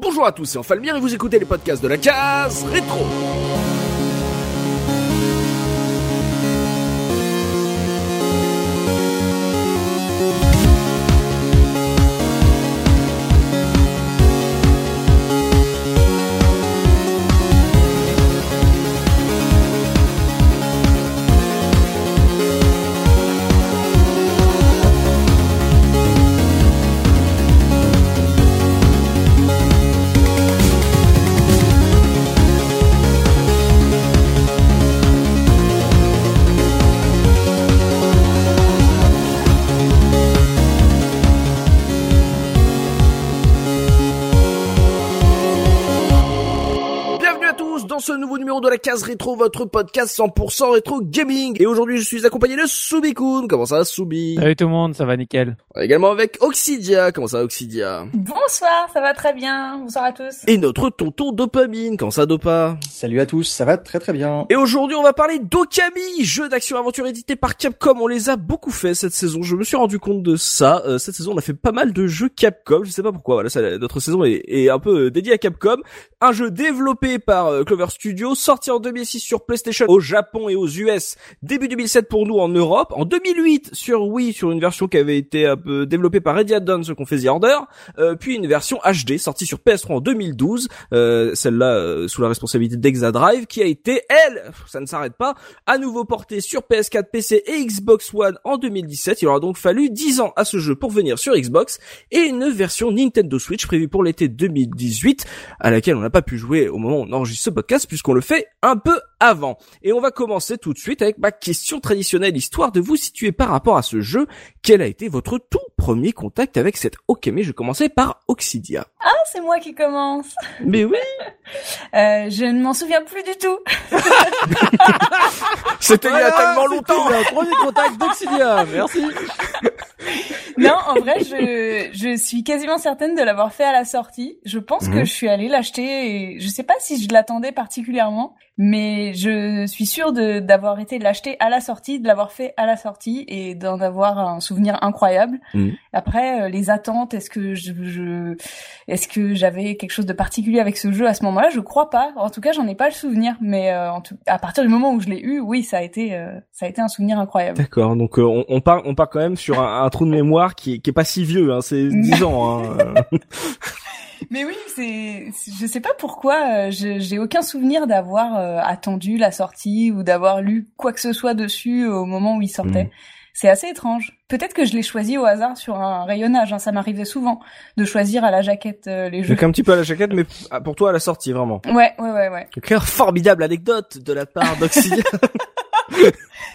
Bonjour à tous, c'est Enfalmir et vous écoutez les podcasts de la case rétro. Case rétro, votre podcast 100% rétro gaming. Et aujourd'hui je suis accompagné de Subikun. Comment ça va Subi? Salut tout le monde, ça va nickel. Également avec Oxidia. Comment ça va Oxidia? Bonsoir, ça va très bien. Bonsoir à tous. Et notre tonton Dopamine. Comment ça Dopa? Salut à tous, ça va très très bien. Et aujourd'hui, on va parler d'Okami, jeu d'action-aventure édité par Capcom. On les a beaucoup fait cette saison. Je me suis rendu compte de ça. Euh, cette saison, on a fait pas mal de jeux Capcom. Je sais pas pourquoi. Voilà, ça, notre saison est, est un peu euh, dédiée à Capcom. Un jeu développé par euh, Clover Studio, sorti en 2006 sur PlayStation au Japon et aux US, début 2007 pour nous en Europe, en 2008 sur Wii, sur une version qui avait été peu développée par Ready Addon, ce qu'on fait The Order, euh, puis une version HD sortie sur PS3 en 2012, euh, celle-là euh, sous la responsabilité d'Exadrive, qui a été, elle, ça ne s'arrête pas, à nouveau portée sur PS4, PC et Xbox One en 2017. Il aura donc fallu 10 ans à ce jeu pour venir sur Xbox, et une version Nintendo Switch prévue pour l'été 2018, à laquelle on n'a pas pu jouer au moment où on enregistre ce podcast, puisqu'on le fait un peu avant. Et on va commencer tout de suite avec ma question traditionnelle, histoire de vous situer par rapport à ce jeu. Quel a été votre tout premier contact avec cette Okami? Je commencer par Oxidia. Ah, c'est moi qui commence. Mais oui, Euh, je ne m'en souviens plus du tout. c'était il y a tellement longtemps le premier contact d'Oxidia, merci. Non, en vrai, je, je suis quasiment certaine de l'avoir fait à la sortie. Je pense Mhm. que je suis allée l'acheter et je sais pas si je l'attendais particulièrement, mais je suis sûre de d'avoir été l'acheter à la sortie, de l'avoir fait à la sortie et d'en avoir un souvenir incroyable. Mhm. Après, euh, les attentes, est-ce que je, je est-ce que j'avais quelque chose de particulier avec ce jeu à ce moment-là? Je crois pas. En tout cas, j'en ai pas le souvenir, mais euh, en tout, à partir du moment où je l'ai eu, oui, ça a été euh, ça a été un souvenir incroyable. D'accord, donc euh, on, on part on part quand même sur un, un trou de mémoire qui est, qui est pas si vieux, hein, c'est 10 ans. Hein. Mais oui, c'est, je sais pas pourquoi, euh, j'ai aucun souvenir d'avoir euh, attendu la sortie ou d'avoir lu quoi que ce soit dessus au moment où il sortait. Mhm. C'est assez étrange. Peut-être que je l'ai choisi au hasard sur un rayonnage. hein, Ça m'arrivait souvent de choisir à la jaquette euh, les jeux. Donc un petit peu à la jaquette, mais ah, pour toi à la sortie vraiment. Ouais, ouais, ouais, ouais. Une formidable anecdote de la part d'Oxidia.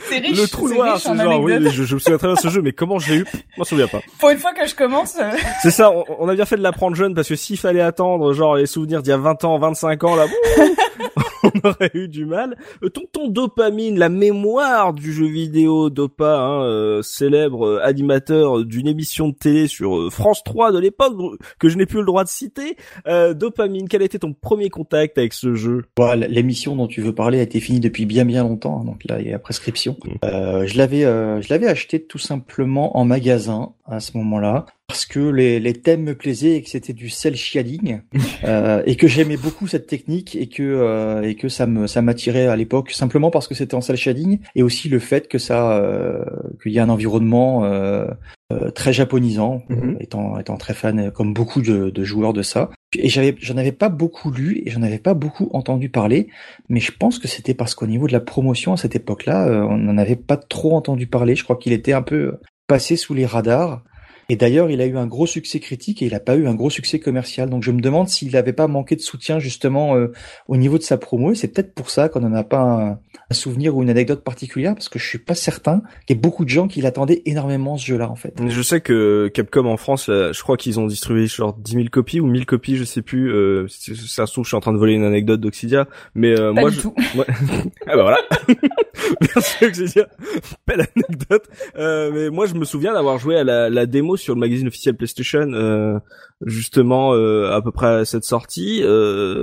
C'est riche. Le trou noir, riche ce en genre. Oui, je, je me souviens très bien de ce jeu, mais comment je l'ai eu? Je m'en souviens pas. Pour une fois que je commence, euh, C'est ça, on, on a bien fait de l'apprendre jeune parce que s'il fallait attendre genre les souvenirs d'il y a 20 ans, 25 ans là, on aurait eu du mal. Euh, Tonton Dopamine, la mémoire du jeu vidéo Dopa, hein, euh, célèbre euh, animateur d'une émission de télé sur euh, France 3 de l'époque que je n'ai plus le droit de citer. Euh, Dopamine, quel a été ton premier contact avec ce jeu? Voilà, L'émission dont tu veux parler a été finie depuis bien bien longtemps, hein, donc là il y a prescription. Euh, je l'avais euh, je l'avais acheté tout simplement en magasin à ce moment-là parce que les, les thèmes me plaisaient et que c'était du cel shading euh, et que j'aimais beaucoup cette technique et que euh, et que ça me ça m'attirait à l'époque simplement parce que c'était en cel shading et aussi le fait que ça euh, qu'il y a un environnement euh, très japonisant Mhm. étant étant très fan euh, comme beaucoup de, de joueurs de ça. Et j'avais j'en avais pas beaucoup lu et j'en avais pas beaucoup entendu parler mais je pense que c'était parce qu'au niveau de la promotion à cette époque-là euh, on n'en avait pas trop entendu parler. Je crois qu'il était un peu passé sous les radars et d'ailleurs, il a eu un gros succès critique et il n'a pas eu un gros succès commercial. Donc je me demande s'il n'avait pas manqué de soutien justement euh, au niveau de sa promo. Et c'est peut-être pour ça qu'on n'en a pas un, un souvenir ou une anecdote particulière, parce que je suis pas certain qu'il y ait beaucoup de gens qui l'attendaient énormément ce jeu-là en fait. Je sais que Capcom en France, euh, je crois qu'ils ont distribué genre 10 000 copies ou 1000 copies, je sais plus. Euh, ça se trouve, je suis en train de voler une anecdote d'Oxidia, mais euh, pas moi, du je... tout. Ouais. ah bah voilà. Merci Oxidia. Belle anecdote. Euh, mais moi, je me souviens d'avoir joué à la, la démo sur le magazine officiel PlayStation euh, justement à peu près à cette sortie.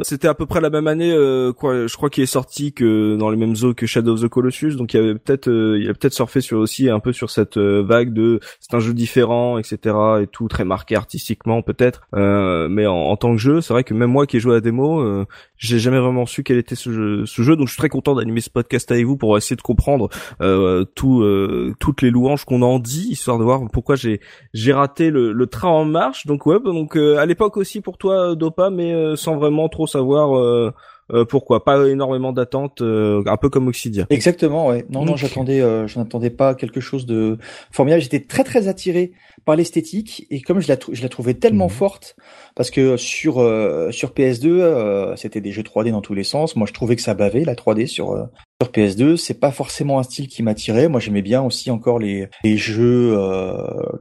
C'était à peu près la même année, quoi. Je crois qu'il est sorti que dans les mêmes eaux que Shadow of the Colossus, donc il y avait peut-être, il a peut-être surfé sur aussi un peu sur cette vague de c'est un jeu différent, etc. et tout très marqué artistiquement peut-être. mais en, en, tant que jeu, c'est vrai que même moi qui ai joué à la démo, j'ai jamais vraiment su quel était ce jeu, ce jeu. Donc je suis très content d'animer ce podcast avec vous pour essayer de comprendre euh, tout, euh, toutes les louanges qu'on en dit, histoire de voir pourquoi j'ai j'ai raté le, le, train en marche. Donc ouais, donc euh, à l'époque aussi pour toi Dopa, mais euh, sans vraiment trop savoir. Euh, pourquoi pas énormément d'attentes un peu comme Oxidia exactement ouais non non j'attendais je n'attendais pas quelque chose de formidable j'étais très très attiré par l'esthétique et comme je la, je la trouvais tellement mhm. forte parce que sur euh, sur PS2 euh, c'était des jeux 3D dans tous les sens. Moi je trouvais que ça bavait la 3D sur euh, sur PS2. C'est pas forcément un style qui m'attirait. Moi j'aimais bien aussi encore les les jeux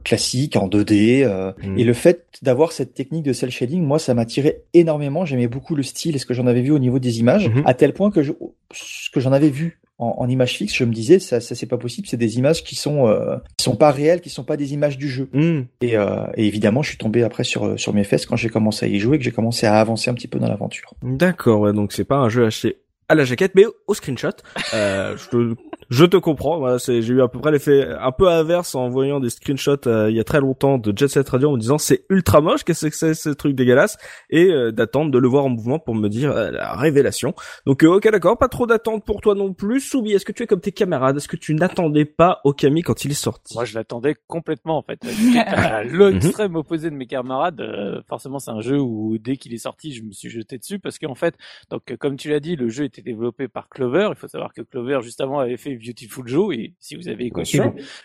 classiques en 2D mhm. et le fait d'avoir cette technique de cel shading, moi ça m'attirait énormément. J'aimais beaucoup le style et ce que j'en avais vu au niveau des images, mhm. à tel point que je, ce que j'en avais vu en, en, image fixe, je me disais ça, ça c'est pas possible, c'est des images qui sont euh, qui sont pas réelles, qui sont pas des images du jeu. Hmm. Et, euh, et, évidemment, je suis tombé après sur sur mes fesses quand j'ai commencé à y jouer, que j'ai commencé à avancer un petit peu dans l'aventure. D'accord, ouais, donc c'est pas un jeu acheté à la jaquette, mais au screenshot. Euh, je je te comprends. Voilà, c'est, j'ai eu à peu près l'effet un peu inverse en voyant des screenshots euh, il y a très longtemps de Jet Set Radio en me disant c'est ultra moche, qu'est-ce que c'est ce truc dégueulasse, et euh, d'attendre de le voir en mouvement pour me dire euh, la révélation. Donc ok d'accord, pas trop d'attente pour toi non plus. Soubi, est-ce que tu es comme tes camarades? Est-ce que tu n'attendais pas Okami quand il est sorti? Moi je l'attendais complètement en fait. L'extrême opposé de mes camarades, forcément c'est un jeu où dès qu'il est sorti je me suis jeté dessus parce qu'en fait, donc comme tu l'as dit, le jeu était développé par Clover. Il faut savoir que Clover juste avant avait fait Beautiful Joe et si vous avez écouté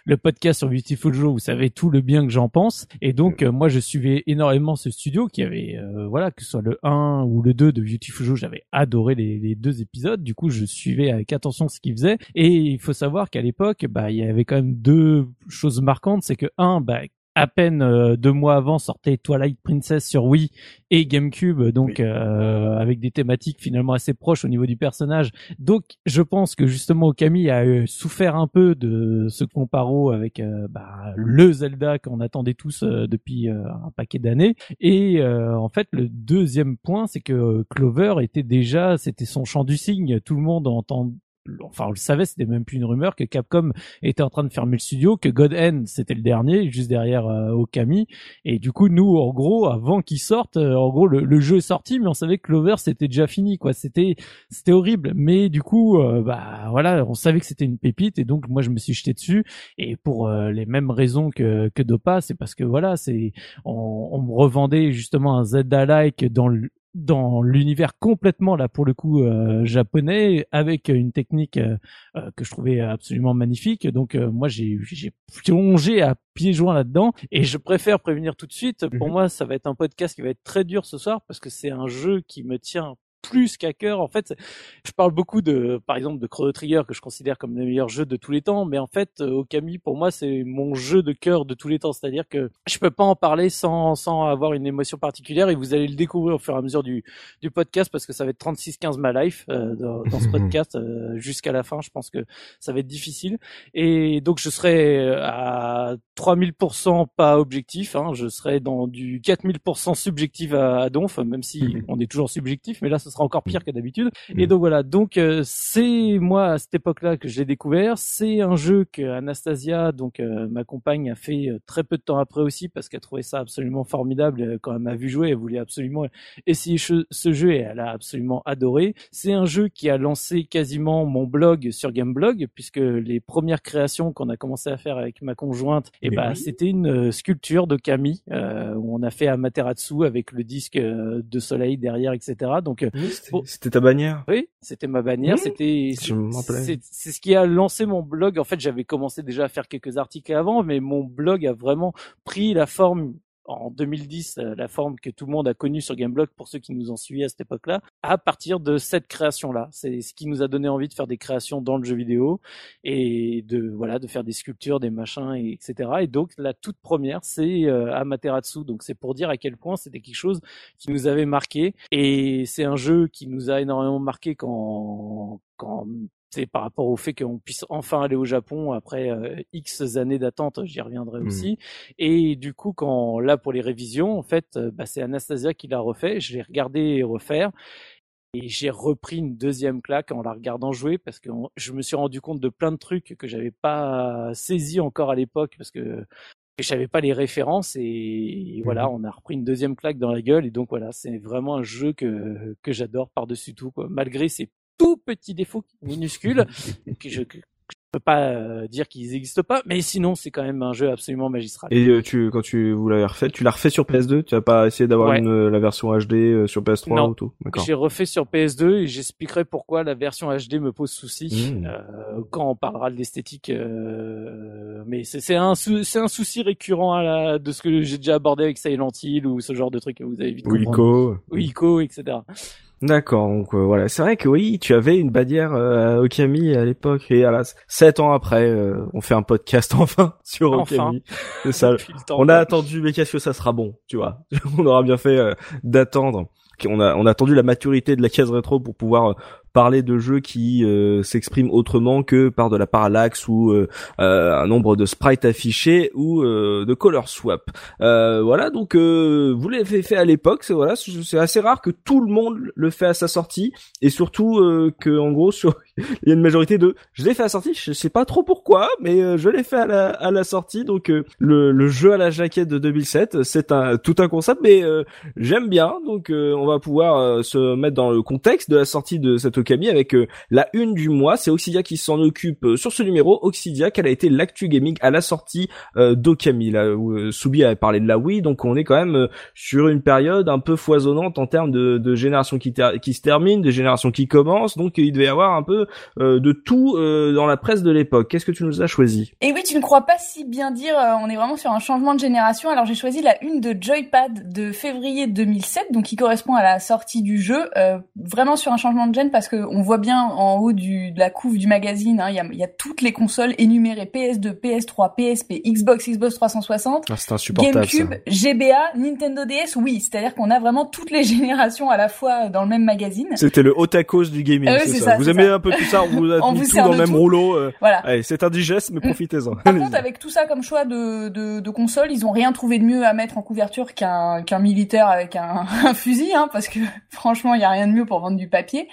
le, podcast sur Beautiful Joe, vous savez tout le bien que j'en pense. Et donc euh, moi je suivais énormément ce studio qui avait euh, voilà que ce soit le 1 ou le 2 de Beautiful Joe, j'avais adoré les, les, deux épisodes. Du coup je suivais avec attention ce qu'il faisait et il faut savoir qu'à l'époque bah il y avait quand même deux choses marquantes, c'est que un bah à peine euh, deux mois avant sortait Twilight Princess sur Wii et GameCube, donc euh, avec des thématiques finalement assez proches au niveau du personnage. Donc je pense que justement Okami a euh, souffert un peu de ce comparo avec bah, le Zelda qu'on attendait tous depuis un paquet d'années. Et en fait le deuxième point, c'est que Clover était déjà, c'était son champ du signe. Tout le monde entend enfin on le savait, c'était même plus une rumeur que Capcom était en train de fermer le studio, que God End c'était le dernier, juste derrière euh, Okami. Et du coup, nous, en gros, avant qu'il sorte, euh, en gros, le, jeu est sorti, mais on savait que Clover c'était déjà fini, quoi. C'était c'était horrible. Mais du coup, euh, bah voilà, on savait que c'était une pépite, et donc moi je me suis jeté dessus. Et pour les mêmes raisons que que Dopa, c'est parce que voilà, c'est on, on me revendait justement un Zelda-like dans le dans l'univers complètement là pour le coup euh, japonais avec une technique euh, euh, que je trouvais absolument magnifique donc moi j'ai j'ai plongé à pieds joints là-dedans et je préfère prévenir tout de suite pour mhm. moi ça va être un podcast qui va être très dur ce soir parce que c'est un jeu qui me tient plus qu'à cœur. En fait, je parle beaucoup de, par exemple, de Chrono Trigger que je considère comme le meilleur jeu de tous les temps, mais en fait, euh, Okami pour moi c'est mon jeu de cœur de tous les temps. C'est-à-dire que je peux pas en parler sans sans avoir une émotion particulière et vous allez le découvrir au fur et à mesure du du podcast parce que ça va être 36-15 ma life euh, dans, dans, ce podcast euh, jusqu'à la fin. Je pense que ça va être difficile et donc je serai à 3000% pas objectif. Hein, je serai dans du 4000% subjectif à, à Donf, même si on est toujours subjectif, mais là ce sera encore pire que d'habitude. Et mm. donc voilà, donc euh, c'est moi à cette époque-là que je l'ai découvert. C'est un jeu que Anastasia, donc euh, ma compagne, a fait euh, très peu de temps après aussi parce qu'elle trouvait ça absolument formidable quand elle m'a vu jouer. Elle voulait absolument essayer ce jeu et elle a absolument adoré. C'est un jeu qui a lancé quasiment mon blog sur Gameblog puisque les premières créations qu'on a commencé à faire avec ma conjointe, et eh ben c'était une sculpture de Camille où on a fait Amaterasu avec le disque de soleil derrière, etc. Donc c'était ta bannière. Oui, c'était ma bannière. C'était c'est ce qui a lancé mon blog. En fait, j'avais commencé déjà à faire quelques articles avant, mais mon blog a vraiment pris la forme en 2010 euh, la forme que tout le monde a connue sur Gameblog pour ceux qui nous ont suivis à cette époque-là, à partir de cette création-là. C'est ce qui nous a donné envie de faire des créations dans le jeu vidéo et de voilà de faire des sculptures, des machins, et, etc. Et donc la toute première, c'est euh, Amaterasu. Donc c'est pour dire à quel point c'était quelque chose qui nous avait marqué et c'est un jeu qui nous a énormément marqué quand quand c'est par rapport au fait qu'on puisse enfin aller au Japon après euh, X années d'attente, j'y reviendrai Mhm. aussi. Et du coup, quand là pour les révisions, en fait, euh, bah, c'est Anastasia qui l'a refait. Je l'ai regardé et refaire. Et j'ai repris une deuxième claque en la regardant jouer parce que on- je me suis rendu compte de plein de trucs que j'avais pas saisi encore à l'époque parce que je savais pas les références et voilà, on a repris une deuxième claque dans la gueule et donc voilà, c'est vraiment un jeu que que j'adore par-dessus tout quoi. Malgré ses tout petits défauts minuscules que je que je peux pas euh, dire qu'ils n'existent pas, mais sinon c'est quand même un jeu absolument magistral. Et euh, tu, quand tu vous l'avez refait, tu l'as refait sur PS2 Tu as pas essayé d'avoir Ouais. une, euh, la version HD euh, sur PS3 Non. ou tout? J'ai refait sur PS2 et j'expliquerai pourquoi la version HD me pose souci Mmh. euh, quand on parlera de l'esthétique. euh, mais c'est un sou- un souci récurrent à la, de ce que j'ai déjà abordé avec Silent Hill ou ce genre de truc que vous avez vite Ou. Ico. Ou Ico, etc. D'accord, donc euh, voilà, c'est vrai que oui, tu avais une bannière euh, Okami à l'époque et à la sept ans après, euh, on fait un podcast enfin sur Enfin. Okami. C'est ça. On a attendu, mais qu'est-ce que ça sera bon, tu vois? On aura bien fait euh, d'attendre. On a, on a attendu la maturité de la case rétro pour pouvoir euh, parler de jeux qui euh, s'expriment autrement que par de la parallaxe ou euh, euh, un nombre de sprites affichés ou euh, de color swap. Euh, voilà, donc vous l'avez fait à l'époque, c'est voilà, c'est assez rare que tout le monde le fait à sa sortie et surtout que en gros sur il y a une majorité de je l'ai fait à la sortie, je sais pas trop pourquoi, mais je l'ai fait à la, à la sortie. Donc le, le jeu à la jaquette de 2007, c'est un tout un concept, mais j'aime bien. Donc on va pouvoir se mettre dans le contexte de la sortie de cette Okami avec euh, la une du mois. C'est Oxidia qui s'en occupe euh, sur ce numéro. Oxidia, quelle a été l'actu gaming à la sortie euh, d'Okami Là où Soubi avait parlé de la Wii, donc on est quand même sur une période un peu foisonnante en termes de, de génération qui, qui se termine, de génération qui commence. Donc il devait y avoir un peu de tout dans la presse de l'époque. Qu'est-ce que tu nous as choisi? Et oui, tu ne crois pas si bien dire, on est vraiment sur un changement de génération. Alors j'ai choisi la une de Joypad de février 2007, donc qui correspond à la sortie du jeu, euh, vraiment sur un changement de gène parce que on voit bien en haut du, de la couve du magazine, hein, il y, a, il y a toutes les consoles énumérées PS2, PS3, PSP, Xbox, Xbox 360. ah, GameCube, GBA, Nintendo DS, oui, c'est-à-dire qu'on a vraiment toutes les générations à la fois dans le même magazine. C'était le otakos du gaming, Euh, c'est ça. ça, Vous aimez un peu tout ça, on vous a On mis vous tout dans le même tout. rouleau. euh. Voilà. C'est indigeste, mais profitez-en. Par contre, avec tout ça comme choix de, de, de console, ils ont rien trouvé de mieux à mettre en couverture qu'un qu'un militaire avec un, un fusil, hein, parce que franchement, il y a rien de mieux pour vendre du papier.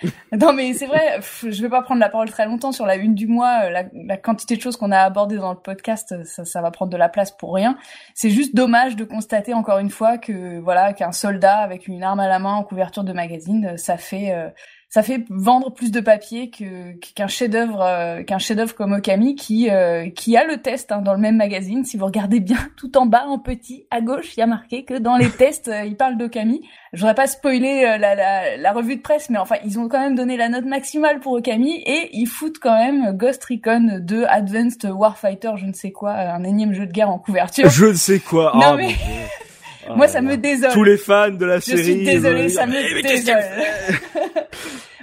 Non, mais c'est vrai, je vais pas prendre la parole très longtemps sur la une du mois. euh, La, la quantité de choses qu'on a abordées dans le podcast, euh, ça, ça va prendre de la place pour rien. C'est juste dommage de constater encore une fois que voilà qu'un soldat avec une arme à la main en couverture de magazine, euh, ça fait euh, ça fait vendre plus de papier que qu'un chef-d'œuvre euh, qu'un chef-d'œuvre comme Okami qui euh, qui a le test hein, dans le même magazine. Si vous regardez bien tout en bas en petit à gauche, il y a marqué que dans les tests euh, il parle d'Okami. Je voudrais pas spoiler euh, la, la, la revue de presse, mais enfin ils ont quand même donné la note maximale pour Okami et ils foutent quand même Ghost Recon 2 Advanced Warfighter, je ne sais quoi, euh, un énième jeu de guerre en couverture. Je ne sais quoi. Non, Ah, mais- Moi ça me désole. Tous les fans de la Je série. suis désolée, euh, ça me qu'est-ce désole.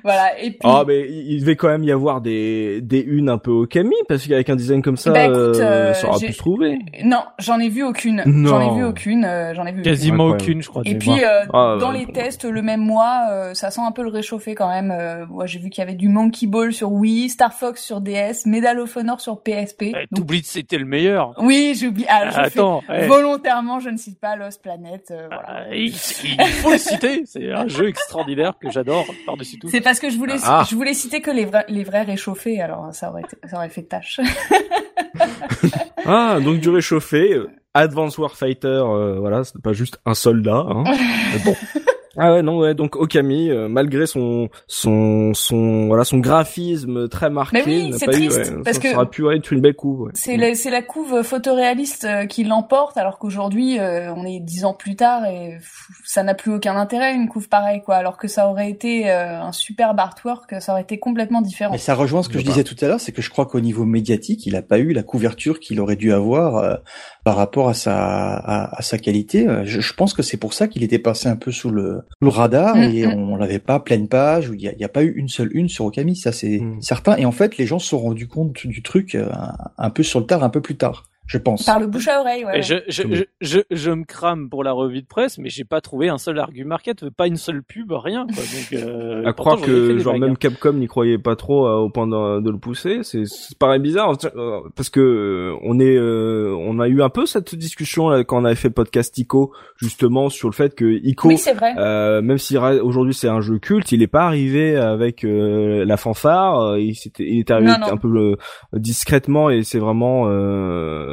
Voilà, et puis Ah mais il devait quand même y avoir des des unes un peu Okami parce qu'avec un design comme ça, Bah, écoute, euh, euh, ça aurait pu se trouver. Non, j'en ai vu aucune. Non. J'en ai vu aucune. euh, j'en ai vu. aucune. Quasiment aucune, je crois. Et puis euh, Ah, dans les tests le même mois, euh, ça sent un peu le réchauffé quand même. Euh, moi, j'ai vu qu'il y avait du Monkey Ball sur Wii, Star Fox sur DS, Medal of Honor sur PSP. Eh, Donc, T'oublies que c'était le meilleur. oui, j'oublie. Ah, je Attends, fais eh. volontairement, je ne cite pas Lost Planet. euh, voilà. Ah, il, il faut le citer. C'est un jeu extraordinaire que j'adore par-dessus tout. C'est parce que je voulais, Ah. je voulais citer que les vrais, les vrais réchauffés. Alors ça aurait, ça aurait fait tâche. Ah donc du réchauffé, euh, Advanced Warfighter, euh, voilà, c'est pas juste un soldat. Hein. Mais bon. Ah ouais non ouais donc Okami euh, malgré son son son voilà son graphisme très marqué Mais oui, n'a eu, triste, ouais, parce ça, que- ça aurait pu être une belle couve. ouais. C'est la, c'est la couve photoréaliste euh, qui l'emporte, alors qu'aujourd'hui, euh, on est dix ans plus tard et ça n'a plus aucun intérêt une couve pareille, quoi. Alors que ça aurait été euh, un superbe artwork, ça aurait été complètement différent. Mais ça rejoint ce que je Bah. disais tout à l'heure, c'est que je crois qu'au niveau médiatique, il a pas eu la couverture qu'il aurait dû avoir euh, par rapport à sa à, à sa qualité. Euh, Je, je pense que c'est pour ça qu'il était passé un peu sous le, le radar Mm, et mm. on l'avait pas pleine page. où Il y a, il y a pas eu une seule une sur Okami, ça c'est Mm. certain. Et en fait, les gens se sont rendus compte du truc euh, un, un peu sur le tard, un peu plus tard. Je pense. Par le bouche à oreille, ouais. Je, je, je, je, je me crame pour la revue de presse, mais j'ai pas trouvé un seul argument market, pas une seule pub, rien. Quoi. Donc, euh, à pourtant, croire que genre même. Capcom n'y croyait pas trop euh, au point de, de le pousser, c'est ça paraît bizarre euh, parce que euh, on est euh, on a eu un peu cette discussion là, quand on avait fait le podcast Ico justement sur le fait que Ico Oui, c'est vrai. euh, même si aujourd'hui c'est un jeu culte, il est pas arrivé avec euh, la fanfare, il, s'était- il est arrivé Non, non. un peu euh, discrètement et c'est vraiment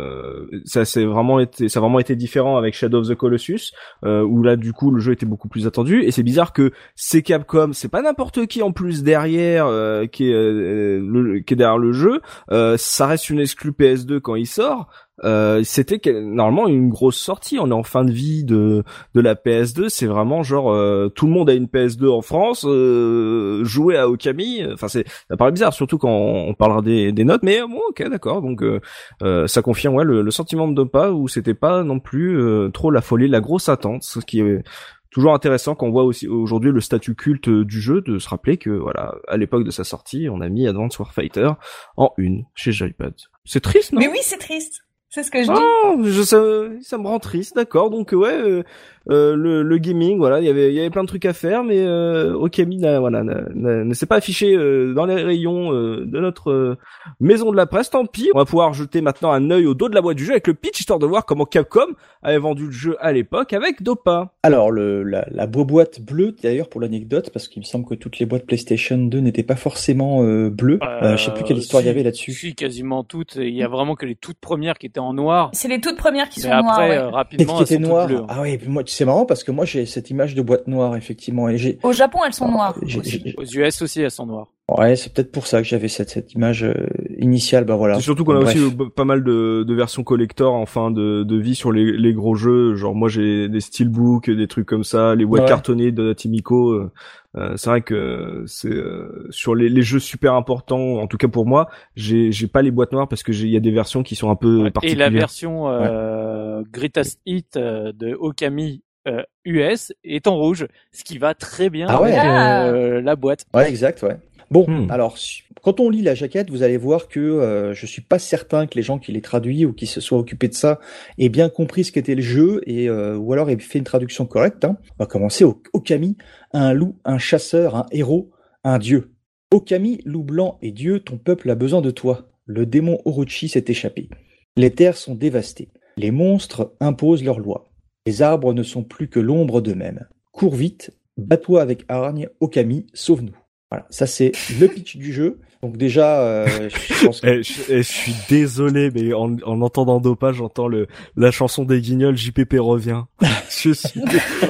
euh, ça c'est vraiment été ça a vraiment été différent avec Shadow of the Colossus euh, où là du coup le jeu était beaucoup plus attendu et c'est bizarre que c'est Capcom, c'est pas n'importe qui en plus derrière euh, qui est euh, le, qui est derrière le jeu, euh, ça reste une exclue PS2 quand il sort. Euh, c'était normalement une grosse sortie. On est en fin de vie de de la PS2. C'est vraiment genre euh, tout le monde a une PS2 en France. Euh, jouer à Okami. Enfin c'est ça paraît bizarre surtout quand on parlera des, des notes. Mais euh, bon ok d'accord. Donc euh, euh, ça confirme ouais le, le sentiment de Dopa où c'était pas non plus trop la folie, la grosse attente. Ce qui est toujours intéressant qu'on voit aussi aujourd'hui le statut culte du jeu de se rappeler que voilà à l'époque de sa sortie on a mis Advance Warfighter en une chez Joypad. C'est triste non? Mais oui, c'est triste. C'est ce que je dis. Oh, je, ça, ça me rend triste, d'accord. Donc ouais, euh, le, le gaming, voilà, il y avait, il y avait plein de trucs à faire, mais euh, Okami, n'a- voilà, n'a- n'a- ne s'est pas affiché euh, dans les rayons euh, de notre euh, maison de la presse. Tant pis, on va pouvoir jeter maintenant un œil au dos de la boîte du jeu avec le pitch histoire de voir comment Capcom avait vendu le jeu à l'époque avec Dopa. Alors, le, la, la boîte bleue, d'ailleurs, pour l'anecdote, parce qu'il me semble que toutes les boîtes PlayStation 2 n'étaient pas forcément euh, bleues. Euh, je sais plus quelle histoire il y avait là-dessus. Si, quasiment toutes. Il y a vraiment que les toutes premières qui étaient en noir. C'est les toutes premières qui Mais sont noires. après, ouais. euh, rapidement, qui elles était sont toutes noire. bleues. hein. Ah oui, moi, c'est marrant parce que moi j'ai cette image de boîte noire effectivement et j'ai. Au Japon, elles sont noires. j'ai- aussi. j'ai- Aux US aussi, elles sont noires. Ouais, c'est peut-être pour ça que j'avais cette, cette image euh, initiale. Bah voilà. C'est surtout qu'on a Bref. aussi pas mal de, de versions collector en fin de, de vie sur les, les gros jeux. Genre moi j'ai des steelbooks, des trucs comme ça, les boîtes Ouais. cartonnées de Timiko. euh, euh, c'est vrai que c'est euh, sur les, les jeux super importants, en tout cas pour moi, j'ai j'ai pas les boîtes noires parce que j'ai- il y a des versions qui sont un peu Ouais. Et particulières. la version euh, Greatest Hit euh, de Okami euh, US est en rouge, ce qui va très bien Ah ouais. avec Ah. euh, la boîte. Ouais, exact, ouais. Bon, Hmm. alors quand on lit la jaquette, vous allez voir que euh, je suis pas certain que les gens qui les traduit ou qui se soient occupés de ça aient bien compris ce qu'était le jeu et euh, ou alors aient fait une traduction correcte. hein. On va commencer au Okami, un loup, un chasseur, un héros, un dieu. Okami, loup blanc et dieu, ton peuple a besoin de toi. Le démon Orochi s'est échappé. Les terres sont dévastées. Les monstres imposent leurs lois. Les arbres ne sont plus que l'ombre d'eux-mêmes. Cours vite, bats-toi avec hargne, Okami, sauve-nous. Voilà, ça c'est le pitch du jeu. Donc déjà, euh, je pense que... Eh, je, eh, je suis désolé, mais en, en entendant Dopa, j'entends le la chanson des Guignols. JPP revient. Je suis JPP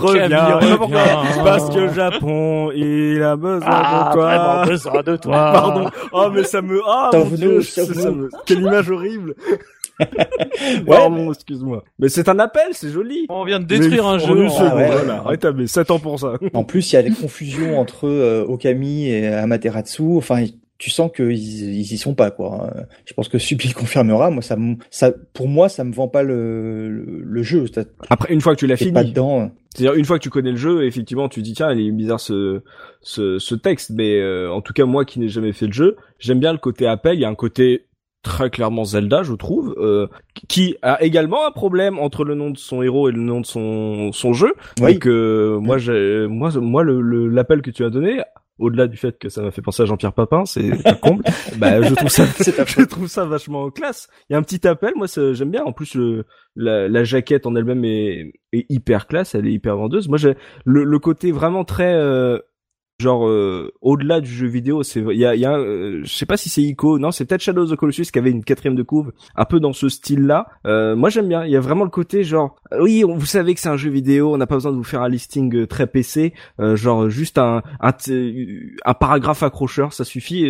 revient. Parce que le Japon, il a besoin Ah, de toi. besoin de toi. Pardon. Oh, mais ça me, ah, mon Sauve-nous, Dieu, ça me, quelle image horrible. Ouais, Pardon, excuse-moi. Mais c'est un appel, c'est joli. On vient de détruire Mais un en jeu. en- Ah ouais. voilà. Rétabli. 7 ans pour ça. En plus, il y a des confusions entre euh, Okami et Amaterasu. Enfin, tu sens qu'ils ils y sont pas quoi. Je pense que Subi confirmera. Moi, ça, me- ça, pour moi, ça me vend pas le, le, le jeu. Après, une fois que tu l'as fini. pas dedans. C'est-à-dire une fois que tu connais le jeu, effectivement, tu dis tiens, il est bizarre ce ce, ce texte, mais euh, en tout cas moi qui n'ai jamais fait le jeu, j'aime bien le côté appel. Il y a un côté très clairement Zelda, je trouve, euh, qui a également un problème entre le nom de son héros et le nom de son son jeu. Oui. Donc euh, moi, j'ai moi moi le le- l'appel que tu as donné. Au-delà du fait que ça m'a fait penser à Jean-Pierre Papin, c'est un comble. bah, je trouve ça, je trouve ça vachement classe. Il y a un petit appel, moi ça- j'aime bien. En plus, le, la, la jaquette en elle-même est, est hyper classe, elle est hyper vendeuse. Moi, j'ai le, le côté vraiment très euh, genre euh, au-delà du jeu vidéo. C'est il y a, y a euh, je sais pas si c'est Ico, non, c'est peut-être Shadow of the Colossus qui avait une quatrième de couve, un peu dans ce style-là. Euh, moi, j'aime bien. Il y a vraiment le côté genre euh, oui, on- vous savez que c'est un jeu vidéo, on n'a pas besoin de vous faire un listing euh, très PC, euh, genre juste un un, un paragraphe accrocheur, ça suffit.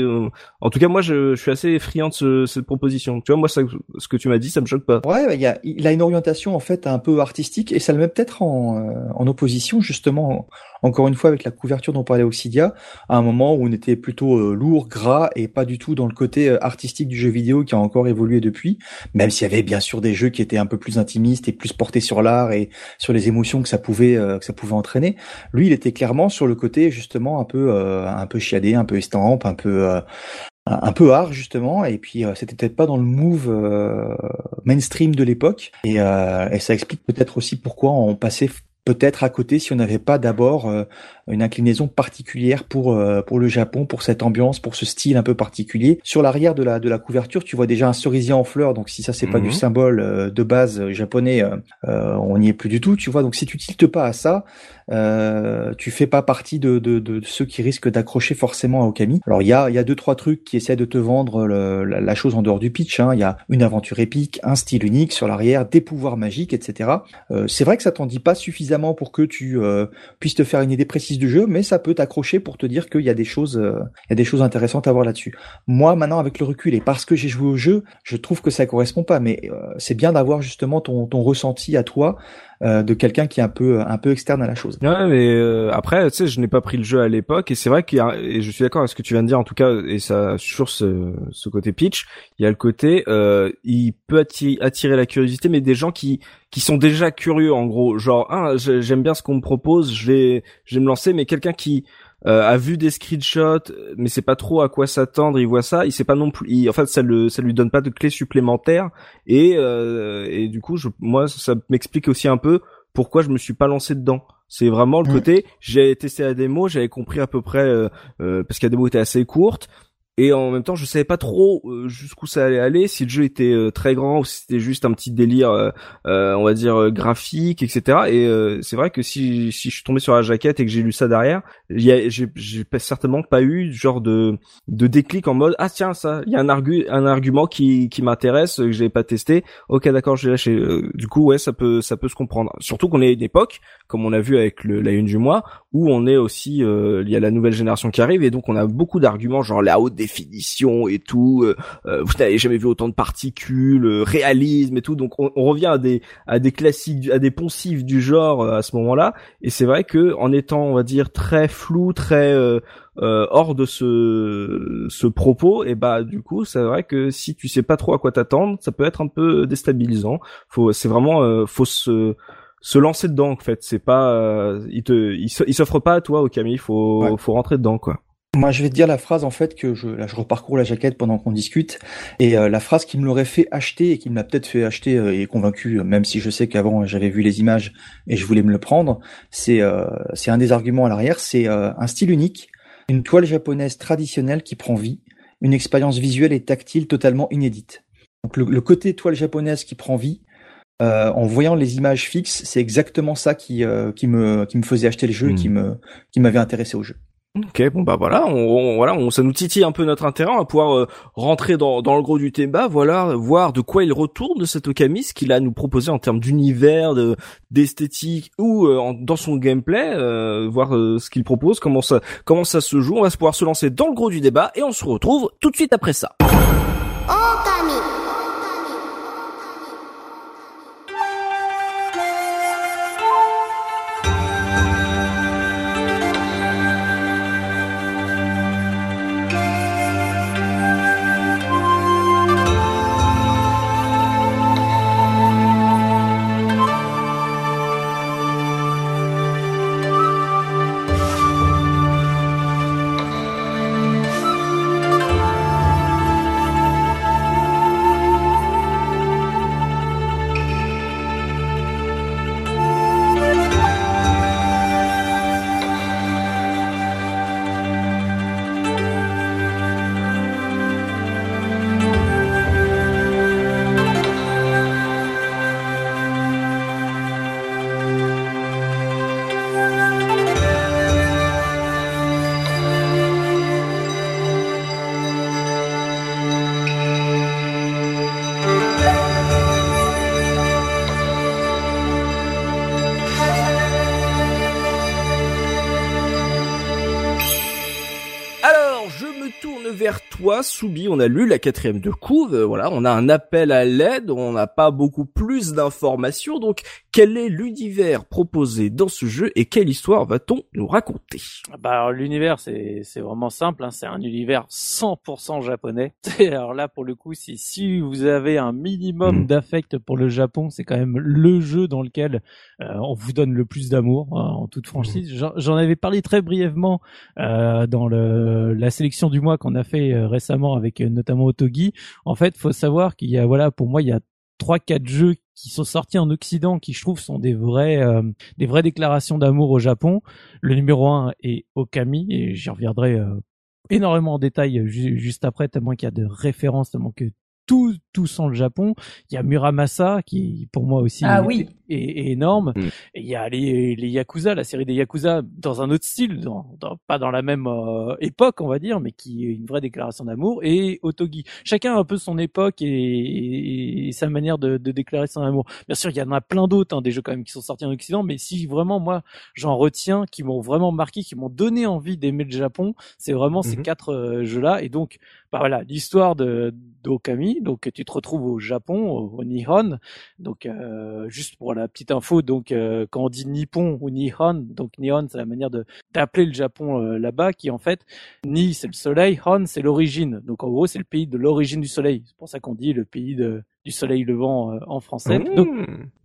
En tout cas, moi, je, je suis assez friand de ce- cette proposition. Tu vois, moi, ça, ce que tu m'as dit, ça me choque pas. Ouais, il, y a, il a une orientation en fait un peu artistique et ça le met peut-être en, en opposition justement, encore une fois avec la couverture dont parlait À un moment où on était plutôt euh, lourd, gras et pas du tout dans le côté euh, artistique du jeu vidéo qui a encore évolué depuis, même s'il y avait bien sûr des jeux qui étaient un peu plus intimistes et plus portés sur l'art et sur les émotions que ça pouvait euh, que ça pouvait entraîner. Lui, il était clairement sur le côté justement un peu un peu chiadé, un peu estampe, un peu un peu hard justement, et puis c'était peut-être pas dans le move mainstream de l'époque, et ça explique peut-être aussi pourquoi on passait peut-être à côté si on n'avait pas d'abord euh, une inclinaison particulière pour euh, pour le Japon, pour cette ambiance, pour ce style un peu particulier. Sur l'arrière de la de la couverture, tu vois déjà un cerisier en fleurs. Donc si ça c'est pas du mhm. symbole euh, de base japonais, on n'y est plus du tout. Tu vois. Donc si tu tiltes pas à ça, euh, tu fais pas partie de, de, de ceux qui risquent d'accrocher forcément à Okami. Alors il y a, y a deux trois trucs qui essaient de te vendre la, chose en dehors du pitch. Hein. Il y a une aventure épique, un style unique sur l'arrière, des pouvoirs magiques, etc. Euh, c'est vrai que ça t'en dit pas suffisamment pour que tu euh, puisses te faire une idée précise du jeu, mais ça peut t'accrocher pour te dire qu'il y a des choses, euh, il y a des choses intéressantes à voir là-dessus. Moi maintenant avec le recul et parce que j'ai joué au jeu, je trouve que ça correspond pas. Mais c'est bien d'avoir justement ton, ton ressenti à toi euh, de quelqu'un qui est un peu un peu externe à la chose. Ouais, mais euh, après, tu sais, je n'ai pas pris le jeu à l'époque et c'est vrai qu'il y a, et je suis d'accord avec ce que tu viens de dire en tout cas, et ça sur ce, ce côté pitch, il y a le côté, euh, il peut attirer, attirer la curiosité, mais des gens qui qui sont déjà curieux en gros, genre, ah, j'aime bien ce qu'on me propose, je vais je vais me lancer, mais quelqu'un qui euh, a vu des screenshots, mais c'est pas trop à quoi s'attendre. Il voit ça, il sait pas non plus. en fait, ça le, ça lui donne pas de clés supplémentaires. Et euh, et du coup, je, moi, ça m'explique aussi un peu pourquoi je me suis pas lancé dedans. C'est vraiment le côté, j'ai testé la démo, j'avais compris à peu près euh, parce que la démo était assez courte et en même temps je savais pas trop euh, jusqu'où ça allait aller si le jeu était euh, très grand ou si c'était juste un petit délire euh, on va dire graphique etc et c'est vrai que si si je suis tombé sur la jaquette et que j'ai lu ça derrière j'ai certainement pas eu genre de de déclic en mode ah tiens ça il y a un argu un argument qui qui m'intéresse que j'ai pas testé. Ok d'accord je vais lâcher du coup ouais ça peut ça peut se comprendre. Surtout qu'on est à une époque comme on a vu avec le, la une du mois où on est aussi il y a la nouvelle génération qui arrive et donc on a beaucoup d'arguments genre la haute définition et tout. Euh, euh, vous n'avez jamais vu autant de particules, euh, réalisme et tout. Donc on, revient à des à des classiques, à des poncifs du genre à ce moment-là. Et c'est vrai que en étant, on va dire, très flou, très hors de ce ce propos, et bah du coup, c'est vrai que si tu sais pas trop à quoi t'attendre, ça peut être un peu déstabilisant. Faut, c'est vraiment, faut se se lancer dedans en fait. C'est pas, il te, il s'offre pas à toi, au Camille. Faut, faut rentrer dedans quoi. Moi, je vais te dire la phrase en fait que je, là, je reparcours la jaquette pendant qu'on discute, et euh, la phrase qui me l'aurait fait acheter et qui m'a peut-être fait acheter euh, et convaincu, même si je sais qu'avant j'avais vu les images et je voulais me le prendre, c'est euh, c'est un des arguments à l'arrière, c'est un style unique, une toile japonaise traditionnelle qui prend vie, une expérience visuelle et tactile totalement inédite. Donc le, côté toile japonaise qui prend vie, en voyant les images fixes, c'est exactement ça qui qui me qui me faisait acheter le jeu, et qui hmm. me qui m'avait intéressé au jeu. Ok, bon bah voilà, on, voilà, on, ça nous titille un peu notre intérêt, on va pouvoir euh, rentrer dans, dans le gros du thème, voilà, voir de quoi il retourne de cet Okami, ce qu'il a à nous proposer en termes d'univers, de d'esthétique ou euh, dans son gameplay, euh, voir ce qu'il propose, comment ça comment ça se joue. On va pouvoir se lancer dans le gros du débat et on se retrouve tout de suite après ça. Soubi, on a lu la quatrième de couve, euh, voilà, on a un appel à l'aide, on n'a pas beaucoup plus d'informations, donc quel est l'univers proposé dans ce jeu et quelle histoire va-t-on nous raconter? Bah l'univers c'est c'est vraiment simple, hein. c'est un univers 100% japonais. Alors là pour le coup si si vous avez un minimum Mm. d'affect pour le Japon, c'est quand même le jeu dans lequel euh, on vous donne le plus d'amour hein, en toute franchise. J'en- J'en avais parlé très brièvement euh, dans le la sélection du mois qu'on a fait euh, récemment avec euh, notamment Otogi. En fait, faut savoir qu'il y a voilà pour moi il y a trois quatre jeux qui sont sortis en Occident qui je trouve sont des vrais euh, des vraies déclarations d'amour au Japon. Le numéro un est Okami et j'y reviendrai euh, énormément en détail euh, ju- juste après tellement qu'il y a de références tellement que tout tout sent le Japon. Il y a Muramasa qui pour moi aussi Ah est, oui. est- est énorme. Mm. Et il y a les, les Yakuza, la série des Yakuza dans un autre style, dans, dans- pas dans la même euh, époque on va dire, mais qui est une vraie déclaration d'amour. Et Otogi, chacun a un peu son époque et, et- et sa manière de, de déclarer son amour. Bien sûr, il y en a plein d'autres, hein, des jeux quand même qui sont sortis en Occident, mais si vraiment moi j'en retiens, qui m'ont vraiment marqué, qui m'ont donné envie d'aimer le Japon, c'est vraiment ces Mhm. quatre euh, jeux-là. Et donc, bah voilà, l'histoire de d'Okami. Donc, tu te retrouves au Japon, au, au Nihon. Donc, euh, juste pour la petite info, donc euh, quand on dit Nippon ou Nihon, donc Nihon, c'est la manière de d'appeler le Japon euh, là-bas, qui en fait Ni c'est le soleil, Hon c'est l'origine. Donc en gros, c'est le pays de l'origine du soleil. C'est pour ça qu'on dit le pays de, du soleil levant euh, en français. Mmh. donc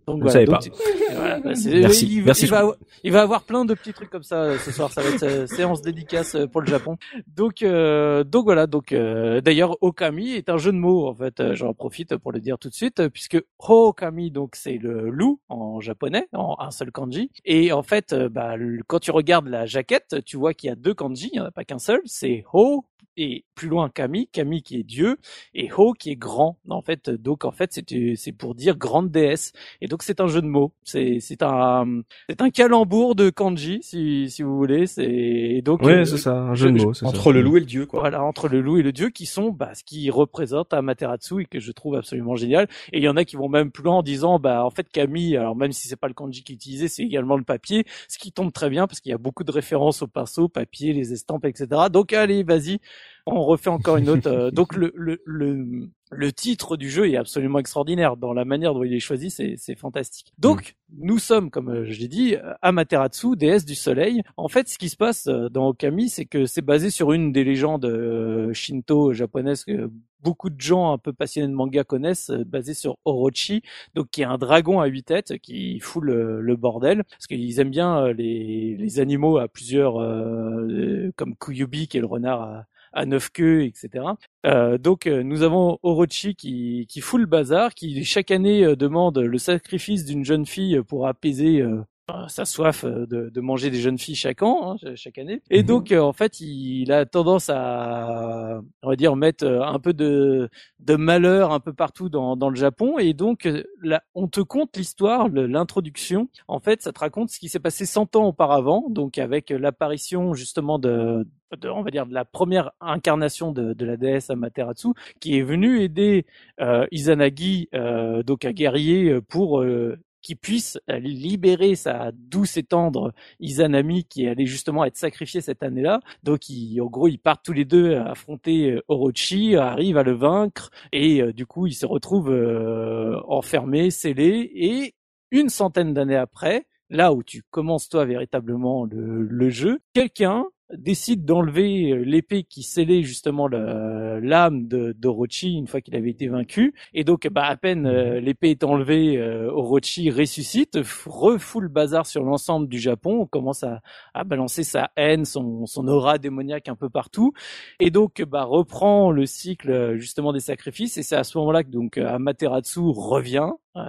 Voilà, donc pas. c'est- voilà, bah, c'est- Merci, il, va- merci, il va, avoir- il va avoir plein de petits trucs comme ça euh, ce soir. Ça va être euh, séance dédicace euh, pour le Japon. Donc, euh, donc voilà. Donc euh, d'ailleurs, Okami est un jeu de mots. En fait, j'en profite pour le dire tout de suite, puisque Okami, donc c'est le loup en japonais, en un seul kanji. Et en fait, bah, quand tu regardes la jaquette, tu vois qu'il y a deux kanji. Il n'y en a pas qu'un seul. C'est Ho et plus loin Kami, Kami qui est Dieu et Ho qui est grand. En fait, donc en fait, c'est c'est pour dire grande déesse. Et donc c'est un jeu de mots. C'est c'est un c'est un calembour de kanji si si vous voulez. C'est et donc Ouais, euh, c'est ça, un jeu de mots. Entre ça. le loup et le dieu, quoi. voilà entre le loup et le dieu qui sont bah, ce qui représente Amaterasu et que je trouve absolument génial. Et il y en a qui vont même plus loin en disant bah en fait Camille, alors même si c'est pas le kanji qui est utilisé, c'est également le papier, ce qui tombe très bien parce qu'il y a beaucoup de références au pinceau, papier, les estampes, etc. Donc allez, vas-y, on refait encore une autre. euh, donc le, le le le titre du jeu est absolument extraordinaire dans la manière dont il est choisi, c'est c'est fantastique. Donc nous sommes, comme euh, je l'ai dit, Amaterasu, déesse du soleil. En fait, ce qui se passe euh, dans Okami, c'est que c'est basé sur une des légendes euh, shinto japonaises que beaucoup de gens un peu passionnés de manga connaissent, basée sur Orochi, donc qui est un dragon à huit têtes qui fout le, le bordel, parce qu'ils aiment bien les, les animaux à plusieurs, euh, comme Kuyubi qui est le renard à, à neuf queues, etc. Euh, donc euh, nous avons Orochi qui, qui fout le bazar, qui chaque année euh, demande le sacrifice d'une jeune fille pour apaiser euh, sa soif euh, de, de manger des jeunes filles chaque an, hein, chaque année. Et Mhm. donc euh, en fait il a tendance à, on va dire, mettre euh, un peu de, de malheur un peu partout dans, dans le Japon. Et donc là, on te conte l'histoire, l'introduction. En fait, ça te raconte ce qui s'est passé 100 ans auparavant, donc avec l'apparition justement de, de, on va dire, de la première incarnation de, de la déesse Amaterasu, qui est venue aider euh, Izanagi, euh, donc un guerrier, pour euh, qu'il puisse euh, libérer sa douce et tendre Izanami qui allait justement être sacrifiée cette année-là. Donc, ils, en gros, ils partent tous les deux affronter euh, Orochi, arrivent à le vaincre et euh, du coup, ils se retrouvent euh, enfermés, scellés et une centaine d'années après, là où tu commences toi véritablement le, le jeu, quelqu'un décide d'enlever euh, l'épée qui scellait justement l'âme de d'Orochi une fois qu'il avait été vaincu. Et donc bah à peine euh, l'épée est enlevée euh, Orochi ressuscite f- refoule le bazar sur l'ensemble du Japon on commence à, à balancer sa haine son, son aura démoniaque un peu partout. Et donc bah reprend le cycle euh, justement des sacrifices. Et c'est à ce moment-là que donc euh, Amaterasu revient euh,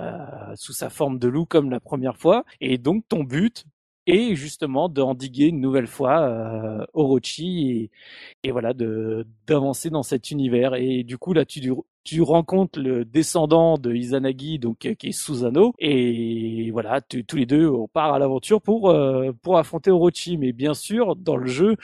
sous sa forme de loup comme la première fois. Et donc ton but et justement d'endiguer une nouvelle fois euh, Orochi et, et voilà de d'avancer dans cet univers. Et du coup là tu tu rencontres le descendant de Izanagi donc euh, qui est Susano et voilà tu- tous les deux on part à l'aventure pour euh, pour affronter Orochi. Mais bien sûr dans le jeu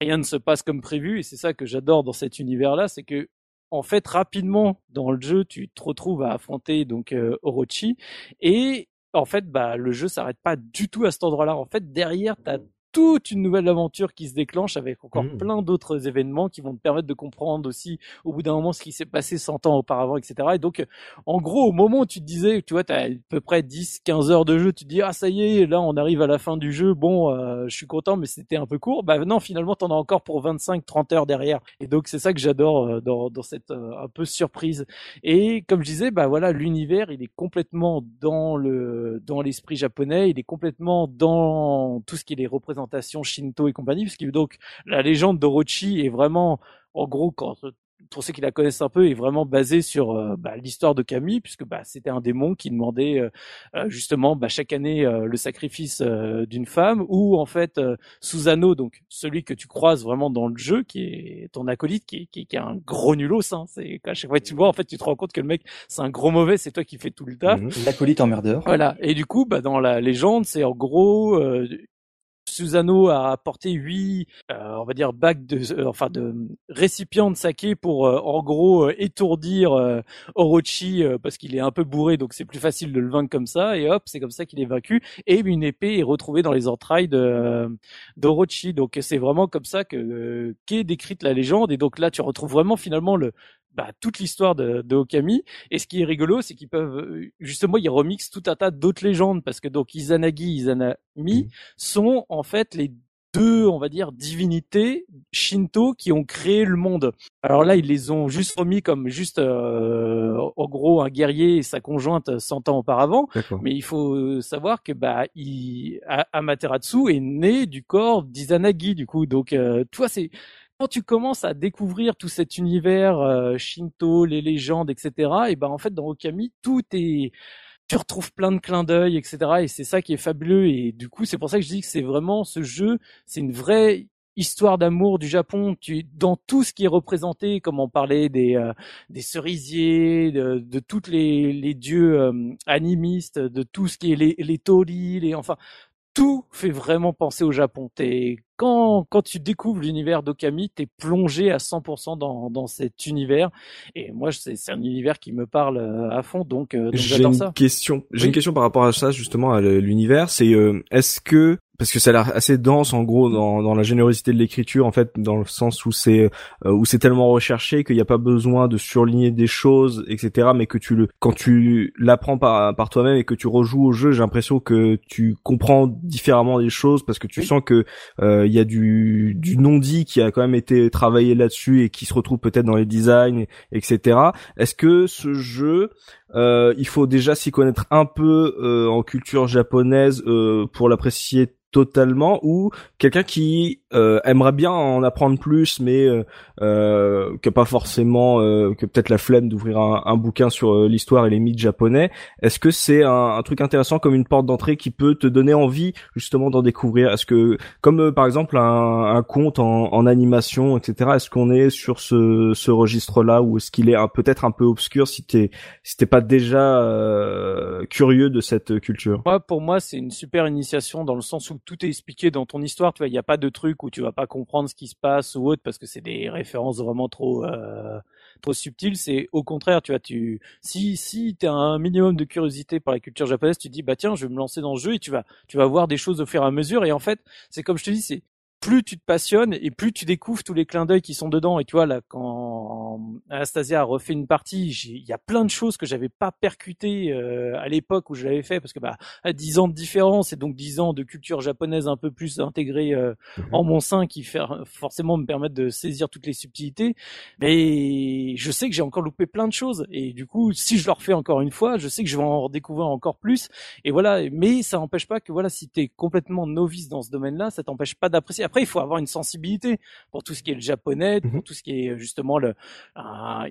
rien ne se passe comme prévu. Et c'est ça que j'adore dans cet univers là c'est que en fait rapidement dans le jeu tu te retrouves à affronter donc euh, Orochi. Et en fait, bah, le jeu s'arrête pas du tout à cet endroit-là. En fait, derrière, t'as toute une nouvelle aventure qui se déclenche avec encore Mmh. plein d'autres événements qui vont te permettre de comprendre aussi au bout d'un moment ce qui s'est passé 100 ans auparavant, etc. Et donc, en gros, au moment où tu te disais, tu vois, tu as à peu près 10, 15 heures de jeu, tu te dis, ah ça y est, là on arrive à la fin du jeu, bon, euh, je suis content, mais c'était un peu court. Bah non, finalement, t'en as encore pour 25, 30 heures derrière. Et donc, c'est ça que j'adore euh, dans, dans cette euh, un peu surprise. Et comme je disais, bah voilà, l'univers, il est complètement dans le dans l'esprit japonais, il est complètement dans tout ce qui est les représentations Shinto et compagnie, puisque donc la légende d'Orochi est vraiment, en gros, quand pour ceux qui la connaissent un peu, est vraiment basée sur euh, bah, l'histoire de Camille, puisque bah, c'était un démon qui demandait euh, euh, justement bah, chaque année euh, le sacrifice d'une femme, ou en fait Susano, donc celui que tu croises vraiment dans le jeu, qui est ton acolyte, qui est, qui est, qui est un gros nulos. Hein, c'est à chaque fois que tu le vois, en fait, tu te rends compte que le mec c'est un gros mauvais, c'est toi qui fais tout le taf. Mhm. L'acolyte emmerdeur. Voilà. Et du coup, bah, dans la légende, c'est en gros, Susano a apporté huit, euh, on va dire, bacs de, euh, enfin, de récipients de saké pour, euh, en gros, euh, étourdir Orochi parce qu'il est un peu bourré, donc c'est plus facile de le vaincre comme ça. Et hop, c'est comme ça qu'il est vaincu. Et une épée est retrouvée dans les entrailles de d'Orochi. Donc c'est vraiment comme ça que qu'est décrite la légende. Et donc là, tu retrouves vraiment finalement le bah, toute l'histoire de, de Okami. Et ce qui est rigolo, c'est qu'ils peuvent justement ils remixent tout un tas d'autres légendes parce que donc Izanagi, Izanami Mhm. sont en fait les deux, on va dire, divinités Shinto qui ont créé le monde. Alors là, ils les ont juste remis comme juste, euh, en gros, un guerrier et sa conjointe 100 ans auparavant. Mais il faut savoir que bah, il, Amaterasu est né du corps d'Izanagi, du coup. Donc, euh, tu vois, c'est quand tu commences à découvrir tout cet univers euh, Shinto, les légendes, etc. Et ben en fait, dans Okami, tout est tu retrouves plein de clins d'œil, etc. Et c'est ça qui est fabuleux. Et du coup, c'est pour ça que je dis que c'est vraiment ce jeu, c'est une vraie histoire d'amour du Japon. Tu dans tout ce qui est représenté, comme on parlait des euh, des cerisiers, de, de toutes les les dieux euh, animistes, de tout ce qui est les les tori, les enfin tout fait vraiment penser au Japon. T'es quand quand tu découvres l'univers d'Okami, t'es plongé à 100% dans dans cet univers. Et moi, c'est c'est un univers qui me parle euh, à fond, donc, euh, donc J'ai j'adore une ça. question. J'ai Oui. une question par rapport à ça justement à l'univers. C'est euh, est-ce que parce que ça a l'air assez dense en gros dans, dans la générosité de l'écriture en fait dans le sens où c'est euh, où c'est tellement recherché qu'il n'y a pas besoin de surligner des choses etc mais que tu le quand tu l'apprends par par toi-même et que tu rejoues au jeu j'ai l'impression que tu comprends différemment les choses parce que tu Oui. sens que euh, il y a du du non dit qui a quand même été travaillé là-dessus et qui se retrouve peut-être dans les designs etc est-ce que ce jeu il faut déjà s'y connaître un peu euh, en culture japonaise euh, pour l'apprécier totalement ou quelqu'un qui euh, aimerait bien en apprendre plus mais euh, euh, que pas forcément euh, que peut-être la flemme d'ouvrir un, bouquin sur euh, l'histoire et les mythes japonais est-ce que c'est un, truc intéressant comme une porte d'entrée qui peut te donner envie justement d'en découvrir? Est-ce que comme euh, par exemple un, un conte en, en animation etc est-ce qu'on est sur ce, ce registre là ou est-ce qu'il est un- peut-être un peu obscur si t'es si t'es pas déjà curieux de cette culture? Moi, pour moi, c'est une super initiation dans le sens où tout est expliqué dans ton histoire. Tu vois, il n'y a pas de truc où tu vas pas comprendre ce qui se passe ou autre parce que c'est des références vraiment trop euh, trop subtiles. C'est au contraire, tu vois, tu si si t'as un minimum de curiosité par la culture japonaise, tu te dis bah tiens, je vais me lancer dans ce jeu et tu vas tu vas voir des choses au fur et à mesure. Et en fait, c'est comme je te dis, c'est plus tu te passionnes et plus tu découvres tous les clins d'œil qui sont dedans. Et tu vois, là, quand Anastasia a refait une partie, il y a plein de choses que j'avais pas percutées euh, à l'époque où je l'avais fait, parce que bah, à 10 ans de différence et donc 10 ans de culture japonaise un peu plus intégrée euh, en mon sein qui fait forcément me permettre de saisir toutes les subtilités. Mais je sais que j'ai encore loupé plein de choses. Et du coup, si je le refais encore une fois, je sais que je vais en redécouvrir encore plus. Et voilà. Mais ça n'empêche pas que voilà, si t'es complètement novice dans ce domaine-là, ça t'empêche pas d'apprécier. Après, il faut avoir une sensibilité pour tout ce qui est le japonais, pour Mhm. tout ce qui est justement le,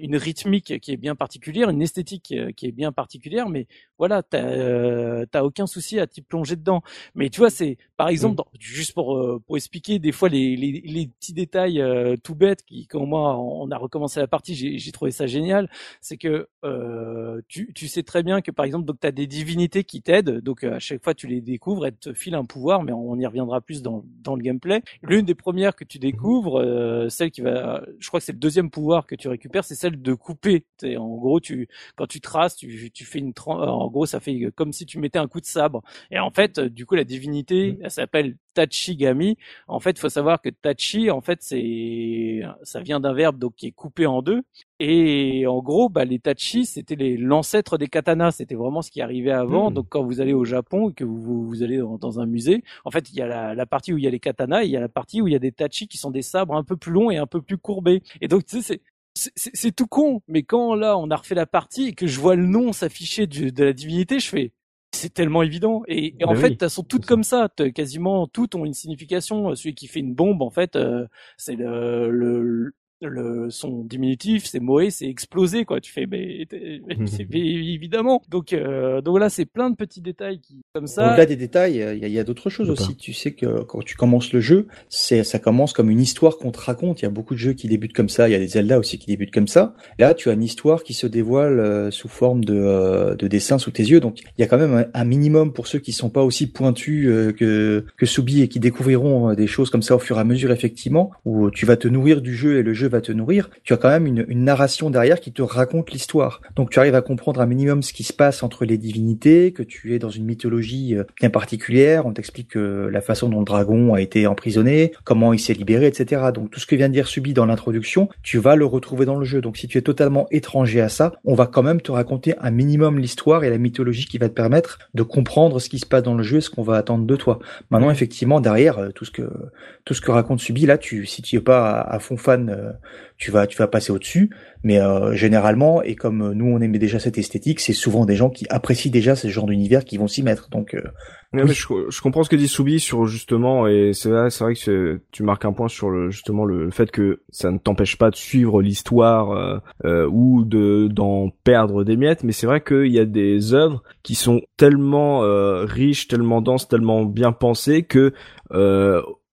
une rythmique qui est bien particulière, une esthétique euh, qui est bien particulière. Mais voilà, t'as euh, aucun souci à t'y plonger dedans. Mais tu vois, c'est par exemple, dans- juste pour euh, pour expliquer des fois les les, les petits détails euh, tout bêtes qui quand moi on a recommencé la partie, j'ai trouvé ça génial. C'est que euh, tu tu sais très bien que par exemple donc t'as des divinités qui t'aident, donc euh, à chaque fois tu les découvres, elles te filent un pouvoir, mais on y reviendra plus dans dans le gameplay. L'une des premières que tu découvres, euh, celle qui va, je crois que c'est le deuxième pouvoir que tu récupères, c'est celle de couper. En gros, tu quand tu traces, tu tu fais une en gros ça fait comme si tu mettais un coup de sabre. Et en fait, euh, du coup, la divinité Elle s'appelle Tachigami. En fait, il faut savoir que Tachi, en fait, c'est ça vient d'un verbe donc qui est coupé en deux. Et en gros, bah, les tachi, c'était les l'ancêtre des katanas. C'était vraiment ce qui arrivait avant. Hmm. Donc, quand vous allez au Japon et que vous, vous allez dans, un musée, en fait, il y a la, la, partie où il y a les katanas, et il y a la partie où il y a des tachi qui sont des sabres un peu plus longs et un peu plus courbés. Et donc, tu sais, c'est c'est tout con, mais quand là on a refait la partie et que je vois le nom s'afficher de, la divinité, je fais c'est tellement évident. Et, en fait, elles sont toutes comme ça. Quasiment toutes ont une signification. Celui qui fait une bombe, en fait, euh, c'est le, le, le son diminutif c'est moé c'est explosé quoi. Tu fais mais, c'est évidemment. Donc euh, donc là c'est plein de petits détails qui comme ça au-delà des détails il y a, d'autres choses aussi. tu sais que quand tu commences le jeu c'est ça commence comme une histoire qu'on te raconte. Il y a beaucoup de jeux qui débutent comme ça. Il y a des Zelda aussi qui débutent comme ça. Là tu as une histoire qui se dévoile euh, sous forme de euh, de dessin sous tes yeux. Donc il y a quand même un, minimum pour ceux qui sont pas aussi pointus euh, que que Soubi et qui découvriront des choses comme ça au fur et à mesure effectivement où tu vas te nourrir du jeu et le jeu va te nourrir, tu as quand même une, une narration derrière qui te raconte l'histoire. Donc tu arrives à comprendre un minimum ce qui se passe entre les divinités, que tu es dans une mythologie euh, bien particulière, on t'explique la façon dont le dragon a été emprisonné, comment il s'est libéré, etc. Donc tout ce que vient de dire Subi dans l'introduction, tu vas le retrouver dans le jeu. Donc si tu es totalement étranger à ça, on va quand même te raconter un minimum l'histoire et la mythologie qui va te permettre de comprendre ce qui se passe dans le jeu et ce qu'on va attendre de toi. Maintenant, effectivement, derrière, euh, tout ce que tout ce que raconte Subi, là, tu si tu es pas à, fond fan euh, tu vas tu vas passer au-dessus. Mais euh, généralement, et comme nous on aimait déjà cette esthétique, c'est souvent des gens qui apprécient déjà ce genre d'univers qui vont s'y mettre. Donc euh, je, comprends ce que dit Soubi sur justement et c'est vrai c'est vrai que tu marques un point sur le justement le fait que ça ne t'empêche pas de suivre l'histoire euh, ou de d'en perdre des miettes mais c'est vrai qu'il y a des œuvres qui sont tellement riches tellement denses tellement bien pensées que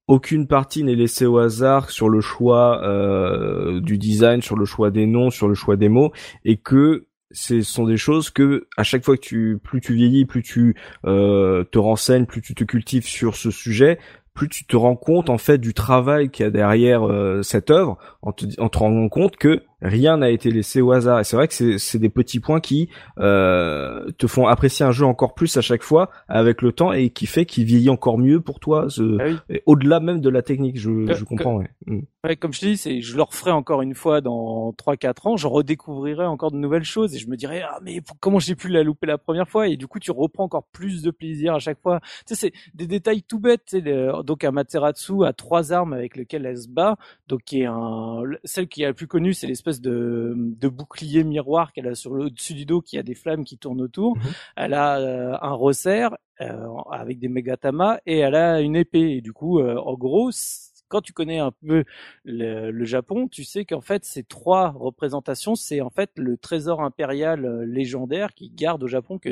aucune partie n'est laissée au hasard sur le choix euh, du design, sur le choix des noms, sur le choix des mots, et que ce sont des choses que à chaque fois que tu plus tu vieillis, plus tu euh, te renseignes, plus tu te cultives sur ce sujet, plus tu te rends compte en fait du travail qu'il y a derrière euh, cette œuvre, en te, en te rendant compte que rien n'a été laissé au hasard. Et c'est vrai que c'est des petits points qui euh, te font apprécier un jeu encore plus à chaque fois avec le temps et qui fait qu'il vieillit encore mieux pour toi, ah au-delà même de la technique. Je, je comprends. Ouais. Mm. ouais. comme je te dis, c'est je le referai encore une fois dans 3-4 ans, je redécouvrirai encore de nouvelles choses et je me dirai ah mais comment j'ai pu la louper la première fois? Et du coup tu reprends encore plus de plaisir à chaque fois. Tu sais, c'est des détails tout bêtes. donc Amaterasu a trois armes avec lesquelles elle se bat, donc qui est un celle qui est la plus connue, c'est l'espèce de, de bouclier miroir qu'elle a sur le dessus du dos, qui a des flammes qui tournent autour. Mhm. Elle a euh, un resserre euh, avec des mégatamas et elle a une épée. Et du coup, euh, en gros, quand tu connais un peu le, Japon, tu sais qu'en fait ces trois représentations, c'est en fait le trésor impérial euh, légendaire qui garde au Japon que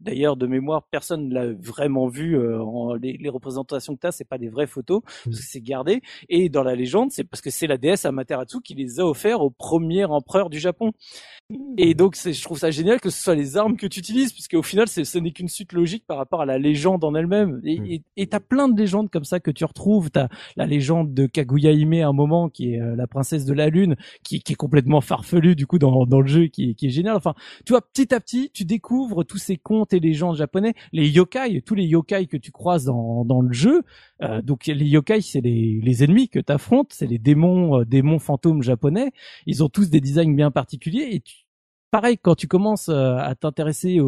d'ailleurs de mémoire personne ne l'a vraiment vu. Euh, en, les, représentations que tu as, c'est pas des vraies photos, parce que c'est gardé. Et dans la légende, c'est parce que c'est la déesse Amaterasu qui les a offerts au premier empereur du Japon. Et donc, je trouve ça génial que ce soit les armes que tu utilises, puisque au final, ce n'est qu'une suite logique par rapport à la légende en elle-même. Et mmh. t'as plein de légendes comme ça que tu retrouves. T'as la légende de Kaguya Hime un moment, qui est euh, la princesse de la lune, qui, est complètement farfelue du coup dans, le jeu, qui, est génial. Enfin, tu vois, petit à petit, tu découvres tous ces contes et légendes japonais, les yokai, tous les yokai que tu croises dans, le jeu. Euh, donc les yokai, c'est les, les ennemis que tu affrontes, c'est les démons, euh, démons fantômes japonais. Ils ont tous des designs bien particuliers et tu, pareil, quand tu commences euh, à t'intéresser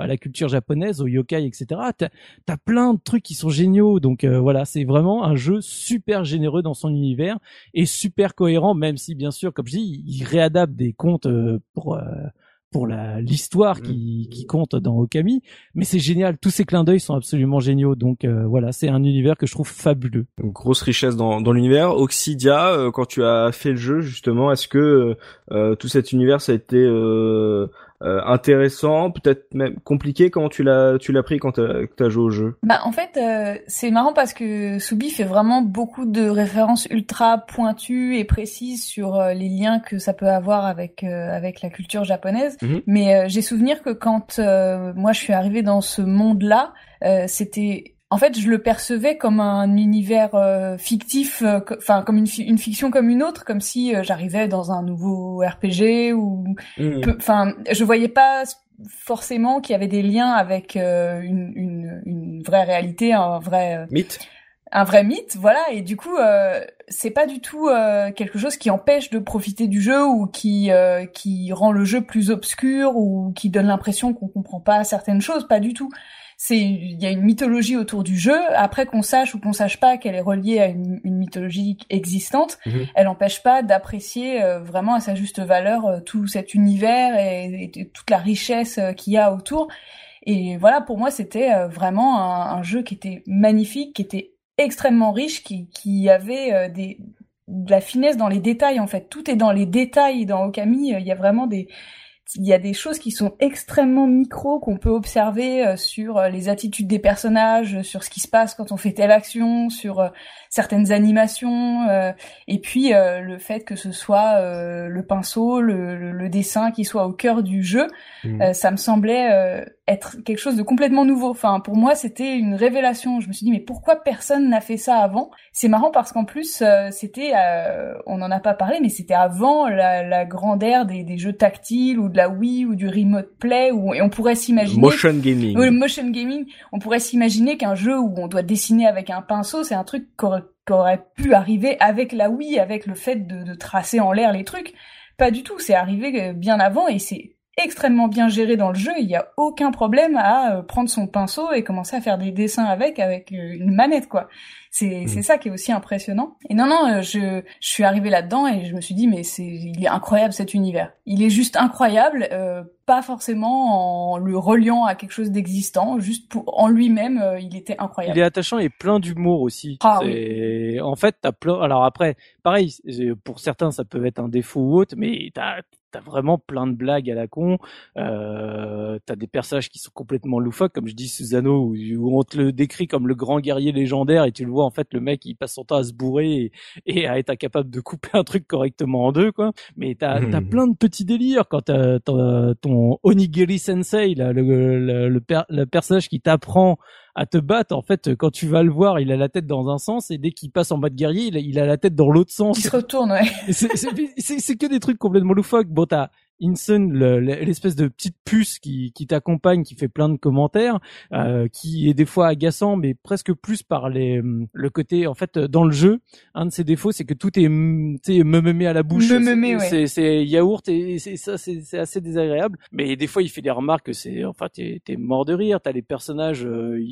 à la culture japonaise, aux yokai, etc., t'as as plein de trucs qui sont géniaux. Donc euh, voilà, c'est vraiment un jeu super généreux dans son univers et super cohérent, même si bien sûr, comme je dis, il réadapte des contes euh, pour pour la l'histoire qui, qui compte dans Okami, mais c'est génial. Tous ces clins d'œil sont absolument géniaux. Donc euh, voilà, c'est un univers que je trouve fabuleux. Une grosse richesse dans, dans l'univers. Oxidia, euh, quand tu as fait le jeu justement, est-ce que euh, tout cet univers ça a été euh, intéressant, peut-être même compliqué. Comment tu l'as tu l'as pris quand tu as joué au jeu? Bah en fait euh, c'est marrant parce que Soubi fait vraiment beaucoup de références ultra pointues et précises sur euh, les liens que ça peut avoir avec avec la culture japonaise. Mhm. Mais j'ai souvenir que quand moi je suis arrivée dans ce monde-là, c'était en fait, je le percevais comme un univers euh, fictif, euh, enfin comme une, une, fiction comme une autre, comme si euh, j'arrivais dans un nouveau RPG ou, mmh. enfin, je voyais pas forcément qu'il y avait des liens avec une, une, une, vraie réalité, un vrai mythe un vrai mythe, voilà. Et du coup, c'est pas du tout quelque chose qui empêche de profiter du jeu ou qui qui rend le jeu plus obscur ou qui donne l'impression qu'on comprend pas certaines choses. Pas du tout. C'est il y a une mythologie autour du jeu. Après qu'on sache ou qu'on sache pas qu'elle est reliée à une, mythologie existante, mhm. elle n'empêche pas d'apprécier vraiment à sa juste valeur tout cet univers et, toute la richesse qu'il y a autour. Et voilà, pour moi, c'était vraiment un, un, jeu qui était magnifique, qui était extrêmement riche qui, qui avait euh, des, de la finesse dans les détails en fait. Tout est dans les détails dans Okami. Euh, il y a vraiment des il y a des choses qui sont extrêmement micro qu'on peut observer euh, sur les attitudes des personnages, sur ce qui se passe quand on fait telle action, sur certaines animations, et puis le fait que ce soit le pinceau, le, le, dessin qui soit au cœur du jeu, mmh. ça me semblait être quelque chose de complètement nouveau. Enfin, pour moi, c'était une révélation. Je me suis dit, mais pourquoi personne n'a fait ça avant? C'est marrant parce qu'en plus, euh, c'était, euh, on n'en a pas parlé, mais c'était avant la, la grande ère des, des, jeux tactiles ou de la Wii ou du Remote Play, où, et on pourrait s'imaginer... Motion gaming. Oui, motion gaming. On pourrait s'imaginer qu'un jeu où on doit dessiner avec un pinceau, c'est un truc qui aurait pu arriver avec la Wii, avec le fait de, de tracer en l'air les trucs. Pas du tout, c'est arrivé euh, bien avant et c'est extrêmement bien géré dans le jeu. Il n'y a aucun problème à euh, prendre son pinceau et commencer à faire des dessins avec avec euh, une manette quoi. C'est mm. c'est ça qui est aussi impressionnant. Et non non, euh, je je suis arrivée là-dedans et je me suis dit mais c'est il est incroyable cet univers. Il est juste incroyable, pas forcément en le reliant à quelque chose d'existant, juste pour en lui-même, il était incroyable. Il est attachant et plein d'humour aussi. Ah, En fait, t'as plein. Alors après, pareil, pour certains ça peut être un défaut ou autre, mais t'as t'as vraiment plein de blagues à la con. Euh, t'as des personnages qui sont complètement loufoques, comme je dis Susano, où, on te le décrit comme le grand guerrier légendaire et tu le vois en fait le mec il passe son temps à se bourrer et, à être incapable de couper un truc correctement en deux quoi. Mais t'as as hmm. plein de petits délires quand t'as ton Onigiri Sensei, là, le, le, le personnage qui t'apprend à te battre. En fait, quand tu vas le voir, il a la tête dans un sens et dès qu'il passe en mode guerrier, il a, la tête dans l'autre sens. Il se retourne, ouais. C'est que des trucs complètement loufoques. Bon, t'as Inson, l'espèce de petite puce qui, qui t'accompagne, qui fait plein de commentaires, euh, qui est des fois agaçant, mais presque plus par les, le côté, en fait, dans le jeu, un de ses défauts, c'est que tout est, tu me me à la bouche. Me C'est yaourt et c'est ça, c'est assez désagréable. Mais des fois, il fait des remarques c'est, enfin, t'es mort de rire. T'as les personnages, euh,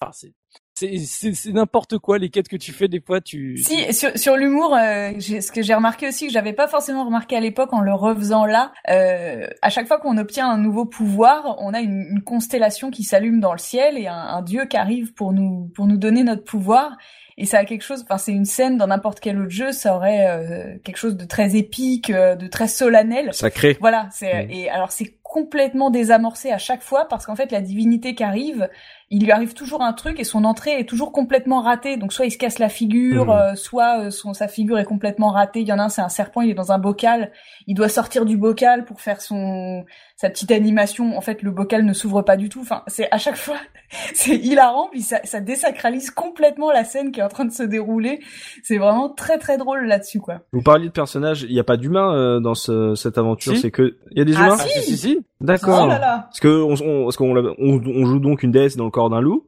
enfin, c'est c'est n'importe quoi les quêtes que tu fais des fois tu si sur, sur l'humour euh, ce que j'ai remarqué aussi que j'avais pas forcément remarqué à l'époque en le refaisant là euh, à chaque fois qu'on obtient un nouveau pouvoir on a une, une constellation qui s'allume dans le ciel et un, un, dieu qui arrive pour nous pour nous donner notre pouvoir. Et ça a quelque chose enfin c'est une scène dans n'importe quel autre jeu ça aurait euh, quelque chose de très épique euh, de très solennel. Sacré. Voilà c'est mm. et alors c'est complètement désamorcé à chaque fois parce qu'en fait la divinité qui arrive il lui arrive toujours un truc et son entrée est toujours complètement ratée. Donc soit il se casse la figure, mmh. euh, soit euh, son, sa figure est complètement ratée. Il y en a un, c'est un serpent, il est dans un bocal, il doit sortir du bocal pour faire son sa petite animation. En fait, le bocal ne s'ouvre pas du tout. Enfin, c'est à chaque fois, c'est hilarant, puis ça, ça désacralise complètement la scène qui est en train de se dérouler. C'est vraiment très très drôle là-dessus, quoi. Vous parliez de personnages, il n'y a pas d'humains euh, dans ce, cette aventure, c'est que il y a des ah, humains. Si, si, si. D'accord. Oh là là. Parce que on, on, parce qu'on on, on joue donc une déesse dans le corps d'un loup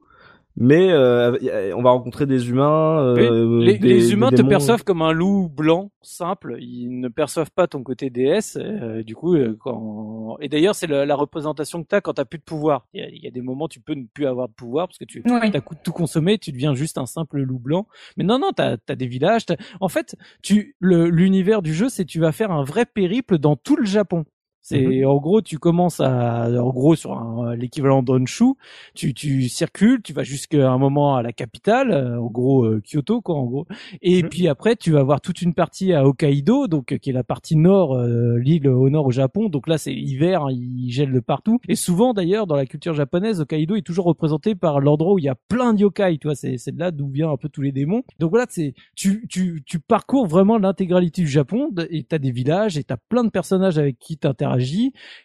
mais euh, on va rencontrer des humains. Euh, les, les, humains te perçoivent comme un loup blanc simple. Ils ne perçoivent pas ton côté déesse. Euh, du coup, euh, quand... et d'ailleurs, c'est la, représentation que t'as quand t'as plus de pouvoir. Il y, a, des moments tu peux ne plus avoir de pouvoir parce que tu oui. as tout consommé, tu deviens juste un simple loup blanc. Mais non, non, t'as as des villages. En fait, tu l'univers du jeu, c'est tu vas faire un vrai périple dans tout le Japon. C'est mhm. en gros, tu commences à, en gros, sur l'équivalent d'Onshu, tu, tu circules, tu vas jusqu'à un moment à la capitale, euh, en gros euh, Kyoto, quoi, en gros. Et mhm. puis après, tu vas avoir toute une partie à Hokkaido, donc euh, qui est la partie nord, l'île au nord au Japon. Donc là, c'est hiver, hein, il gèle de partout. Et souvent, d'ailleurs, dans la culture japonaise, Hokkaido est toujours représenté par l'endroit où il y a plein de yokai. Tu vois, c'est c'est de là d'où vient un peu tous les démons. Donc voilà, c'est tu tu tu parcours vraiment l'intégralité du Japon et t'as des villages et t'as plein de personnages avec qui t'interagis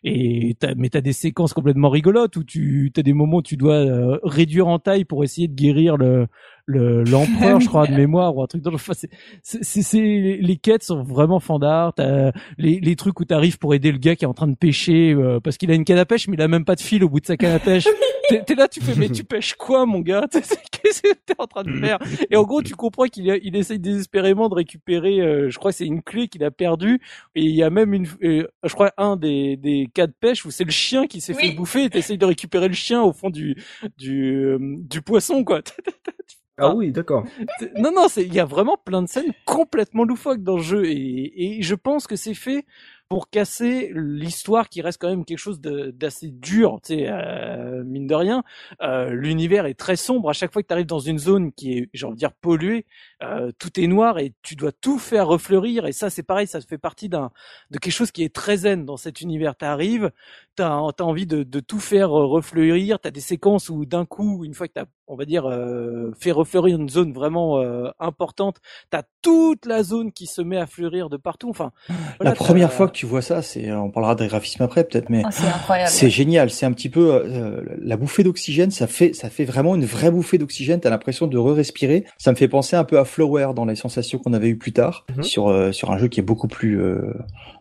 et t'as, mais t'as des séquences complètement rigolotes où tu as des moments où tu dois euh, réduire en taille pour essayer de guérir le l'empereur je crois de mémoire ou un truc enfin, c'est, c'est, c'est les quêtes sont vraiment fandards. T'as les, les trucs où t'arrives pour aider le gars qui est en train de pêcher euh, parce qu'il a une canne à pêche mais il a même pas de fil au bout de sa canne à pêche t'es là, tu fais, mais tu pêches quoi, mon gars? Qu'est-ce que t'es en train de faire? Et en gros, tu comprends qu'il il essaye désespérément de récupérer, euh, je crois que c'est une clé qu'il a perdue, et il y a même une, euh, je crois, un des, des cas de pêche où c'est le chien qui s'est fait bouffer, et t'essayes de récupérer le chien au fond du, du, euh, du poisson, quoi. Ah oui, d'accord. Non, non, il y a vraiment plein de scènes complètement loufoques dans le jeu. Et, et je pense que c'est fait pour casser l'histoire qui reste quand même quelque chose d'assez dur, tu sais, euh, mine de rien. Euh, L'univers est très sombre. À chaque fois que tu arrives dans une zone qui est, j'ai envie de dire, polluée, euh, tout est noir et tu dois tout faire refleurir. Et ça, c'est pareil, ça fait partie d'un de quelque chose qui est très zen dans cet univers. Tu arrives, tu as, envie de, de, tout faire euh, refleurir. Tu as des séquences où d'un coup, une fois que tu as, on va dire, euh, fait refleurir une zone vraiment euh, importante, tu as toute la zone qui se met à fleurir de partout. Enfin, la première fois que tu vois ça, c'est, on parlera des graphismes après peut-être, mais ah, c'est génial. C'est un petit peu euh, la bouffée d'oxygène. Ça fait, ça fait vraiment une vraie bouffée d'oxygène. T'as l'impression de re-respirer. Ça me fait penser un peu à Flower dans les sensations qu'on avait eu plus tard mhm. sur euh, sur un jeu qui est beaucoup plus euh,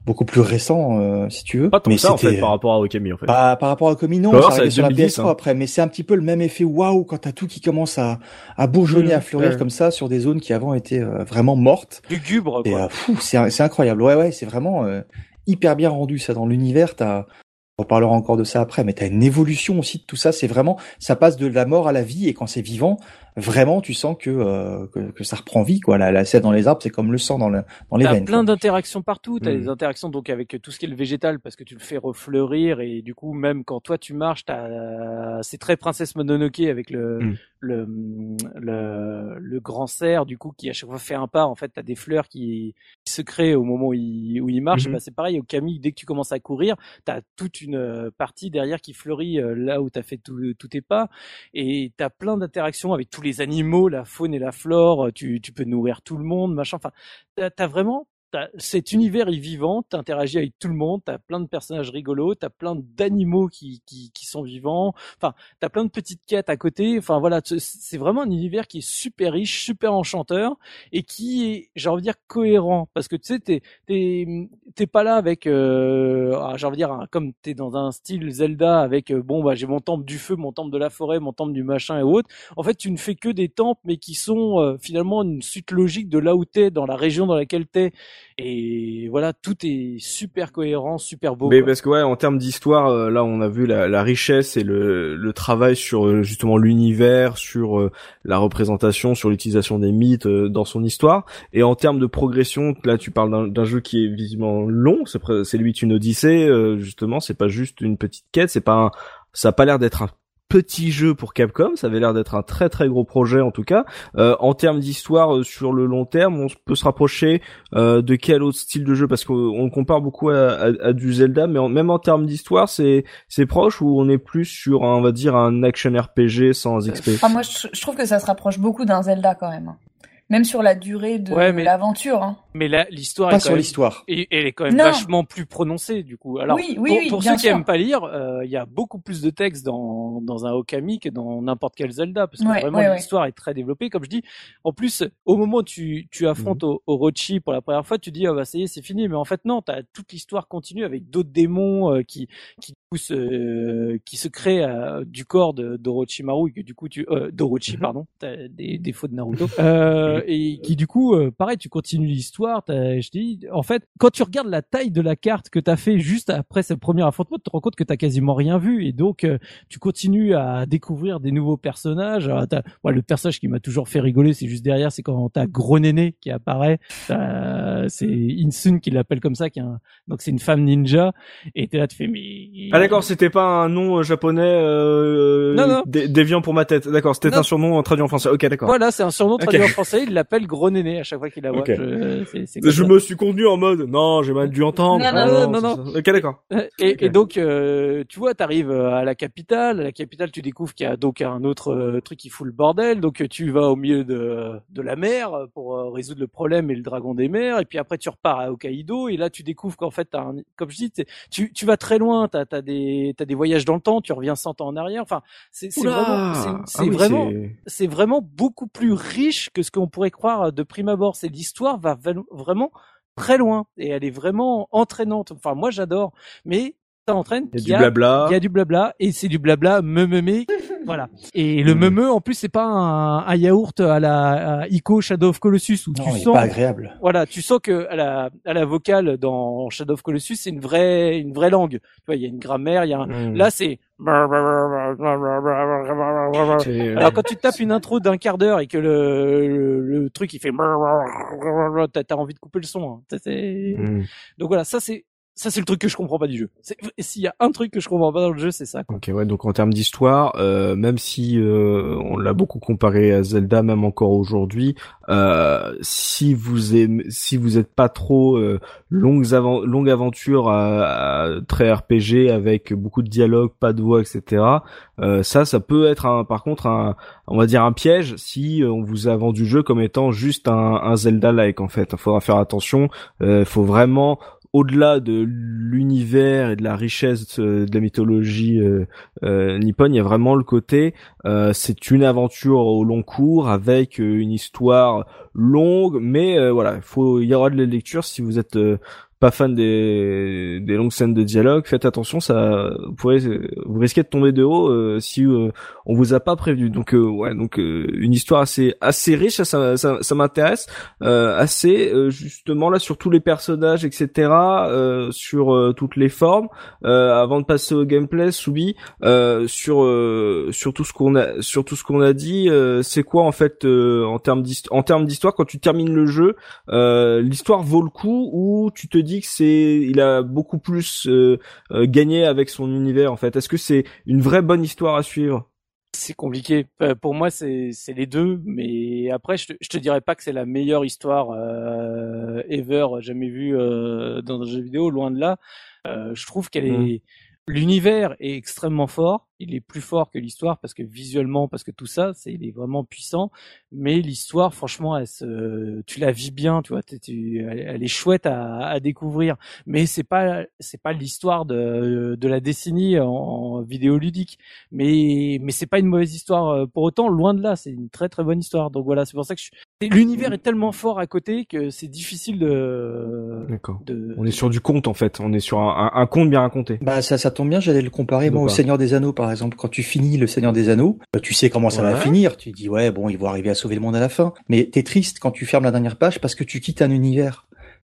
beaucoup plus récent, si tu veux. Pas tant mais ça en fait par rapport à Okami en fait. Par, par rapport à Okami non, ça, ça sur la PS3 hein. après, mais c'est un petit peu le même effet waouh quand t'as tout qui commence à à bourgeonner, mhm. à fleurir comme ça sur des zones qui avant étaient vraiment mortes. Lugubre. Et c'est incroyable. Ouais ouais, c'est vraiment hyper bien rendu ça dans l'univers. T'as, on parlera encore de ça après, mais t'as une évolution aussi de tout ça. C'est vraiment, ça passe de la mort à la vie et quand c'est vivant, vraiment tu sens que, euh, que, que ça reprend vie quoi. La, la scène dans les arbres, c'est comme le sang dans, le, dans les t'as veines. plein d'interactions partout. T'as mm. des interactions donc avec tout ce qui est le végétal parce que tu le fais refleurir et du coup même quand toi tu marches, t'as c'est très princesse Mononoke avec le mm. le, le le grand cerf du coup qui à chaque fois fait un pas. En fait, t'as des fleurs qui, se créent au moment où il où il marche. Mm-hmm. Bah, c'est pareil au Camille. Dès que tu commences à courir, t'as toute une euh, partie derrière qui fleurit euh, là où t'as fait tous tes pas et t'as plein d'interactions avec les animaux, la faune et la flore, euh, tu, tu peux nourrir tout le monde, machin. Enfin, t'as as vraiment cet univers est vivant, t'interagis avec tout le monde, t'as plein de personnages rigolos, t'as plein d'animaux qui, qui, qui, sont vivants, enfin t'as plein de petites quêtes à côté, enfin voilà, c'est vraiment un univers qui est super riche, super enchanteur et qui est, j'ai envie de dire, cohérent parce que tu sais, t'es t'es pas là avec, euh, ah, j'ai envie de dire, comme t'es dans un style Zelda avec euh, bon bah j'ai mon temple du feu, mon temple de la forêt, mon temple du machin et autres. En fait, tu ne fais que des temples mais qui sont euh, finalement une suite logique de là où t'es, dans la région dans laquelle t'es et voilà, tout est super cohérent, super beau. Mais parce que ouais, en termes d'histoire, euh, là, on a vu la, la richesse et le, le, travail sur euh, justement l'univers, sur euh, la représentation, sur l'utilisation des mythes dans son histoire. Et en termes de progression, là, tu parles d'un jeu qui est visiblement long. C'est lui une odyssée, justement. C'est pas juste une petite quête. C'est pas un, ça a pas l'air d'être un petit jeu pour Capcom, ça avait l'air d'être un très très gros projet en tout cas. Euh, en termes d'histoire euh, sur le long terme, on peut se rapprocher euh, de quel autre style de jeu? Parce qu'on compare beaucoup à, du Zelda, mais même en termes d'histoire, c'est c'est proche ou on est plus sur un, on va dire un action RPG sans XP. Ah, moi je trouve que ça se rapproche beaucoup d'un Zelda quand même même sur la durée de l'aventure. Hein. Mais l'histoire pas sur l'histoire. Et elle est quand même vachement plus prononcée du coup. Alors oui, oui, pour, ceux qui aiment pas lire, euh, il y a beaucoup plus de texte dans dans un Okami que dans n'importe quel Zelda parce que vraiment l'histoire est très développée. Comme je dis, en plus au moment où tu tu affrontes mhm. Orochi pour la première fois, tu dis oh bah ça y est c'est fini. Mais en fait non, t'as toute l'histoire continue avec d'autres démons euh, qui qui euh, qui se créent euh, du corps d'Orochimaru et que du coup tu euh, d'Orochi mhm. pardon, t'as des défauts de Naruto. Euh, et qui du coup, euh, pareil, tu continues l'histoire. Je dis, en fait, quand tu regardes la taille de la carte que t'as fait juste après ce premier affrontement, tu te rends compte que t'as quasiment rien vu, et donc euh, tu continues à découvrir des nouveaux personnages. Alors, le personnage qui m'a toujours fait rigoler, c'est juste derrière, c'est quand t'as Gros Néné qui apparaît. C'est Insun qui l'appelle comme ça, qui est un... donc c'est une femme ninja, et t'es là, tu fais mais. Ah d'accord, c'était pas un nom euh, japonais euh, non, non. déviant pour ma tête. D'accord, c'était un surnom traduit en français. Ok, d'accord. Voilà, c'est un surnom traduit en français il l'appelle gros néné à chaque fois qu'il la voit. Je, me suis contenu en mode non, j'ai mal dû entendre. Non, non, non, non, Ok, d'accord. Euh, et, et, donc, euh, tu vois, t'arrives euh, à la capitale. À la capitale, tu découvres qu'il y a donc un autre truc qui fout le bordel. Donc, tu vas au milieu de, de la mer pour résoudre le problème et le dragon des mers. Et puis après, tu repars à Hokkaido. Et là, tu découvres qu'en fait, as un, comme je dis, tu, tu vas très loin. T'as as des, t'as des voyages dans le temps. Tu reviens 100 ans en arrière. Enfin, c'est vraiment, c'est ah vraiment, c'est vraiment beaucoup plus riche que ce qu'on pourrait croire de prime abord. C'est l'histoire va vraiment très loin et elle est vraiment entraînante. Enfin, moi j'adore, mais ça entraîne Il y a qu'il du blabla. il y a du blabla et c'est du blabla me me me voilà et le Mm. me me en plus c'est pas un, un yaourt à la à Ico Shadow of Colossus où Non, tu il est sens pas agréable. voilà tu sens que à la à la vocale dans Shadow of Colossus c'est une vraie une vraie langue tu vois il y a une grammaire il y a un... Mm. là c'est alors quand tu tapes une intro d'un quart d'heure et que le, le, le truc il fait t'as envie de couper le son hein. Mm. donc voilà ça c'est ça c'est le truc que je comprends pas du jeu s'il y a un truc que je comprends pas dans le jeu c'est ça quoi. Ok ouais donc en termes d'histoire, euh, même si euh, on l'a beaucoup comparé à Zelda, même encore aujourd'hui, euh, si vous aimez, si vous êtes pas trop euh, longues avan- longue aventure à, très RPG avec beaucoup de dialogue, pas de voix, etc. euh, ça, ça peut être un, par contre un, on va dire un piège si euh, on vous a vendu le jeu comme étant juste un, un Zelda-like en fait. Il faudra faire attention. Il faut vraiment au-delà de l'univers et de la richesse euh, de la mythologie euh, euh, nippone, il y a vraiment le côté, euh, c'est une aventure au long cours avec une histoire longue, mais voilà, il faut, il y aura de la lecture si vous êtes pas fan des, des longues scènes de dialogue, faites attention, ça, vous pouvez, vous risquez de tomber de haut euh, si euh, on vous a pas prévenu. Donc euh, ouais, donc euh, une histoire assez assez riche, ça ça, ça, ça m'intéresse euh, assez euh, justement là sur tous les personnages, etc. sur toutes les formes. Avant de passer au gameplay, Soubi, sur sur tout ce qu'on a sur tout ce qu'on a dit, c'est quoi en fait en termes d'histoire en termes d'histoire quand tu termines le jeu, l'histoire vaut le coup ou tu te dis que c'est il a beaucoup plus euh, euh, gagné avec son univers en fait. Est-ce que c'est une vraie bonne histoire à suivre? C'est compliqué Euh, pour moi c'est les deux mais après je te, je te dirais pas que c'est la meilleure histoire euh, ever jamais vue euh, dans un jeu vidéo loin de là je trouve qu'elle Mhm. est l'univers est extrêmement fort il est plus fort que l'histoire parce que visuellement parce que tout ça c'est il est vraiment puissant mais l'histoire franchement elle se tu la vis bien tu vois tu, elle, est chouette à, à découvrir mais c'est pas c'est pas l'histoire de de la décennie en, en vidéoludique mais mais c'est pas une mauvaise histoire euh, pour autant loin de là c'est une très très bonne histoire donc voilà c'est pour ça que je... l'univers est tellement fort à côté que c'est difficile de D'accord. de On est sur du conte en fait. On est sur un, un, un conte bien raconté. Bah ça, ça tombe bien, j'allais le comparer moi au Seigneur des Anneaux par exemple. Quand tu finis le Seigneur des Anneaux, bah, tu sais comment ça va finir. Tu dis ouais bon ils vont arriver à sauver le monde à la fin. Mais t'es triste quand tu fermes la dernière page parce que tu quittes un univers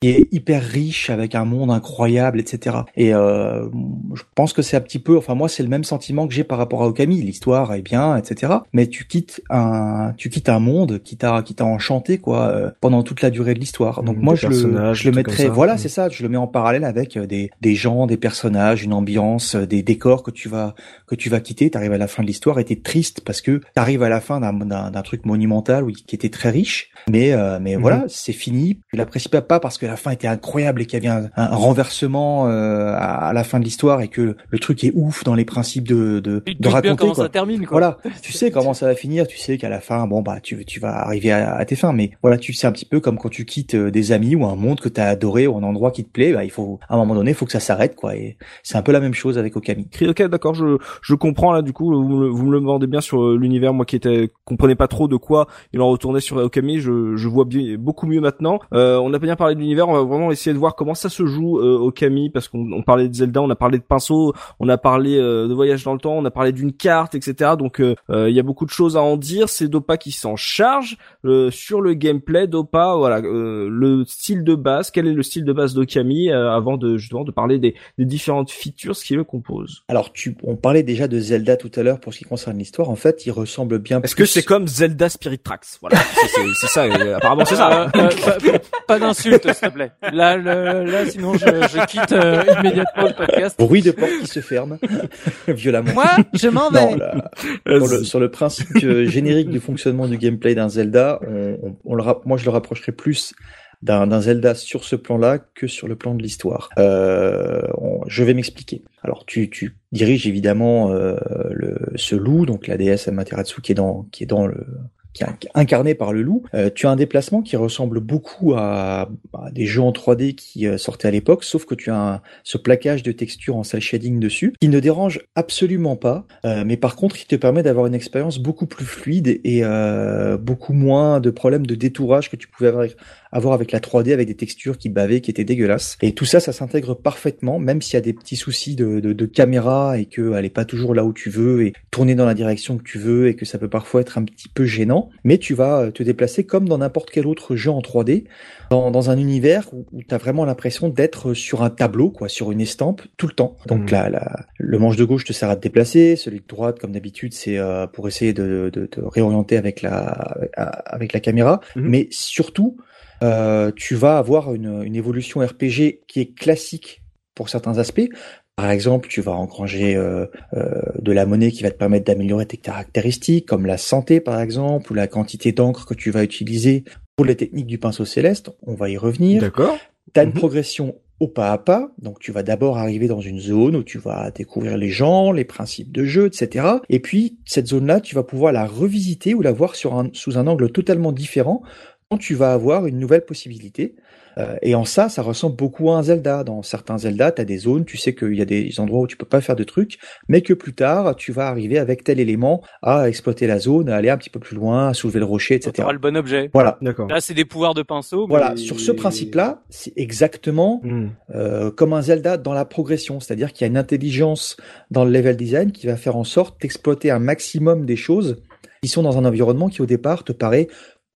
qui est hyper riche avec un monde incroyable, etc. Et euh, je pense que c'est un petit peu, enfin moi c'est le même sentiment que j'ai par rapport à Okami. L'histoire est bien, etc. Mais tu quittes un, tu quittes un monde qui t'a, qui t'a enchanté quoi euh, pendant toute la durée de l'histoire. Donc moi je le, je le mettrais, voilà Mm. c'est ça, je le mets en parallèle avec euh, des, des gens, des personnages, une ambiance, euh, des décors que tu vas, que tu vas quitter. T'arrives à la fin de l'histoire et t'es triste parce que t'arrives à la fin d'un, d'un, truc monumental oui, qui était très riche, mais euh, mais Mhm. voilà c'est fini. Tu l'apprécies pas parce que la fin était incroyable et qu'il y avait un, un renversement euh, à, à la fin de l'histoire et que le truc est ouf dans les principes de de, tu de raconter bien comment quoi. ça termine quoi Voilà, tu sais comment ça va finir, tu sais qu'à la fin, bon bah tu tu vas arriver à, à tes fins, mais voilà, tu sais un petit peu comme quand tu quittes euh, des amis ou un monde que t'as adoré ou un endroit qui te plaît, bah il faut à un moment donné, il faut que ça s'arrête quoi. Et c'est un peu la même chose avec Okami. Ok, d'accord, je je comprends là du coup, vous me, vous me le vendez bien sur euh, l'univers, moi qui était comprenais pas trop de quoi il en retournait sur Okami, je je vois bien beaucoup mieux maintenant. Euh, on a bien parlé de l'univers, on va vraiment essayer de voir comment ça se joue euh, Okami parce qu'on on parlait de Zelda, on a parlé de pinceau, on a parlé euh, de voyage dans le temps, on a parlé d'une carte, etc. Donc euh, euh, il y a beaucoup de choses à en dire. C'est Dopa qui s'en charge euh, sur le gameplay. Dopa, voilà, euh, le style de base. Quel est le style de base d'Okami euh, avant de justement de parler des, des différentes features qui le composent. Alors tu, on parlait déjà de Zelda tout à l'heure pour ce qui concerne l'histoire. En fait, il ressemble bien. Est-ce que plus- c'est comme Zelda Spirit Tracks? Voilà, c'est ça. euh, apparemment, c'est ça. Euh, euh, pas, s'il te plaît. Là, le- là, sinon je, je quitte euh, immédiatement le podcast. bruit de porte qui se ferme violemment. Moi, je m'en Non, là, sur, le, sur le principe euh, générique du fonctionnement du gameplay d'un Zelda, on, on- on le moi je le rapprocherais plus d'un d'un Zelda sur ce plan-là que sur le plan de l'histoire. Euh, je vais m'expliquer. Alors tu, tu diriges évidemment euh, le, ce loup, donc la déesse Amaterasu qui est dans qui est dans le qui incarné par le loup, euh, tu as un déplacement qui ressemble beaucoup à, à des jeux en 3D qui euh, sortaient à l'époque, sauf que tu as un, ce plaquage de textures en cel shading dessus, qui ne dérange absolument pas, euh, mais par contre, qui te permet d'avoir une expérience beaucoup plus fluide et beaucoup moins de problèmes de détourage que tu pouvais avoir avec, la 3D, avec des textures qui bavaient, qui étaient dégueulasses. Et tout ça, ça s'intègre parfaitement, même s'il y a des petits soucis de, de, caméra et qu'elle est pas toujours là où tu veux et tourner dans la direction que tu veux et que ça peut parfois être un petit peu gênant mais tu vas euh, te déplacer comme dans n'importe quel autre jeu en 3D, dans, dans un univers où, tu as vraiment l'impression d'être sur un tableau, quoi, sur une estampe, tout le temps. Donc mmh. là, le manche de gauche te sert à te déplacer, celui de droite, comme d'habitude, c'est euh, pour essayer de, de, de, réorienter avec la, avec la caméra, mmh. mais surtout, euh, tu vas avoir une, une évolution RPG qui est classique pour certains aspects, par exemple, tu vas engranger euh, euh, de la monnaie qui va te permettre d'améliorer tes caractéristiques, comme la santé par exemple, ou la quantité d'encre que tu vas utiliser pour les techniques du pinceau céleste. On va y revenir. D'accord. Tu as une mhm. progression au pas à pas. Donc tu vas d'abord arriver dans une zone où tu vas découvrir les gens, les principes de jeu, etc. Et puis cette zone-là, tu vas pouvoir la revisiter ou la voir sur un, sous un angle totalement différent quand tu vas avoir une nouvelle possibilité. Euh, et en ça, ça ressemble beaucoup à un Zelda. Dans certains Zelda, tu as des zones, tu sais qu'il y a des endroits où tu peux pas faire de trucs, mais que plus tard, tu vas arriver avec tel élément à exploiter la zone, à aller un petit peu plus loin, à soulever le rocher, etc. Tu le bon objet. Voilà. D'accord. Là, c'est des pouvoirs de pinceau. Voilà. Sur ce principe-là, c'est exactement hmm. euh, comme un Zelda dans la progression. C'est-à-dire qu'il y a une intelligence dans le level design qui va faire en sorte d'exploiter un maximum des choses qui sont dans un environnement qui au départ te paraît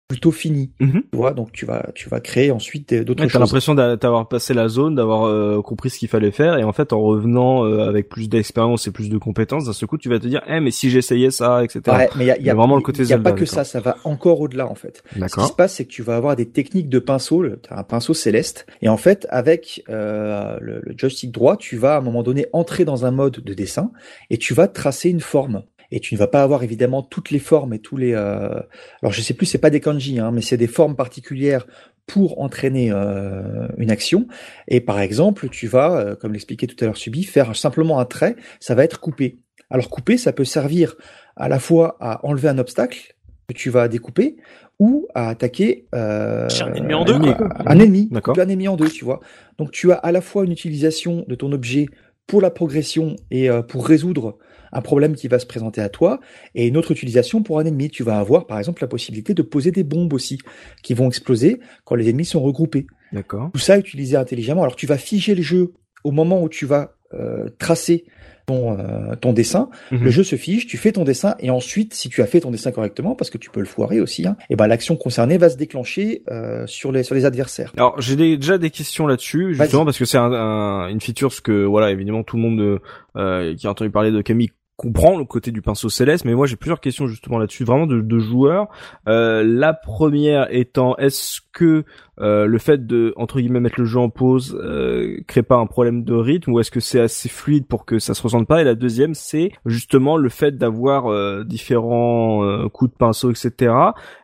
plutôt fini. Mhm. Tu vois, donc tu vas tu vas créer ensuite d'autres choses. T'as l'impression d'avoir passé la zone, d'avoir euh, compris ce qu'il fallait faire, et en fait en revenant euh, avec plus d'expérience et plus de compétences, d'un seul coup tu vas te dire, eh mais si j'essayais ça, etc. Ouais, mais il y a, y a, vraiment le côté. Il y a pas que ça, ça va encore au-delà en fait. Ce qui se passe, c'est que tu vas avoir des techniques de pinceau, tu as un pinceau céleste, et en fait avec euh, le, le joystick droit, tu vas à un moment donné entrer dans un mode de dessin et tu vas tracer une forme et tu ne vas pas avoir évidemment toutes les formes et tous les. Euh... Alors je sais plus, c'est pas des kanji, hein, mais c'est des formes particulières pour entraîner euh, une action. Et par exemple, tu vas, euh, comme l'expliquait tout à l'heure Subi, faire simplement un trait, ça va être coupé. Alors couper, ça peut servir à la fois à enlever un obstacle que tu vas découper ou à attaquer euh, un ennemi en deux. Un, ennemi, un ennemi en deux, tu vois. Donc tu as à la fois une utilisation de ton objet pour la progression et euh, pour résoudre un problème qui va se présenter à toi, et une autre utilisation pour un ennemi. Tu vas avoir par exemple la possibilité de poser des bombes aussi, qui vont exploser quand les ennemis sont regroupés. D'accord. Tout ça utilisé intelligemment. Alors tu vas figer le jeu au moment où tu vas euh, tracer ton, euh, ton dessin, mhm. le jeu se fige, tu fais ton dessin et ensuite, si tu as fait ton dessin correctement, parce que tu peux le foirer aussi, hein, et ben l'action concernée va se déclencher euh, sur les sur les adversaires. Alors j'ai déjà des questions là-dessus, justement parce que c'est un, une feature ce que voilà évidemment tout le monde euh, qui a entendu parler de Camille comprend le côté du pinceau céleste, mais moi j'ai plusieurs questions justement là-dessus, vraiment de, de joueurs. Euh, la première étant, est-ce que euh, le fait de entre guillemets mettre le jeu en pause euh, crée pas un problème de rythme, ou est-ce que c'est assez fluide pour que ça se ressente pas? Et la deuxième, c'est justement le fait d'avoir euh, différents euh, coups de pinceau, etc.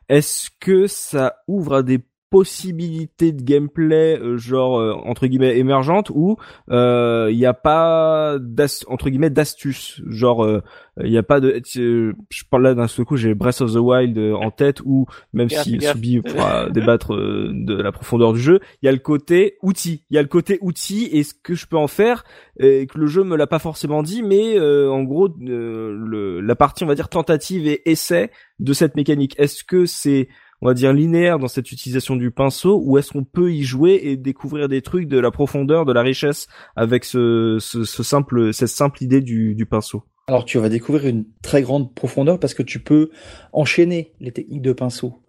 Est-ce que ça ouvre à des possibilité de gameplay euh, genre euh, entre guillemets émergente où il euh, n'y a pas entre guillemets d'astuce genre il n'y a pas de je parle là d'un seul coup j'ai Breath of the Wild en tête ou même si Subi pourra débattre de la profondeur du jeu il y a le côté outil. Il y a le côté outil et ce que je peux en faire et que le jeu me l'a pas forcément dit mais en gros le, la partie on va dire tentative et essai de cette mécanique. Est-ce que c'est on va dire linéaire dans cette utilisation du pinceau ou est-ce qu'on peut y jouer et découvrir des trucs de la profondeur, de la richesse avec ce, ce, simple cette simple idée du pinceau. Alors tu vas découvrir une très grande profondeur parce que tu peux enchaîner les techniques de pinceau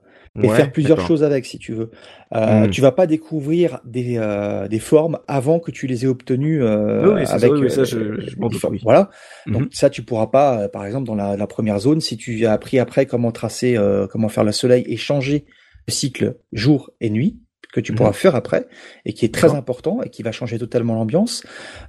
et faire plusieurs choses avec si tu veux. Euh, hmm. Tu vas pas découvrir des, euh, des formes avant que tu les aies obtenues euh, avec oui, ça, je, je voilà. Mhm. Donc ça tu pourras pas euh, par exemple dans la, la, première zone si tu as appris après comment tracer euh, comment faire le soleil et changer le cycle jour et nuit que tu pourras mhm. faire après et qui est très important et qui va changer totalement l'ambiance.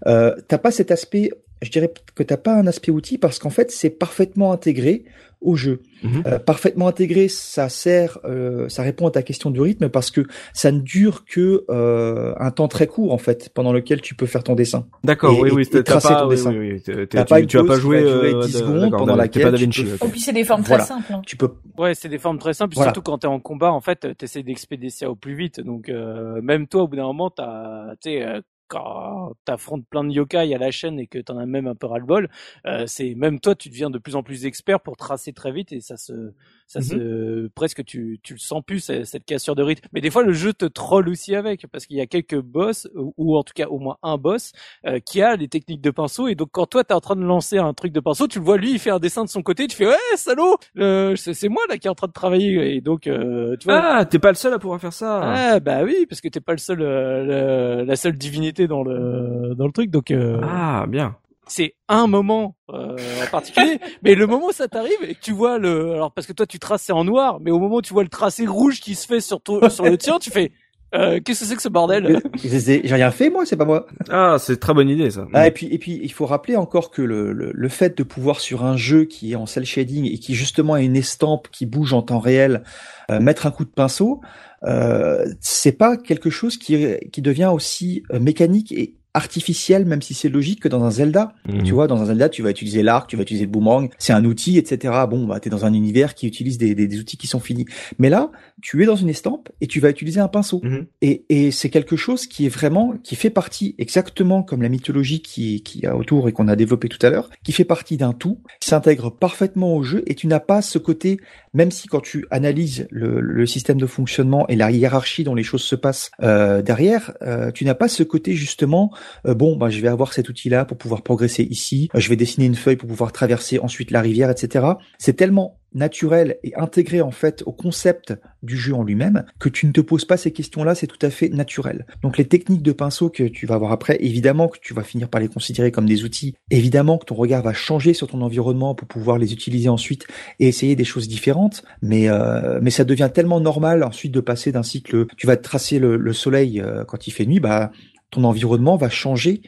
Euh, t'as pas cet aspect, je dirais que t'as pas un aspect outil parce qu'en fait c'est parfaitement intégré au jeu. Mhm. Euh, parfaitement intégré, ça sert, euh, ça répond à ta question du rythme parce que ça ne dure que euh, un temps très court en fait, pendant lequel tu peux faire ton dessin. D'accord, oui, et- oui, t'as tracer pas, ton oui, dessin. oui, oui, t'es- T'as tu, pas une tu vas pas jouer, euh, 10 de- secondes pendant t'es laquelle pas tu peux- puis c'est des formes Voilà. très simples. hein. Tu peux Ouais, c'est des formes très simples, Voilà. surtout quand t'es en combat, en fait, t'essaies d'expédier ça au plus vite. Donc, euh, même toi, au bout d'un moment, t'as, tu sais, euh, quand t'affrontes plein de yokai à la chaîne et que t'en as même un peu ras-le-bol, euh, c'est même toi, tu deviens de plus en plus expert pour tracer très vite et ça se, ça Mhm. se, presque tu, tu le sens plus cette cassure de rythme. Mais des fois, le jeu te troll aussi avec parce qu'il y a quelques boss ou, ou en tout cas au moins un boss euh, qui a les techniques de pinceau et donc quand toi t'es en train de lancer un truc de pinceau, tu le vois lui, il fait un dessin de son côté, tu fais ouais salaud, euh, c'est c'est moi là qui est en train de travailler et donc euh, tu vois. Ah, t'es pas le seul à pouvoir faire ça. Ah bah oui parce que t'es pas le seul euh, le- la seule divinité dans le dans le truc donc euh, Ah, bien. C'est un moment euh, en particulier mais le moment où ça t'arrive et que tu vois le alors parce que toi tu traces c'est en noir mais au moment où tu vois le tracé rouge qui se fait sur ton- sur le tien tu fais euh, qu'est-ce que c'est que ce bordel? J'ai rien fait moi, c'est pas moi. Ah, c'est une très bonne idée, ça. Ah, et puis et puis il faut rappeler encore que le, le, le fait de pouvoir sur un jeu qui est en cel shading et qui justement a une estampe qui bouge en temps réel, euh, mettre un coup de pinceau, euh, c'est pas quelque chose qui qui devient aussi euh, mécanique et artificiel, même si c'est logique que dans un Zelda. Mhm. Tu vois, dans un Zelda, tu vas utiliser l'arc, tu vas utiliser le boomerang, c'est un outil, etc. Bon, bah, t'es dans un univers qui utilise des, des, des outils qui sont finis. Mais là, tu es dans une estampe et tu vas utiliser un pinceau. Mhm. Et, et c'est quelque chose qui est vraiment, qui fait partie exactement comme la mythologie qui, qui a autour et qu'on a développé tout à l'heure, qui fait partie d'un tout, s'intègre parfaitement au jeu et tu n'as pas ce côté, même si quand tu analyses le, le système de fonctionnement et la hiérarchie dont les choses se passent euh, derrière, euh, tu n'as pas ce côté justement, euh, bon, bah, je vais avoir cet outil-là pour pouvoir progresser ici, euh, je vais dessiner une feuille pour pouvoir traverser ensuite la rivière, etc. C'est tellement naturel et intégré en fait au concept du jeu en lui-même que tu ne te poses pas ces questions-là, c'est tout à fait naturel. Donc les techniques de pinceau que tu vas voir après, évidemment que tu vas finir par les considérer comme des outils, évidemment que ton regard va changer sur ton environnement pour pouvoir les utiliser ensuite et essayer des choses différentes, mais euh, mais ça devient tellement normal ensuite de passer d'un cycle, tu vas tracer le, le soleil euh, quand il fait nuit, bah ton environnement va changer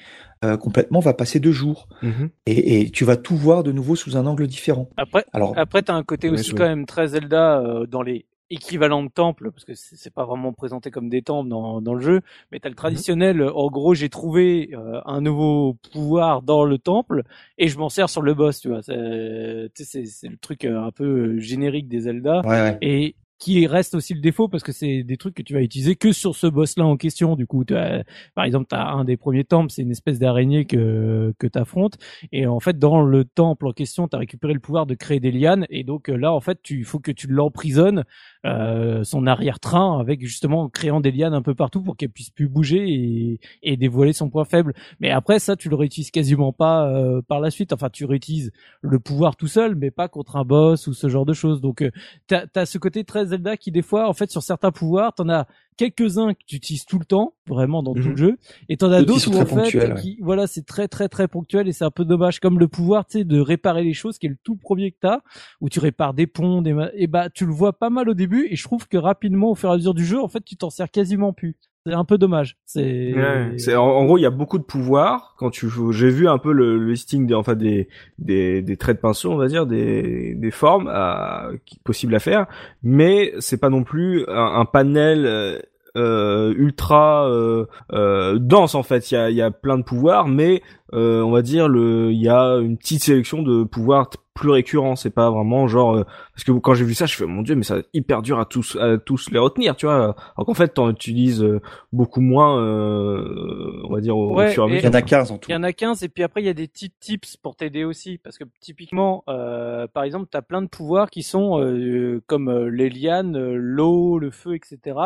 euh, complètement, va passer de jour Mhm. et, et tu vas tout voir de nouveau sous un angle différent. après Alors Après, t'as un côté aussi quand même très Zelda euh, dans les équivalents de temples, parce que c'est c'est pas vraiment présenté comme des temples dans, dans le jeu, mais t'as le traditionnel. euh, En gros, j'ai trouvé euh, un nouveau pouvoir dans le temple et je m'en sers sur le boss, tu vois. C'est tu sais, c'est- c'est le truc euh, un peu générique des Zelda ouais, ouais. et qui reste aussi le défaut parce que c'est des trucs que tu vas utiliser que sur ce boss-là en question. Du coup, t'as- par exemple, tu as un des premiers temples, c'est une espèce d'araignée que que t'affrontes et en fait dans le temple en question, tu as récupéré le pouvoir de créer des lianes et donc euh, là en fait, tu faut que tu l'emprisonnes euh, son arrière-train avec justement en créant des lianes un peu partout pour qu'elle puisse plus bouger et, et dévoiler son point faible. Mais après ça, tu le réutilises quasiment pas euh, par la suite. Enfin, tu réutilises le pouvoir tout seul, mais pas contre un boss ou ce genre de choses. Donc euh, t'as as ce côté très Zelda qui des fois, en fait, sur certains pouvoirs, t'en as quelques-uns que tu utilises tout le temps, vraiment dans tout Mhm. le jeu, et t'en as D'autres où en fait, ouais. qui, voilà, c'est très très très ponctuel et c'est un peu dommage, comme le pouvoir, tu sais, de réparer les choses, qui est le tout premier que t'as, où tu répares des ponts, des, et bah tu le vois pas mal au début, et je trouve que rapidement, au fur et à mesure du jeu, en fait, tu t'en sers quasiment plus. C'est un peu dommage. C'est. Ouais, en, gros il y a beaucoup de pouvoir quand tu j'ai vu un peu le, le listing des enfin des, des des traits de pinceau on va dire des des formes à, qui possibles à faire mais c'est pas non plus un, un panel euh, ultra euh, euh, dense en fait il y a y a plein de pouvoirs mais euh, on va dire le il y a une petite sélection de pouvoirs plus récurrents c'est pas vraiment genre euh, parce que quand j'ai vu ça je fais mon dieu mais ça hyper dur à tous à tous les retenir tu vois alors qu'en fait t'en utilises euh, beaucoup moins euh, on va dire au, fur et à et- Il y en mesure a 15 en tout. Il y en a 15 et puis après il y a des petits tips pour t'aider aussi parce que typiquement euh, par exemple tu as plein de pouvoirs qui sont euh, comme euh, les lianes, l'eau, le feu etc.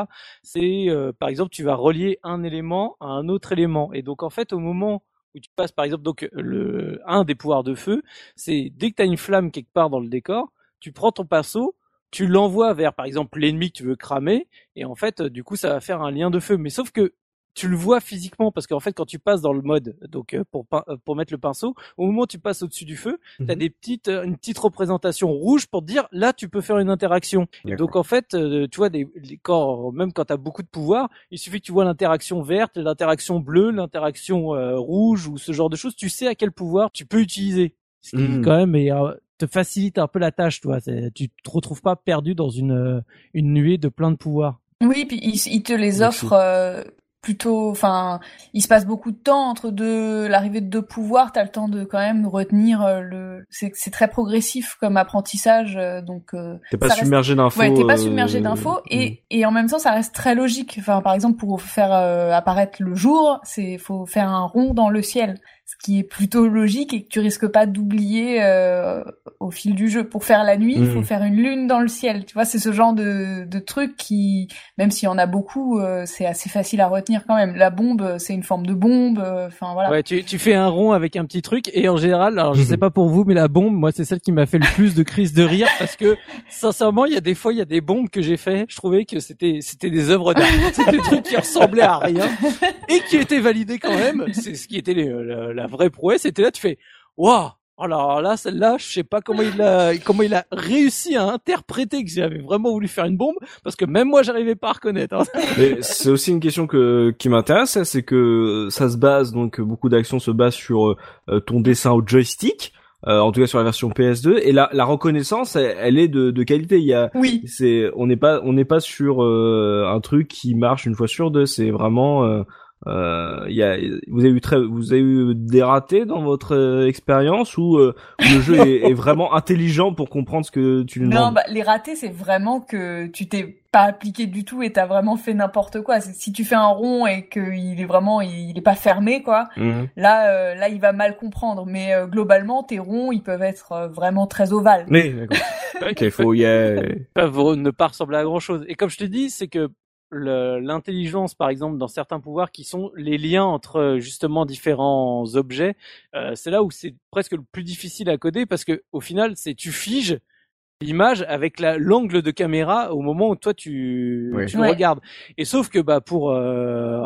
C'est euh, par exemple tu vas relier un élément à un autre élément et donc en fait au moment où tu passes par exemple donc le un des pouvoirs de feu, c'est dès que tu as une flamme quelque part dans le décor, tu prends ton pinceau tu l'envoies vers par exemple l'ennemi que tu veux cramer et en fait euh, du coup ça va faire un lien de feu. Mais sauf que tu le vois physiquement parce qu'en fait quand tu passes dans le mode donc euh, pour euh, pour mettre le pinceau au moment où tu passes au-dessus du feu tu as Mhm. des petites euh, une petite représentation rouge pour te dire là tu peux faire une interaction Et donc en fait tu vois des les- quand même quand tu as beaucoup de pouvoir il suffit que tu vois l'interaction verte l'interaction bleue l'interaction euh, rouge ou ce genre de choses tu sais à quel pouvoir tu peux utiliser ce qui Mhm. quand même est euh, te facilite un peu la tâche, toi. Tu te retrouves pas perdu dans une une nuée de plein de pouvoirs. Oui, puis il, te les offre euh, plutôt, enfin, il se passe beaucoup de temps entre deux l'arrivée de deux pouvoirs. T'as le temps de quand même retenir euh, le. C'est très progressif comme apprentissage, euh, donc. Euh, t'es pas submergé d'infos. Ouais, t'es pas submergé d'infos et hmm. et en même temps ça reste très logique. Enfin, par exemple pour faire apparaître le jour, c'est faut faire un rond dans le ciel ce qui est plutôt logique et que tu risques pas d'oublier euh, au fil du jeu. Pour faire la nuit, il faut mmh. faire une lune dans le ciel. Tu vois, c'est ce genre de, de truc qui, même s'il y en a beaucoup, euh, c'est assez facile à retenir quand même. La bombe, c'est une forme de bombe. Euh, enfin voilà. Ouais, tu, tu fais un rond avec un petit truc et en général, alors je sais pas pour vous, mais la bombe, moi, c'est celle qui m'a fait le plus de crise de rire parce que sincèrement, il y a des fois, il y a des bombes que j'ai fait, je trouvais que c'était c'était des œuvres d'art, c'était des trucs qui ressemblaient à rien et qui étaient validés quand même. C'est ce qui était les, la vraie prouesse. C'était là, tu fais, waouh. Alors là, celle-là, je sais pas comment il a comment il a réussi à interpréter que j'avais vraiment voulu faire une bombe, parce que même moi, j'arrivais pas à reconnaître. Hein. Mais c'est aussi une question que qui m'intéresse, c'est que ça se base donc beaucoup d'actions se basent sur euh, ton dessin au joystick. Euh, en tout cas sur la version PS2 et la, la reconnaissance elle, est de, de, qualité il y a oui c'est on n'est pas on n'est pas sur euh, un truc qui marche une fois sur deux c'est vraiment euh, y a, vous avez eu très, vous avez eu des ratés dans votre euh, expérience ou euh, le jeu est, vraiment intelligent pour comprendre ce que tu lui demandes Non, bah, les ratés, c'est vraiment que tu t'es pas appliqué du tout et t'as vraiment fait n'importe quoi. Si tu fais un rond et qu'il est vraiment, il, est pas fermé, quoi. Mhm. Là, euh, là, il va mal comprendre. Mais globalement, tes ronds, ils peuvent être vraiment très ovales. Mais il faut y Ils peuvent ne pas ressembler à grand chose. Et comme je te dis, c'est que l'intelligence, par exemple, dans certains pouvoirs qui sont les liens entre justement différents objets, euh, c'est là où c'est presque le plus difficile à coder parce que au final, c'est tu figes l'image avec la l'angle de caméra au moment où toi tu, tu regardes. Et sauf que bah pour euh,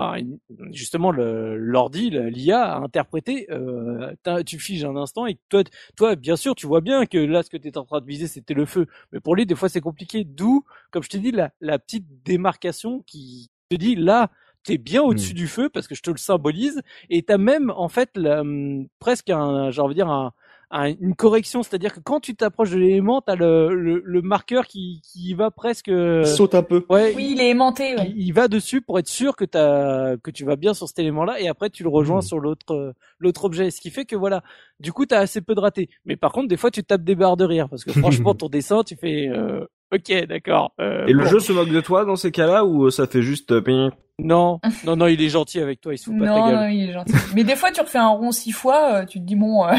justement le l'ordi, l'IA a interprété, euh, tu figes un instant et toi toi bien sûr tu vois bien que là ce que tu es en train de viser c'était le feu, mais pour lui des fois c'est compliqué. D'où comme je t'ai dit la, la petite démarcation qui te dit là t'es bien au-dessus hmm. du feu parce que je te le symbolise et t'as même en fait hum, presque un j'ai envie de dire un une correction, c'est-à-dire que quand tu t'approches de l'élément, t'as le, le, le, marqueur qui, qui va presque saute un peu. Ouais, oui, il est aimanté. Ouais. Il, va dessus pour être sûr que t'as que tu vas bien sur cet élément-là, et après tu le rejoins hmm. sur l'autre l'autre objet, ce qui fait que voilà, du coup t'as assez peu de ratés. Mais par contre, des fois tu tapes des barres de rire parce que franchement ton dessin, tu fais euh, ok, d'accord. Euh, et le jeu se moque de toi dans ces cas-là ou ça fait juste euh, non, non, non, il est gentil avec toi, il se fout pas ta gueule. Non, il est gentil. Mais des fois, tu refais un rond six fois, tu te dis bon.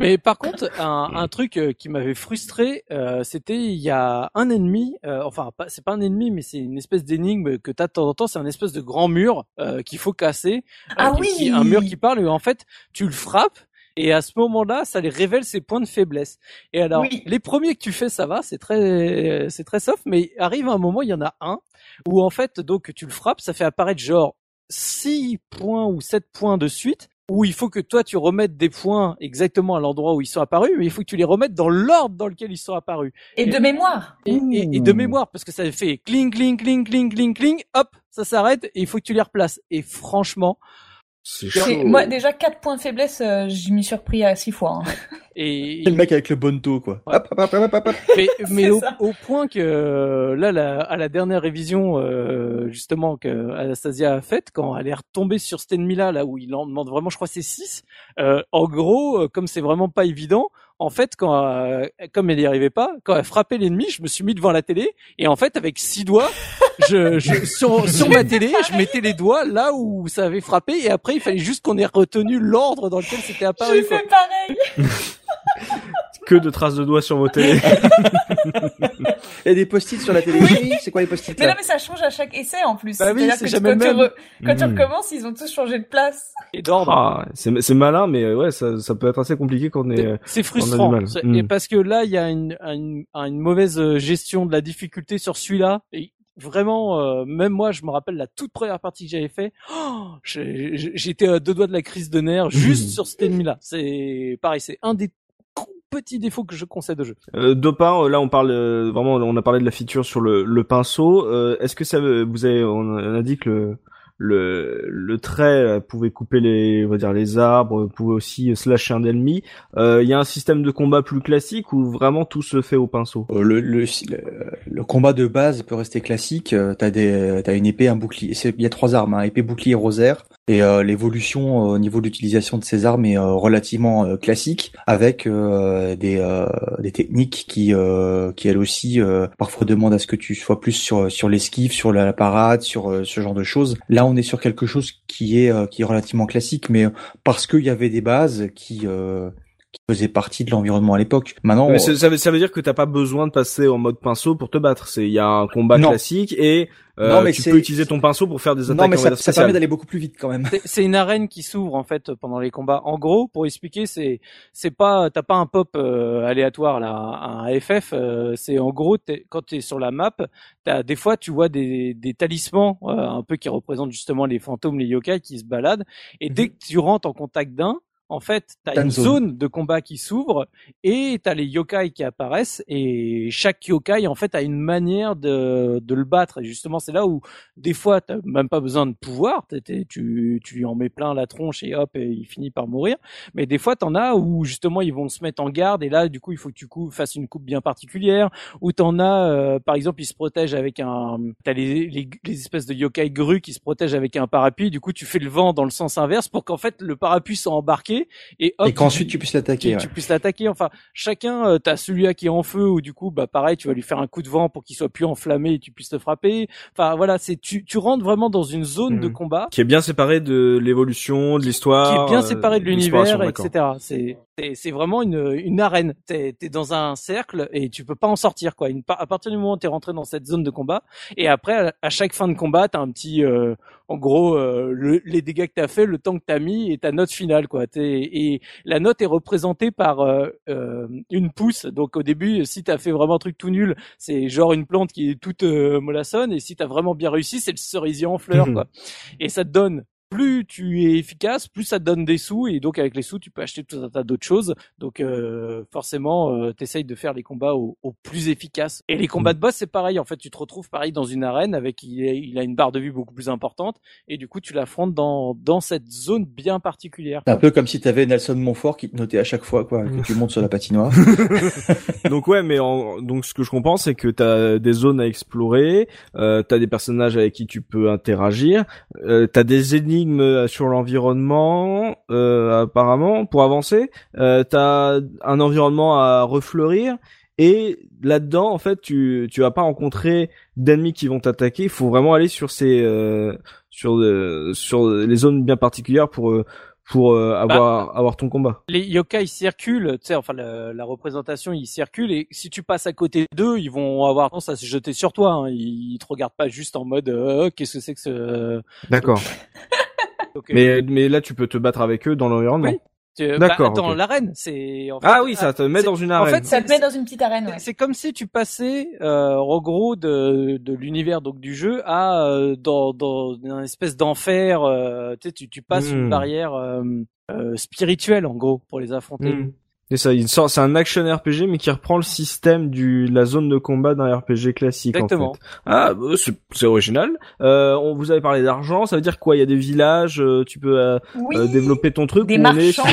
Mais par contre, un, un truc euh, qui m'avait frustré, euh, c'était il y a un ennemi, euh, enfin c'est pas un ennemi, mais c'est une espèce d'énigme que t'as de temps en temps. C'est un espèce de grand mur qu'il faut casser. Ah oui. un mur qui parle. Et en fait, tu le frappes. Et à ce moment-là, ça les révèle ses points de faiblesse. Et alors, les premiers que tu fais, ça va, c'est très, c'est très soft, mais arrive un moment, il y en a un où en fait, donc tu le frappes, ça fait apparaître genre 6 points ou 7 points de suite où il faut que toi tu remettes des points exactement à l'endroit où ils sont apparus, mais il faut que tu les remettes dans l'ordre dans lequel ils sont apparus. Et, de mémoire. Et, de mémoire, parce que ça fait cling, cling, cling, cling, cling, cling, hop, ça s'arrête et il faut que tu les replaces. Et franchement, c'est Moi, déjà, quatre points de faiblesse, euh, je m'y suis surpris à six fois. Hein. Et le mec avec le bonto, quoi. Hop, hop, hop, mais, mais au, point que là, la, à la dernière révision, euh, justement, que Anastasia a faite, quand elle est retombée sur cet ennemi-là, là où il en demande vraiment, je crois, c'est 6, euh, en gros, euh, comme c'est vraiment pas évident, en fait, quand euh, comme elle n'y arrivait pas, quand elle frappait l'ennemi, je me suis mis devant la télé et en fait, avec six doigts, je, je sur, sur ma télé, je mettais les doigts là où ça avait frappé et après, il fallait juste qu'on ait retenu l'ordre dans lequel c'était apparu. Je fais pareil. que de traces de doigts sur vos télés. Il y a des post-it sur la télé. C'est quoi les post-it Mais non, mais ça change à chaque essai en plus. Bah oui, c'est jamais quand, même. Tu quand tu hmm. recommences, ils ont tous changé de place. Et d'ordre. Ah, c'est malin, mais ouais, ça, ça peut être assez compliqué quand on est. C'est frustrant. Et hmm. parce que là, il y a une, une, une, mauvaise euh, gestion de la difficulté sur celui-là. Et vraiment, euh, même moi, je me rappelle la toute première partie que j'avais fait. Oh, J'étais à deux doigts de la crise de nerfs juste sur cet ennemi-là. C'est pareil, c'est un des petits défauts que je concède au jeu. Euh, Dopin, euh, là on parle euh, vraiment, on a parlé de la feature sur le, le pinceau. Est-ce que ça, vous avez, on a dit que le le le trait euh, pouvait couper les on va dire les arbres, pouvait aussi slasher un ennemi. Il y a un système de combat plus classique où vraiment tout se fait au pinceau. Le, le, le, combat de base peut rester classique. T'as des t'as une épée, un bouclier. Il y a trois armes, hein, épée, bouclier, rosaire. Et euh, l'évolution au niveau de l'utilisation de ces armes est relativement classique, avec des, des techniques qui, qui elles aussi parfois demandent à ce que tu sois plus sur sur l'esquive, sur la parade, sur ce genre de choses. Là, on est sur quelque chose qui est qui est relativement classique, mais parce qu'il y avait des bases qui qui faisait partie de l'environnement à l'époque. Maintenant, ça, veut, ça veut dire que t'as pas besoin de passer en mode pinceau pour te battre. C'est il y a un combat classique et euh, non, mais tu peux utiliser ton pinceau pour faire des attaques. Non, mais ça, ça permet d'aller beaucoup plus vite quand même. C'est une arène qui s'ouvre en fait pendant les combats. En gros, pour expliquer, c'est c'est pas t'as pas un pop euh, aléatoire là, un FF. Euh, c'est en gros es, quand t'es sur la map, t'as des fois tu vois des des talismans euh, un peu qui représentent justement les fantômes, les yokai qui se baladent. Et dès mhm. que tu rentres en contact d'un, en fait, tu as une zone. de combat qui s'ouvre et tu as les yokai qui apparaissent et chaque yokai en fait a une manière de, de le battre. Et justement c'est là où des fois tu même pas besoin de pouvoir, tu, tu lui en mets plein la tronche et hop et il finit par mourir, mais des fois tu en as où justement ils vont se mettre en garde et là du coup il faut que tu fasses une coupe bien particulière. Ou tu en as euh, par exemple ils se protègent avec un tu les, les, les, espèces de yokai grues qui se protègent avec un parapluie, du coup tu fais le vent dans le sens inverse pour qu'en fait le parapluie soit embarqué et et qu'ensuite tu puisses l'attaquer. Tu puisses l'attaquer. Enfin, chacun, euh, t'as celui-là qui est en feu ou du coup, bah pareil, tu vas lui faire un coup de vent pour qu'il soit plus enflammé et tu puisses le frapper. Enfin voilà, c'est tu tu rentres vraiment dans une zone de mhm. combat qui est bien séparée de l'évolution, de l'histoire, qui est bien séparée de euh, l'univers, etc. C'est c'est vraiment une une arène. T'es es dans un cercle et tu peux pas en sortir quoi. Une, à partir du moment où t'es rentré dans cette zone de combat et après à, chaque fin de combat, t'as un petit euh, en gros euh, le, les dégâts que t'as fait, le temps que t'as mis et ta note finale quoi. et la note est représentée par euh, euh, une pousse. Donc au début, si t'as fait vraiment un truc tout nul, c'est genre une plante qui est toute mollassonne. Et si t'as vraiment bien réussi, c'est le cerisier en fleurs quoi. Et ça te donne plus tu es efficace, plus ça te donne des sous et donc avec les sous tu peux acheter tout un tas d'autres choses. Donc euh, forcément, euh, t'essayes de faire les combats au, plus efficaces. Et les combats de boss c'est pareil. En fait, tu te retrouves pareil dans une arène avec il, a une barre de vue beaucoup plus importante et du coup tu l'affrontes dans dans cette zone bien particulière. Un peu comme si tu avais Nelson Montfort qui te notait à chaque fois quoi que tu montes sur la patinoire. donc ouais, mais donc ce que je comprends c'est que t'as des zones à explorer, euh, t'as des personnages avec qui tu peux interagir, euh, t'as des ennemis euh, sur l'environnement euh, apparemment pour avancer. Euh, t'as un environnement à refleurir et là-dedans en fait tu tu vas pas rencontrer d'ennemis qui vont t'attaquer. Il faut vraiment aller sur ces euh, sur sur les zones bien particulières pour pour euh, bah, avoir avoir ton combat. Les yokai circulent, tu sais, enfin la, représentation ils circulent et si tu passes à côté d'eux, ils vont avoir tendance à se jeter sur toi. Hein. Ils, te regardent pas juste en mode euh, oh, qu'est-ce que c'est que ce. D'accord. mais mais là tu peux te battre avec eux dans l'environnement. Bah, D'accord. dans l'arène, c'est. ah oui, ça te met dans une arène. En fait, ça te met dans une petite arène. Ouais. C'est comme si tu passais, euh, en gros, de, de l'univers donc du jeu à euh, dans dans une espèce d'enfer. Euh, tu sais, tu, tu passes une hmm. barrière euh, euh, spirituelle en gros pour les affronter. Hmm. C'est ça, il sort, c'est un action RPG mais qui reprend le système du la zone de combat d'un RPG classique. Exactement. En fait. Ah, bah, c'est original. Euh, on vous avez parlé d'argent, ça veut dire quoi? Il y a des villages, euh, tu peux euh, euh, développer ton truc. Des marchands.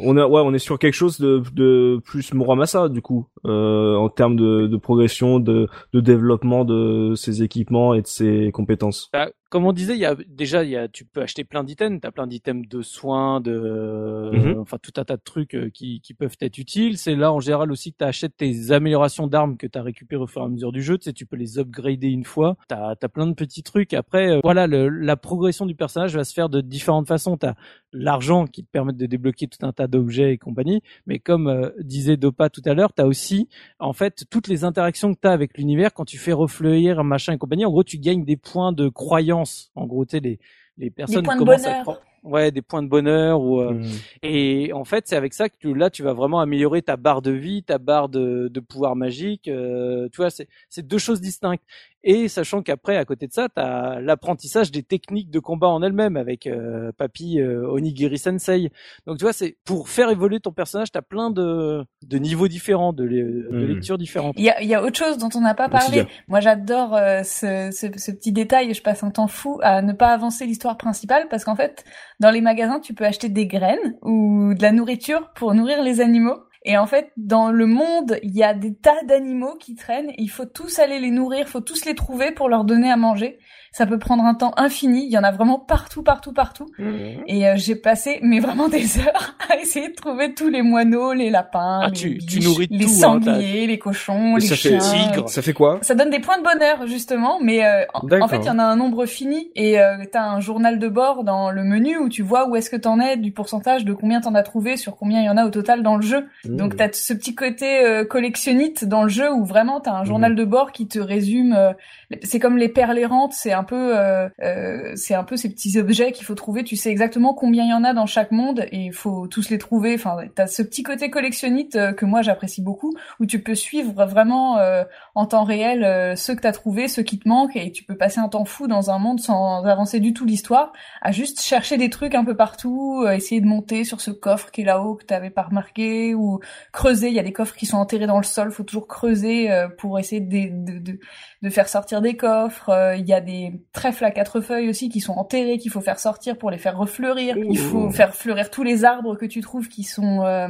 On est ouais, on est sur quelque chose de, de plus Muramasa du coup, euh, en termes de, de progression, de, de développement de ses équipements et de ses compétences. Bah, comme on disait, il y a déjà, il y a, tu peux acheter plein d'items. T'as plein d'items de soins, de, mhm. enfin tout un tas de trucs euh, qui, qui peuvent être utiles. C'est là en général aussi que tu achètes tes améliorations d'armes que tu as récupérées au fur et à mesure du jeu. Tu sais, tu peux les upgrader une fois. T'as as plein de petits trucs. Après, euh, voilà, le, la progression du personnage va se faire de différentes façons. T'as l'argent qui te permet de débloquer tout un tas d'objets et compagnie. Mais comme euh, disait Dopa tout à l'heure, t'as aussi en fait toutes les interactions que t'as avec l'univers quand tu fais refleurir un machin et compagnie. En gros, tu gagnes des points de croyance en gros, tu sais, les, les personnes commencent à ouais des points de bonheur ou euh, mmh. et en fait c'est avec ça que tu, là tu vas vraiment améliorer ta barre de vie ta barre de, de pouvoir magique euh, tu vois c'est c'est deux choses distinctes et sachant qu'après à côté de ça, t'as l'apprentissage des techniques de combat en elles-mêmes avec euh, Papy euh, Onigiri Sensei. Donc tu vois, c'est pour faire évoluer ton personnage, t'as plein de de niveaux différents, de, de Mhm. lectures différentes. Il y a, il y a autre chose dont on n'a pas parlé. Moi, j'adore euh, ce, ce, ce petit détail et je passe un temps fou à ne pas avancer l'histoire principale parce qu'en fait, dans les magasins, tu peux acheter des graines ou de la nourriture pour nourrir les animaux. Et en fait, dans le monde, il y a des tas d'animaux qui traînent. Et il faut tous aller les nourrir, faut tous les trouver pour leur donner à manger. Ça peut prendre un temps infini. Il y en a vraiment partout, partout, partout. Et euh, j'ai passé, mais vraiment des heures à essayer de trouver tous les moineaux, les lapins, Ah, les tu- tu nourris les tout, hein, sangliers, les cochons, Et les ça fait chiens. tigre. Ça fait quoi? Ça donne des points de bonheur justement, mais euh, en, fait il y en a un nombre fini et euh, t'as un journal de bord dans le menu où tu vois où est-ce que t'en es, du pourcentage de combien t'en as trouvé, sur combien il y en a au total dans le jeu. Donc Mmh. t'as ce petit côté euh, collectionnite dans le jeu où vraiment t'as un journal de bord qui te résume. euh, c'est comme les perles errantes, c'est un peu, euh, euh, c'est un peu ces petits objets qu'il faut trouver. Tu sais exactement combien il y en a dans chaque monde et il faut tous les trouver. Enfin, t'as ce petit côté collectionnite euh, que moi j'apprécie beaucoup, où tu peux suivre vraiment euh, en temps réel euh, ceux que t'as trouvé, ceux qui te manquent et tu peux passer un temps fou dans un monde sans avancer du tout l'histoire, à juste chercher des trucs un peu partout, euh, essayer de monter sur ce coffre qui est là-haut que t'avais pas remarqué ou creuser. Il y a des coffres qui sont enterrés dans le sol, faut toujours creuser euh, pour essayer de, de faire sortir des coffres. Euh, Il y a des trèfles à quatre feuilles aussi qui sont enterrés, qu'il faut faire sortir pour les faire refleurir. Il faut faire fleurir tous les arbres que tu trouves qui sont euh,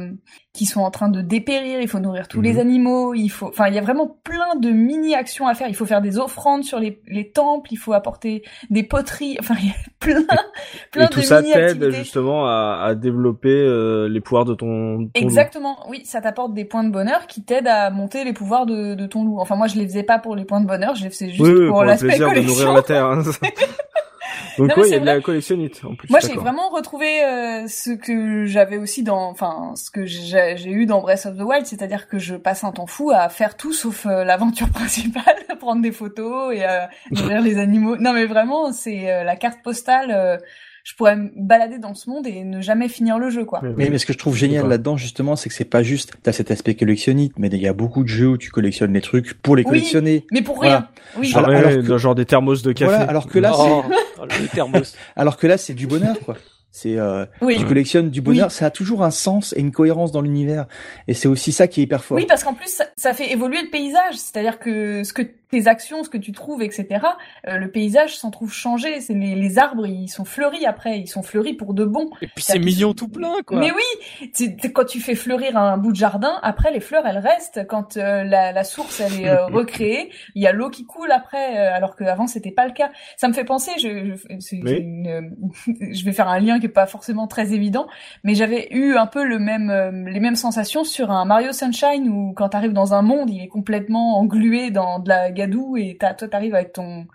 qui sont en train de dépérir. Il faut nourrir tous les Mhm. animaux. Il faut, enfin, il y a vraiment plein de mini actions à faire. Il faut faire des offrandes sur les, les temples. Il faut apporter des poteries. Enfin, il y a plein plein Et tout ça t'aide justement à, à développer euh, les pouvoirs de ton, ton loup. Exactement, oui, ça t'apporte des points de bonheur qui t'aident à monter les pouvoirs de, de ton loup. Enfin, moi, je les faisais pas pour les points de bonheur, je les faisais juste Oui, oui, pour, pour l'aspect de nourrir la terre. hein. Donc ouais, il y c'est a de la collectionnite en plus. Moi, j'ai vraiment retrouvé euh, ce que j'avais aussi dans, enfin, ce que j'ai eu dans Breath of the Wild, c'est-à-dire que je passe un temps fou à faire tout sauf euh, l'aventure principale, prendre des photos et euh, les animaux. Non, mais vraiment, c'est euh, la carte postale. Je pourrais me balader dans ce monde et ne jamais finir le jeu, quoi. Mais, ce que je trouve génial là-dedans, justement, c'est que c'est pas juste, t'as cet aspect collectionniste, mais il y a beaucoup de jeux où tu collectionnes les trucs pour les Oui. collectionner. Mais pour Voilà. rien. Oui. Genre, Alors- alors ouais, que- genre des thermos de café. Voilà, alors que là, Oh, le thermos. Alors que là, c'est du bonheur, quoi. C'est, euh, Oui. tu collectionnes du bonheur, ça a toujours un sens et une cohérence dans l'univers. Et c'est aussi ça qui est hyper fort. Oui, parce qu'en plus, ça, ça fait évoluer le paysage. C'est-à-dire que ce que tes actions, ce que tu trouves, etc., euh, le paysage s'en trouve changé. C'est les, les arbres, ils sont fleuris après. Ils sont fleuris pour de bon. Et puis c'est mignon tout plein, quoi. Mais oui, c'est- c'est quand tu fais fleurir un bout de jardin, après les fleurs elles restent. Quand euh, la, la source elle est euh, recréée, il y a l'eau qui coule après, euh, alors qu'avant c'était pas le cas. Ça me fait penser, je, je, c'est une, euh, je vais faire un lien qui est pas forcément très évident, mais j'avais eu un peu le même, les mêmes sensations sur un Mario Sunshine où quand t'arrives dans un monde, il est complètement englué dans de la et toi t'arrives avec ton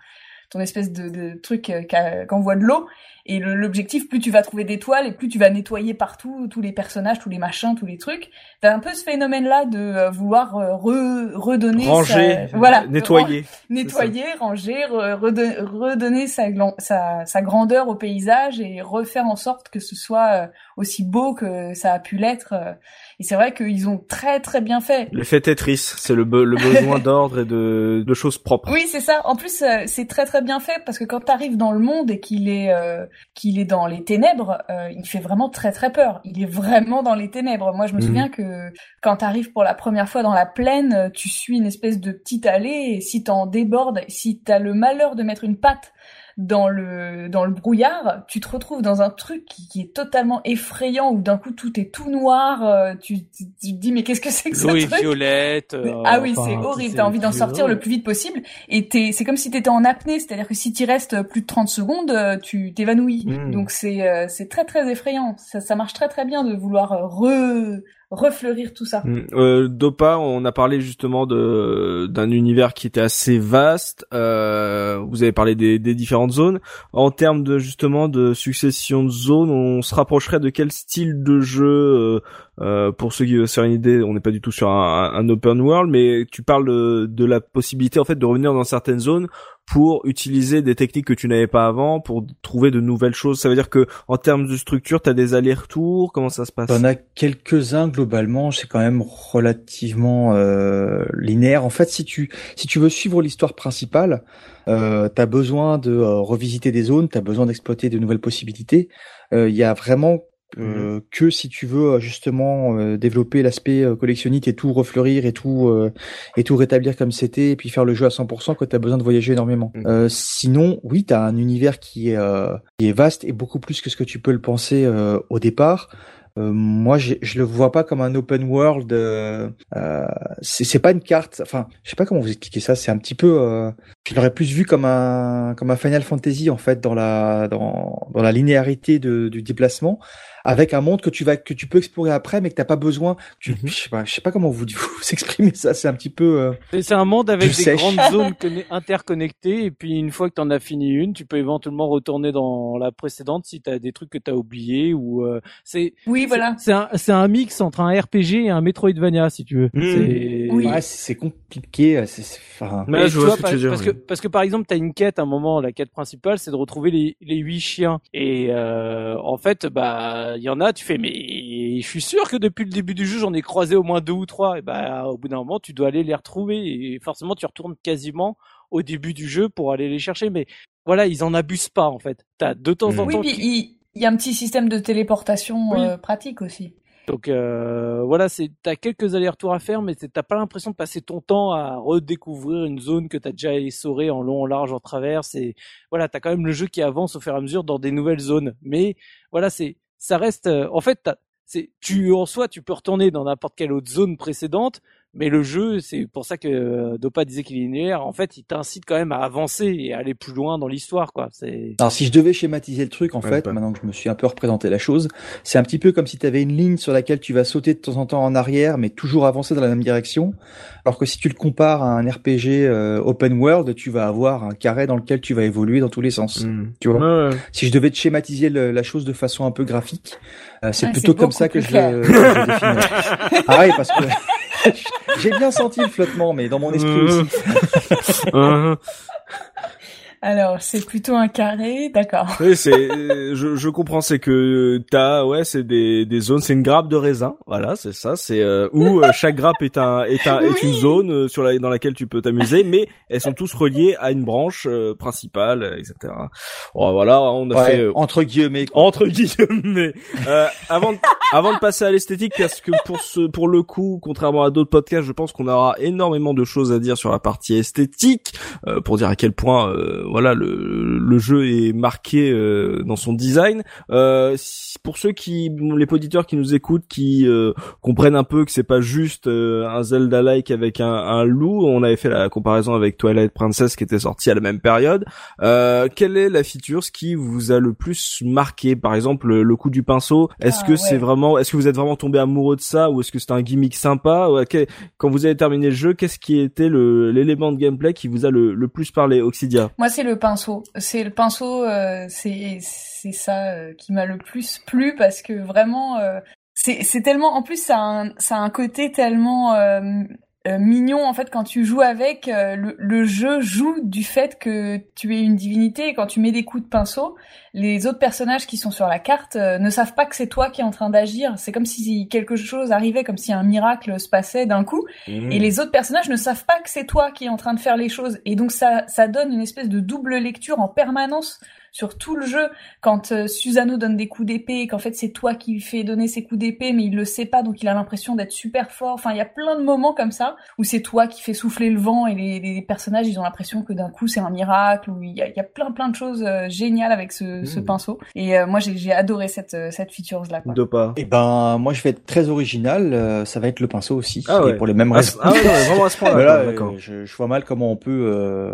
espèce de, truc euh, qu'envoie de l'eau. Et l'objectif, plus tu vas trouver d'étoiles et plus tu vas nettoyer partout tous les personnages, tous les machins, tous les trucs. T'as un peu ce phénomène-là de euh, vouloir euh, re- redonner, Ranger, sa... voilà, nettoyer. nettoyer, ranger, re- redon- redonner sa, sa, sa grandeur au paysage et refaire en sorte que ce soit euh, aussi beau que ça a pu l'être. Et c'est vrai qu'ils ont très très bien fait. L'effet Tetris, c'est le, be- le besoin d'ordre et de, de choses propres. Oui, c'est ça. En plus, c'est très très bien fait parce que quand t'arrives dans le monde et qu'il est euh, qu'il est dans les ténèbres, euh, il fait vraiment très très peur. Il est vraiment dans les ténèbres. Moi, je me Mhm. souviens que quand t'arrives pour la première fois dans la plaine, euh, tu suis une espèce de petite allée et si t'en débordes, si t'as le malheur de mettre une patte dans le dans le brouillard, tu te retrouves dans un truc qui, qui est totalement effrayant où d'un coup tout est tout noir. euh, tu, tu, tu te dis mais qu'est-ce que c'est que ce L'eau est violette. euh, ah oui, enfin, c'est horrible. T'as envie d'en sortir le plus vite possible. Et t'es, c'est comme si t'étais en apnée. C'est-à-dire que si t'y restes plus de 30 secondes, euh, tu t'évanouis. Mm. Donc c'est, euh, c'est très très effrayant. Ça, ça marche très très bien de vouloir re, refleurir tout ça. Mm. Euh, Dopa, on a parlé justement de d'un univers qui était assez vaste. Euh, vous avez parlé des, des différentes zones. En termes de justement de succession de zones, on se rapprocherait de quel style de jeu euh, Pour ceux qui veulent se faire une idée, on n'est pas du tout sur un, open world, mais tu parles de, la possibilité en fait de revenir dans certaines zones pour utiliser des techniques que tu n'avais pas avant, pour trouver de nouvelles choses. Ça veut dire que en termes de structure, t'as des allers-retours? Comment ça se passe? T'en as quelques-uns globalement. C'est quand même relativement euh, linéaire. En fait, si tu si tu veux suivre l'histoire principale, euh, t'as besoin de euh, revisiter des zones, t'as besoin d'exploiter de nouvelles possibilités. Euh, Il y a vraiment euh, que si tu veux justement euh, développer l'aspect euh, collectionnite et tout refleurir et tout euh, et tout rétablir comme c'était et puis faire le jeu à 100% quand tu as besoin de voyager énormément. Mhm. Euh, sinon, oui, tu as un univers qui est euh, qui est vaste et beaucoup plus que ce que tu peux le penser euh, au départ. Euh, moi, je, le vois pas comme un open world. Euh, euh, c'est c'est pas une carte. Enfin, je sais pas comment vous expliquer ça. C'est un petit peu. Euh, je l'aurais plus vu comme un comme un Final Fantasy en fait dans la dans dans la linéarité de, du déplacement avec un monde que tu vas que tu peux explorer après mais que t'as pas besoin tu, Mhm. je sais pas je sais pas comment vous vous exprimez ça c'est un petit peu euh, C'est un monde avec des sèche. grandes zones conne- interconnectées et puis une fois que t'en as fini une, tu peux éventuellement retourner dans la précédente si t'as des trucs que t'as oubliés ou euh, c'est Oui, voilà. c'est un c'est un mix entre un RPG et un Metroidvania si tu veux. Mhm. C'est Oui. ouais, c'est c'est compliqué c'est c'est- enfin Mais Et je vois ce que tu veux dire, parce oui. que parce que par exemple t'as une quête à un moment la quête principale c'est de retrouver les les huit chiens et euh, en fait bah il y en a tu fais mais je suis sûr que depuis le début du jeu j'en ai croisé au moins deux ou trois et bah au bout d'un moment tu dois aller les retrouver et forcément tu retournes quasiment au début du jeu pour aller les chercher mais voilà ils en abusent pas en fait t'as de temps en Mhm. Oui, temps puis qui- il, il y a un petit système de téléportation Oui. euh, pratique aussi. Donc euh, voilà, c'est t'as quelques allers-retours à faire, mais t'as pas l'impression de passer ton temps à redécouvrir une zone que t'as déjà essorée en long, en large, en travers. C'est voilà, t'as quand même le jeu qui avance au fur et à mesure dans des nouvelles zones. Mais voilà, c'est ça reste. euh, en fait, c'est tu en soi, tu peux retourner dans n'importe quelle autre zone précédente, mais le jeu, c'est pour ça que euh, Dopa disait qu'il est linéaire. En fait, il t'incite quand même à avancer et à aller plus loin dans l'histoire, quoi. C'est Alors si je devais schématiser le truc, en Ouais, fait, pas. maintenant que je me suis un peu représenté la chose, c'est un petit peu comme si tu avais une ligne sur laquelle tu vas sauter de temps en temps en arrière, mais toujours avancer dans la même direction. Alors que si tu le compares à un RPG euh, open world, tu vas avoir un carré dans lequel tu vas évoluer dans tous les sens. Mhm. Tu vois? Ouais, ouais. Si je devais te schématiser le- la chose de façon un peu graphique, euh, c'est Ah, plutôt comme ça que je, clair. le- que je le définirais. ah oui, parce que j'ai bien senti le flottement, mais dans mon esprit aussi. Mhm. Alors, c'est plutôt un carré, d'accord. Oui, c'est, je, je comprends, c'est que t'as, ouais, c'est des, des zones, c'est une grappe de raisin, voilà, c'est ça, c'est euh, où euh, chaque grappe est un, est un, est une zone euh, sur la, dans laquelle tu peux t'amuser, mais elles sont tous reliées à une branche euh, principale, euh, etc. Bon, voilà, on a Ouais, fait euh, entre guillemets. quoi. entre guillemets. Euh, avant, de, avant de passer à l'esthétique, parce que pour ce, pour le coup, contrairement à d'autres podcasts, je pense qu'on aura énormément de choses à dire sur la partie esthétique, euh, pour dire à quel point, euh, voilà, le, le jeu est marqué euh, dans son design. Euh, si- pour ceux qui, les auditeurs qui nous écoutent, qui euh, comprennent un peu que c'est pas juste euh, un Zelda-like avec un, un loup, on avait fait la comparaison avec Twilight Princess qui était sorti à la même période. Euh, quelle est la feature ce qui vous a le plus marqué? Par exemple, le, le coup du pinceau. Est-ce Ah, que ouais. c'est vraiment, est-ce que vous êtes vraiment tombé amoureux de ça, ou est-ce que c'est un gimmick sympa Quand vous avez terminé le jeu, qu'est-ce qui était l'élément de gameplay qui vous a le, plus parlé, Oxidia? Moi, c'est le pinceau. C'est le pinceau, euh, c'est ça euh, qui m'a le plus plu parce que vraiment, euh, c'est tellement. En plus, ça a un, côté tellement euh, mignon en fait quand tu joues avec. euh, le, le jeu joue du fait que tu es une divinité et quand tu mets des coups de pinceau, les autres personnages qui sont sur la carte euh, ne savent pas que c'est toi qui es en train d'agir. C'est comme si quelque chose arrivait, comme si un miracle se passait d'un coup. Et les autres personnages ne savent pas que c'est toi qui es en train de faire les choses. Et donc ça, ça donne une espèce de double lecture en permanence sur tout le jeu. Quand euh, Susano donne des coups d'épée, qu'en fait c'est toi qui lui fais donner ses coups d'épée, mais il le sait pas, donc il a l'impression d'être super fort. Enfin, il y a plein de moments comme ça où c'est toi qui fais souffler le vent et les, les personnages ils ont l'impression que d'un coup c'est un miracle. Ou il y a, il y a plein plein de choses euh, géniales avec ce, ce Mhm. pinceau. Et euh, moi j'ai j'ai adoré cette euh, cette feature là. Quoi. Dopa. Eh ben, moi, je vais être très original. euh, ça va être le pinceau aussi, Ah ouais. et pour les mêmes Ah, raisons. ah ouais, non, vraiment à ce point-là. Euh, je, je vois mal comment on peut euh,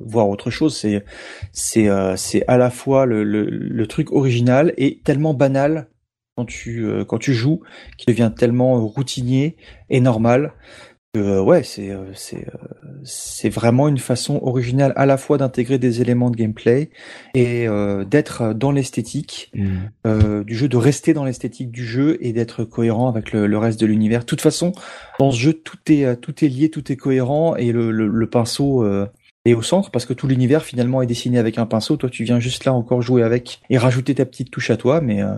voir autre chose. C'est c'est euh, c'est à la fois le, le, le truc original et tellement banal quand tu euh, quand tu joues qui devient tellement routinier et normal que euh, ouais c'est euh, c'est c'est vraiment une façon originale à la fois d'intégrer des éléments de gameplay et euh, d'être dans l'esthétique euh, du jeu, de rester dans l'esthétique du jeu et d'être cohérent avec le, le reste de l'univers. De toute façon, dans ce jeu, tout est tout est lié, tout est cohérent et le, le, le pinceau et au centre parce que tout l'univers finalement est dessiné avec un pinceau. Toi, tu viens juste là encore jouer avec et rajouter ta petite touche à toi, mais euh,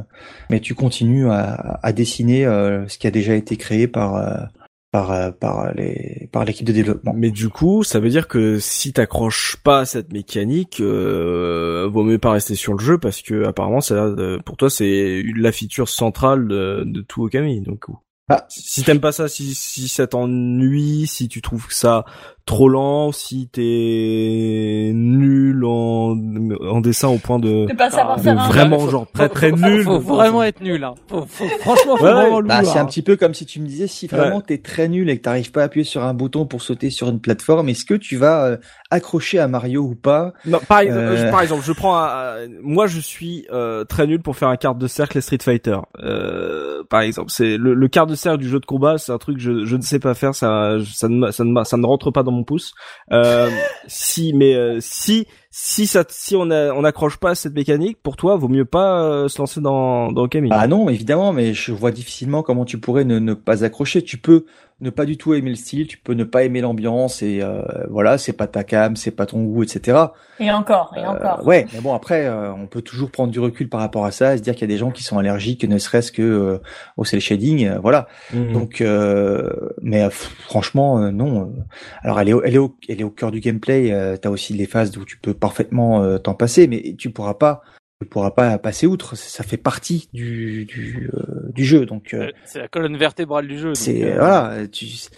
mais tu continues à, à dessiner euh, ce qui a déjà été créé par euh, par par les par l'équipe de développement. Mais du coup, ça veut dire que si t'accroches pas à cette mécanique, vaut mieux pas rester sur le jeu parce que apparemment, ça, pour toi, c'est la feature centrale de, de tout Okami. Donc, bah, si t'aimes pas ça, si, si ça t'ennuie, si tu trouves que ça trop lent, si t'es nul en, en dessin au point de, pas savoir faire vraiment genre très très nul. Faut, vraiment être nul. Hein. Faut, faut, franchement, faut vraiment bah, C'est un petit peu comme si tu me disais si vraiment t'es très nul et que t'arrives pas à appuyer sur un bouton pour sauter sur une plateforme, est-ce que tu vas euh, accrocher à Mario ou pas? Non, par, exemple, euh... par exemple, je prends, un, moi je suis euh, très nul pour faire un quart de cercle et Street Fighter. Euh, par exemple, c'est le, le quart de cercle du jeu de combat, c'est un truc que je, je ne sais pas faire, ça, ça ne, ça ne, ça ne rentre pas dans mon Euh, si, mais euh, si si ça, si on a, on accroche pas à cette mécanique, pour toi, vaut mieux pas euh, se lancer dans dans Camille. Ah non, évidemment, mais je vois difficilement comment tu pourrais ne, ne pas accrocher. Tu peux ne pas du tout aimer le style, tu peux ne pas aimer l'ambiance et euh, voilà, c'est pas ta cam, c'est pas ton goût, etc. Et encore, et euh, encore. Ouais, mais bon après, on peut toujours prendre du recul par rapport à ça, et se dire qu'il y a des gens qui sont allergiques, ne serait-ce que au cel shading, voilà. Mhm. Donc, mais franchement, non. Alors elle est, elle est au, elle est au cœur du gameplay. T'as aussi les phases où tu peux parfaitement euh, t'en passer, mais tu pourras pas tu pourras pas passer outre. Ça fait partie du du, euh, du jeu, donc. Euh, c'est la colonne vertébrale du jeu. C'est voilà,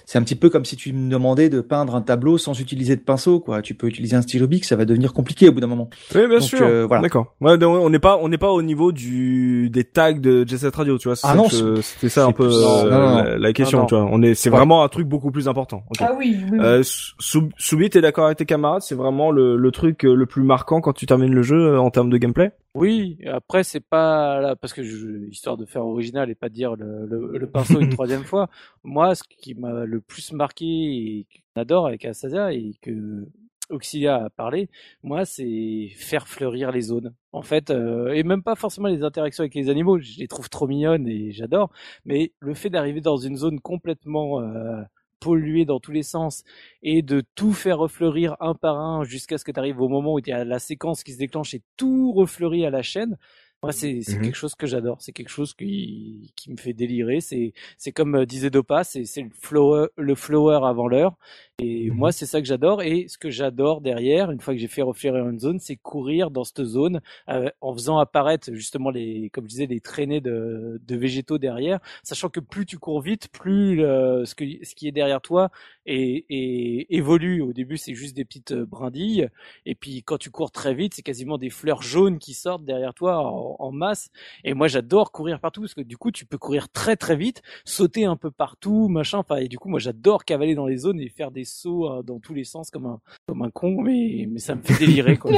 c'est un petit peu comme si tu me demandais de peindre un tableau sans utiliser de pinceau, quoi. Tu peux utiliser un stylo bic, ça va devenir compliqué au bout d'un moment. Oui, bien sûr. voilà. D'accord. Ouais, on n'est pas on n'est pas au niveau du des tags de Jet Set Radio, tu vois. Ah non, c'était ça un peu la, question, tu vois. On est, c'est vraiment un truc beaucoup plus important. Ah oui. oui, Euh, Soubi, t'es d'accord avec tes camarades? C'est vraiment le, le truc le plus marquant quand tu termines le jeu en termes de gameplay? Oui, après c'est pas là parce que je, histoire de faire original et pas dire le, le, le pinceau une troisième fois. Moi, ce qui m'a le plus marqué et qu'on adore avec Asasia et que Auxilia a parlé, moi, c'est faire fleurir les zones. En fait, euh, et même pas forcément les interactions avec les animaux, je les trouve trop mignonnes et j'adore. Mais le fait d'arriver dans une zone complètement euh, polluer dans tous les sens et de tout faire refleurir un par un jusqu'à ce que tu arrives au moment où il y a la séquence qui se déclenche et tout refleurit à la chaîne. Moi, c'est c'est mmh quelque chose que j'adore. C'est quelque chose qui qui me fait délirer. C'est c'est comme euh, disait Dopa, c'est c'est le flower le flower avant l'heure. Et mmh moi, c'est ça que j'adore. Et ce que j'adore derrière, une fois que j'ai fait refleurir une zone, c'est courir dans cette zone euh, en faisant apparaître justement les, comme je disais, les traînées de, de végétaux derrière, sachant que plus tu cours vite, plus euh, ce, que, ce qui est derrière toi et, et évolue. Au début, c'est juste des petites euh, brindilles, et puis quand tu cours très vite, c'est quasiment des fleurs jaunes qui sortent derrière toi en, en masse. Et moi, j'adore courir partout parce que du coup, tu peux courir très très vite, sauter un peu partout, machin. Enfin, et du coup, moi, j'adore cavaler dans les zones et faire des sauts euh, dans tous les sens comme un comme un con, mais mais ça me fait délirer quoi.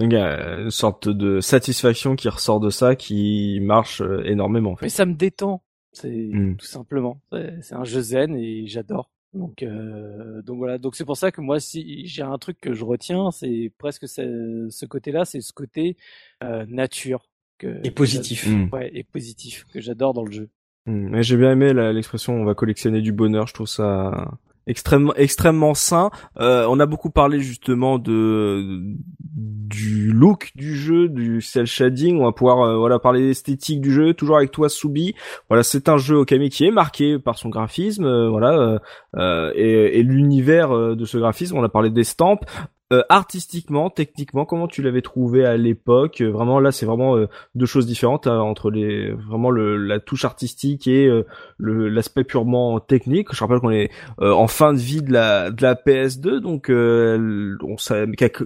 Il y a une sorte de satisfaction qui ressort de ça, qui marche euh, énormément. En fait. Mais ça me détend, c'est hmm. tout simplement. C'est un jeu zen et j'adore. Donc, euh, donc voilà. Donc c'est pour ça que moi, si j'ai un truc que je retiens, c'est presque ce, ce côté-là, c'est ce côté euh, nature que et positif. Ouais, et positif que j'adore dans le jeu. Hmm. J'ai bien aimé l'expression "on va collectionner du bonheur". Je trouve ça extrêmement extrêmement sain. Euh, on a beaucoup parlé justement de du look du jeu, du cel shading. On va pouvoir euh, voilà parler esthétique du jeu. Toujours avec toi, Soubi. Voilà, c'est un jeu Okami qui est marqué par son graphisme, euh, voilà, et, et l'univers de ce graphisme. On a parlé d'estampes. Euh, artistiquement, techniquement, comment tu l'avais trouvé à l'époque euh, Vraiment, là, c'est vraiment euh, deux choses différentes hein, entre les vraiment la touche artistique et l'aspect purement technique. Je rappelle qu'on est en fin de vie de la de la PS2, donc on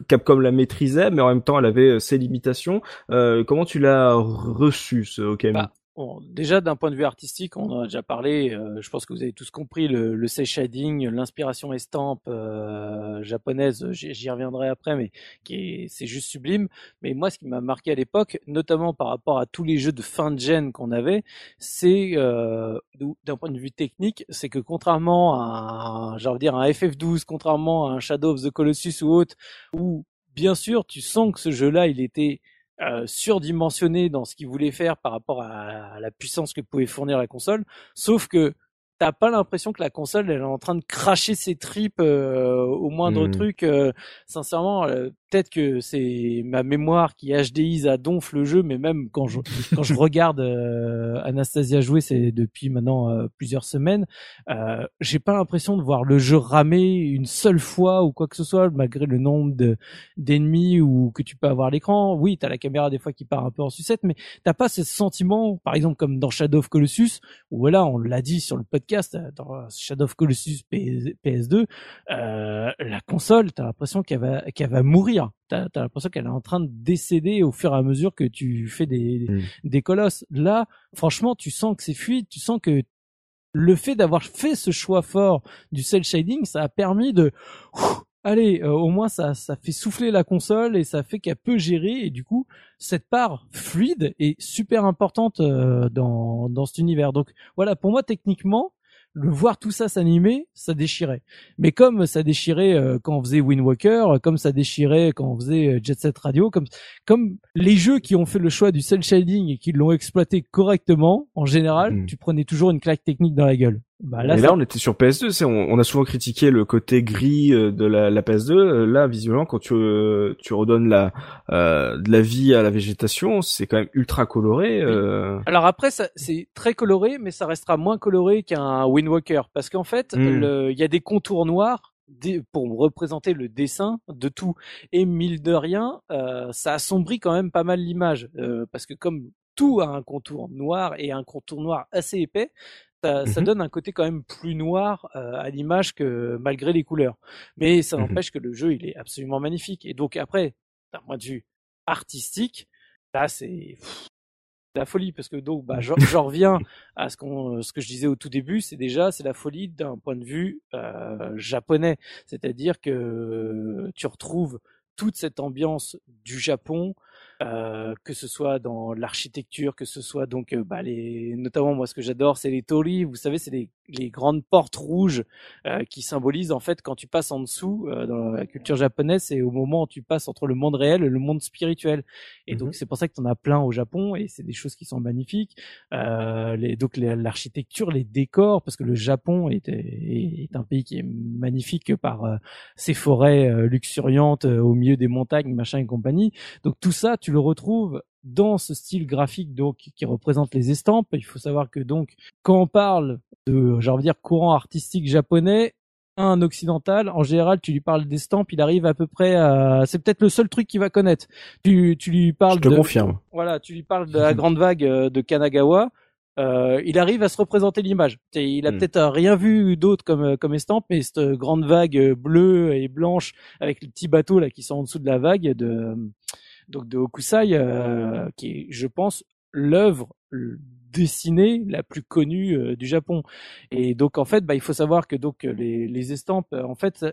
Capcom la maîtrisait, mais en même temps, elle avait ses limitations. comment tu l'as reçu ce bah, déjà d'un point de vue artistique, on en a déjà parlé. Euh, je pense que vous avez tous compris le, le shading, l'inspiration estampe euh, japonaise. J'y reviendrai après, mais c'est juste sublime. Mais moi, ce qui m'a marqué à l'époque, notamment par rapport à tous les jeux de fin de gen qu'on avait, c'est euh, d'un point de vue technique, c'est que contrairement à, un, dire un FF12, contrairement à un Shadow of the Colossus ou autre, où bien sûr, tu sens que ce jeu-là, il était euh, surdimensionné dans ce qu'il voulait faire par rapport à, la puissance que pouvait fournir la console, sauf que t'as pas l'impression que la console elle est en train de cracher ses tripes euh, au moindre Mm. truc. euh, sincèrement, euh, peut-être que c'est ma mémoire qui HDise à donf le jeu, mais même quand je quand je regarde euh, Anastasia jouer, c'est depuis maintenant euh, plusieurs semaines, euh, j'ai pas l'impression de voir le jeu ramer une seule fois ou quoi que ce soit, malgré le nombre de d'ennemis ou que tu peux avoir à l'écran. Oui, t'as la caméra des fois qui part un peu en sucette, mais t'as pas ce sentiment, par exemple comme dans Shadow of Colossus, où voilà, on l'a dit sur le podcast, euh, dans Shadow of Colossus PS- PS2, euh, la console, t'as l'impression qu'elle va qu'elle va mourir. T'as as, l'impression qu'elle est en train de décéder au fur et à mesure que tu fais des Mm. des colosses. Là, franchement, tu sens que c'est fluide, tu sens que le fait d'avoir fait ce choix fort du cel shading, ça a permis de allez, euh, au moins ça ça fait souffler la console et ça fait qu'elle peut gérer et du coup cette part fluide est super importante euh, dans dans cet univers. Donc voilà, pour moi techniquement le voir tout ça s'animer, ça déchirait. Mais comme ça déchirait euh, quand on faisait Wind Walker, comme ça déchirait quand on faisait euh, Jet Set Radio, comme comme les jeux qui ont fait le choix du cel shading et qui l'ont exploité correctement, en général, Mm. tu prenais toujours une claque technique dans la gueule. Bah là, et là, on était sur PS2. c'est- On, on a souvent critiqué le côté gris euh, de la, la PS2. Euh, Là, visuellement, quand tu euh, tu redonnes la euh, de la vie à la végétation, c'est quand même ultra coloré. euh. Alors après, ça, c'est très coloré, mais ça restera moins coloré qu'un Wind Walker, parce qu'en fait, Mm. le- il y a des contours noirs pour représenter le dessin de tout. Et mille de rien, euh, ça assombrit quand même pas mal l'image, euh, parce que comme tout a un contour noir et un contour noir assez épais, ça, ça Mhm. donne un côté quand même plus noir euh, à l'image que malgré les couleurs. Mais ça Mhm. n'empêche que le jeu, il est absolument magnifique. Et donc après, d'un point de vue artistique, là c'est la folie parce que donc bah reviens à ce qu'on ce que je disais au tout début c'est déjà c'est la folie d'un point de vue euh, japonais c'est-à-dire que tu retrouves toute cette ambiance du Japon euh, que ce soit dans l'architecture que ce soit donc euh, bah, les notamment moi ce que j'adore c'est les torii vous savez c'est les, les grandes portes rouges euh, qui symbolisent en fait quand tu passes en dessous dans la culture japonaise c'est au moment où tu passes entre le monde réel et le monde spirituel et donc Mhm. c'est pour ça que tu en as plein au Japon et c'est des choses qui sont magnifiques. Les, donc l'architecture, les décors, parce que le Japon est, est, est un pays qui est magnifique par ses forêts luxuriantes au milieu des montagnes, machin et compagnie. Donc tout ça, tu le retrouves dans ce style graphique donc qui représente les estampes. Il faut savoir que donc quand on parle de, j'ai envie de dire courant artistique japonais, un occidental, en général, tu lui parles d'estampes, il arrive à peu près à, c'est peut-être le seul truc qu'il va connaître. Tu, tu lui parles Je te de, confirme. voilà, tu lui parles de la grande vague euh, de Kanagawa. Euh, il arrive à se représenter l'image. Il a Hmm. peut-être rien vu d'autre comme euh, comme estampe, mais cette grande vague euh, bleue et blanche avec les petits bateaux là qui sont en dessous de la vague de euh, donc de Hokusai, euh, qui est, je pense, l'œuvre euh, dessinée la plus connue euh, du Japon. Et donc en fait, bah, il faut savoir que donc les, les estampes, euh, en fait,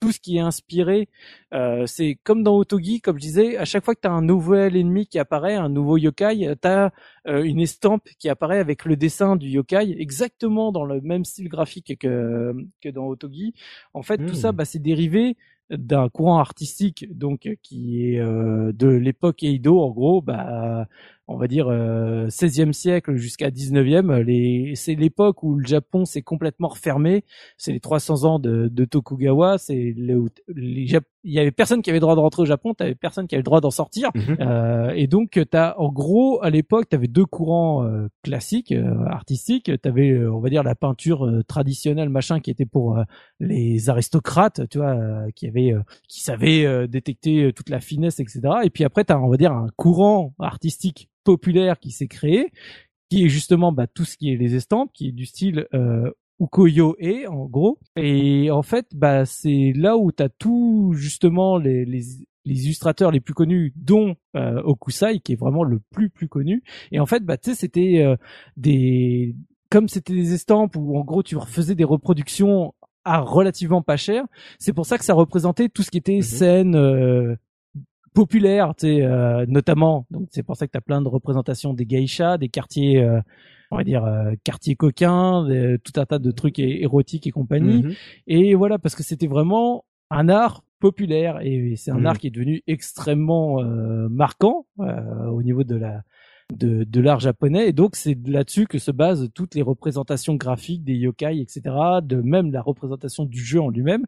tout ce qui est inspiré, euh, c'est comme dans Otogi, comme je disais, à chaque fois que tu as un nouvel ennemi qui apparaît, un nouveau yokai, tu as une estampe qui apparaît avec le dessin du yokai, exactement dans le même style graphique que, que dans Otogi. En fait, Hmm. tout ça, bah, c'est dérivé d'un courant artistique donc qui est euh, de l'époque Edo en gros bah on va dire euh, 16e siècle jusqu'à 19e les c'est l'époque où le Japon s'est complètement refermé. C'est les 300 ans de, de Tokugawa. C'est le, les Jap- il y avait personne qui avait le droit de rentrer au Japon. T'avais personne qui avait le droit d'en sortir. Mhm. euh, et donc t'as en gros à l'époque t'avais deux courants euh, classiques euh, artistiques. T'avais euh, on va dire la peinture euh, traditionnelle machin qui était pour euh, les aristocrates tu vois euh, qui avaient euh, qui savaient euh, détecter toute la finesse etc et puis après t'as on va dire un courant artistique populaire qui s'est créé qui est justement bah, tout ce qui est les estampes qui est du style euh, ukoyo-e en gros et en fait bah c'est là où t'as tout justement les, les les illustrateurs les plus connus, dont euh, Okusai, qui est vraiment le plus plus connu. Et en fait, bah tu sais, c'était euh, des comme c'était des estampes où en gros tu refaisais des reproductions à relativement pas cher. C'est pour ça que ça représentait tout ce qui était Mhm. scène euh, populaire, tu sais, euh, notamment. Donc c'est pour ça que tu as plein de représentations des geishas, des quartiers, euh, on va dire euh, quartiers coquins, des- tout un tas de trucs érotiques et compagnie. Mhm. Et voilà, parce que c'était vraiment un art populaire et c'est un Mhm. art qui est devenu extrêmement euh, marquant euh, au niveau de la de, de l'art japonais. Et donc c'est là-dessus que se basent toutes les représentations graphiques des yokai, etc. De même la représentation du jeu en lui-même,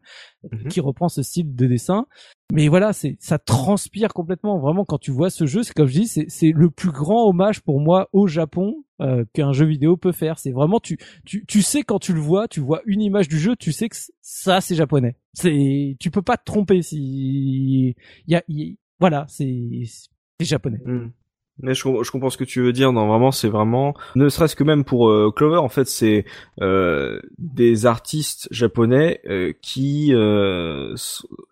Mhm. qui reprend ce style de dessin. Mais voilà, c'est ça transpire complètement. Vraiment, quand tu vois ce jeu, c'est comme je dis, c'est c'est le plus grand hommage pour moi au Japon euh, qu'un jeu vidéo peut faire. C'est vraiment tu tu tu sais quand tu le vois, tu vois une image du jeu, tu sais que ça c'est japonais. C'est tu peux pas te tromper si il y a, y- voilà, c'est c'est japonais. Hmm. Mais je, je comprends ce que tu veux dire. Non, vraiment, c'est vraiment, ne serait-ce que même pour euh, Clover, en fait, c'est euh, des artistes japonais euh, qui euh,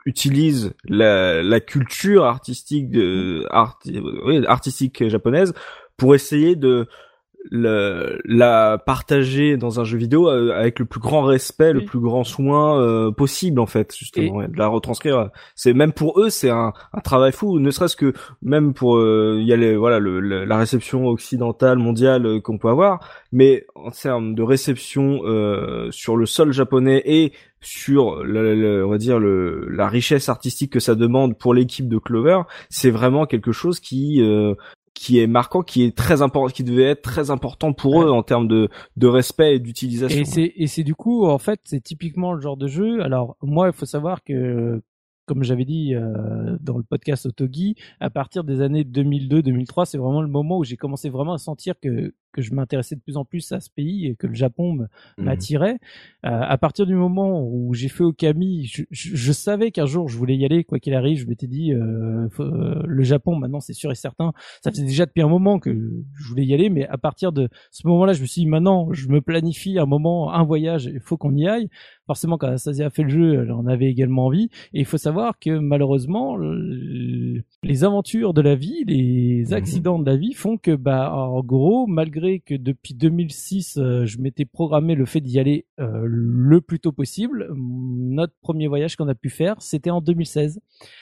utilisent la, la culture artistique de arti- oui, artistique japonaise pour essayer de le- la partager dans un jeu vidéo euh, avec le plus grand respect, le Oui. plus grand soin euh, possible en fait, justement, ouais, de la retranscrire. C'est même pour eux, c'est un, un travail fou, ne serait-ce que même pour euh, il y a les, voilà le, le- la réception occidentale mondiale euh, qu'on peut avoir, mais en termes de réception euh, sur le sol japonais et sur le, le- on va dire le, la richesse artistique que ça demande pour l'équipe de Clover, c'est vraiment quelque chose qui euh, qui est marquant, qui est très important, qui devait être très important pour eux en termes de de respect et d'utilisation. Et c'est et c'est du coup en fait c'est typiquement le genre de jeu. Alors moi il faut savoir que comme j'avais dit euh, dans le podcast Otogi, à partir des années 2002-2003, c'est vraiment le moment où j'ai commencé vraiment à sentir que que je m'intéressais de plus en plus à ce pays et que le Japon Mhm. m'attirait. Euh, à partir du moment où j'ai fait Okami, je, je, je savais qu'un jour je voulais y aller, quoi qu'il arrive. Je m'étais dit, euh, faut- euh, le Japon, maintenant c'est sûr et certain. Ça faisait déjà depuis un moment que je voulais y aller, mais à partir de ce moment-là, je me suis dit, maintenant, je me planifie un moment, un voyage, il faut qu'on y aille. Forcément, quand Anastasia a fait le jeu, elle en avait également envie. Et il faut savoir que malheureusement, le- les aventures de la vie, les Mhm. accidents de la vie font que, bah, en gros, malgré que depuis 2006, euh, je m'étais programmé le fait d'y aller euh, le plus tôt possible, notre premier voyage qu'on a pu faire, c'était en 2016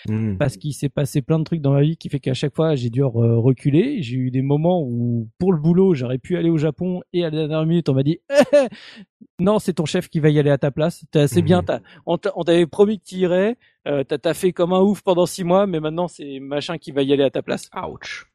Mhm. parce qu'il s'est passé plein de trucs dans ma vie qui fait qu'à chaque fois j'ai dû euh, reculer. J'ai eu des moments où pour le boulot j'aurais pu aller au Japon et à la dernière minute on m'a dit non c'est ton chef qui va y aller à ta place. C'est bien, t'as- on t'a- on t'avait promis que tu irais, euh, t'as fait comme un ouf pendant six mois mais maintenant c'est machin qui va y aller à ta place. Ouch.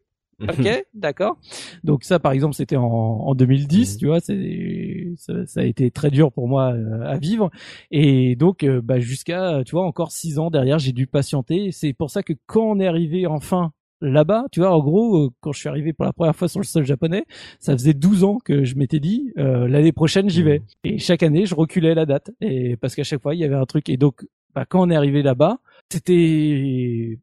Ok, d'accord. Donc ça, par exemple, c'était en, en 2010, Mhm. tu vois, c'est ça, ça a été très dur pour moi euh, à vivre. Et donc, euh, bah, jusqu'à, tu vois, encore six ans derrière, j'ai dû patienter. C'est pour ça que quand on est arrivé enfin là-bas, tu vois, en gros, euh, quand je suis arrivé pour la première fois sur le sol japonais, ça faisait 12 ans que je m'étais dit euh, l'année prochaine j'y vais. Et chaque année, je reculais la date, et parce qu'à chaque fois il y avait un truc. Et donc, bah, quand on est arrivé là-bas, c'était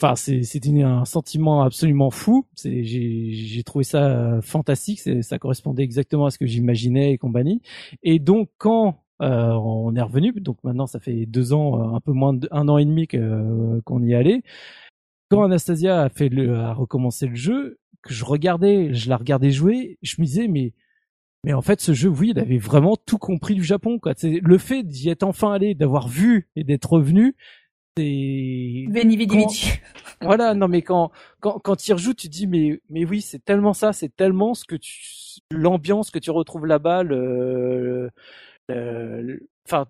enfin c'est c'était un sentiment absolument fou. C'est j'ai j'ai trouvé ça euh, fantastique. C'est ça correspondait exactement à ce que j'imaginais et compagnie. Et donc quand euh, on est revenu donc maintenant ça fait deux ans euh, un peu moins d'un an et demi que euh, qu'on y allé quand Anastasia a fait le a recommencé le jeu que je regardais je la regardais jouer je me disais mais mais en fait, ce jeu, oui, il avait vraiment tout compris du Japon, quoi. C'est le fait d'y être enfin allé, d'avoir vu et d'être revenu, c'est Veni Vidi Quand- voilà. Non, mais quand quand quand tu y rejoues, tu te dis mais mais oui, c'est tellement ça, c'est tellement ce que tu l'ambiance que tu retrouves là-bas, le, le- le- enfin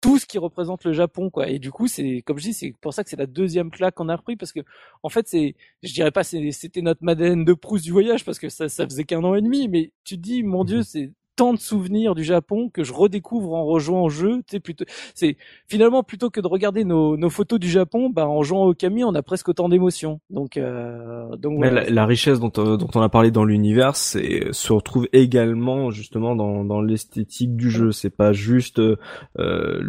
tout ce qui représente le Japon, quoi. Et du coup, c'est comme je dis, c'est pour ça que c'est la deuxième claque qu'on a repris parce que en fait, c'est je dirais pas c'est- c'était notre Madeleine de Proust du voyage parce que ça ça faisait qu'un an et demi, mais tu te dis mon Dieu, c'est tant de souvenirs du Japon que je redécouvre en rejoignant au jeu. Sais, plutôt, c'est finalement plutôt que de regarder nos, nos photos du Japon, bah en jouant au Kami, on a presque autant d'émotions. Donc, euh, donc Mais voilà. la, la richesse dont, euh, dont on a parlé dans l'univers, c'est se retrouve également justement dans, dans l'esthétique du jeu. C'est pas juste, euh,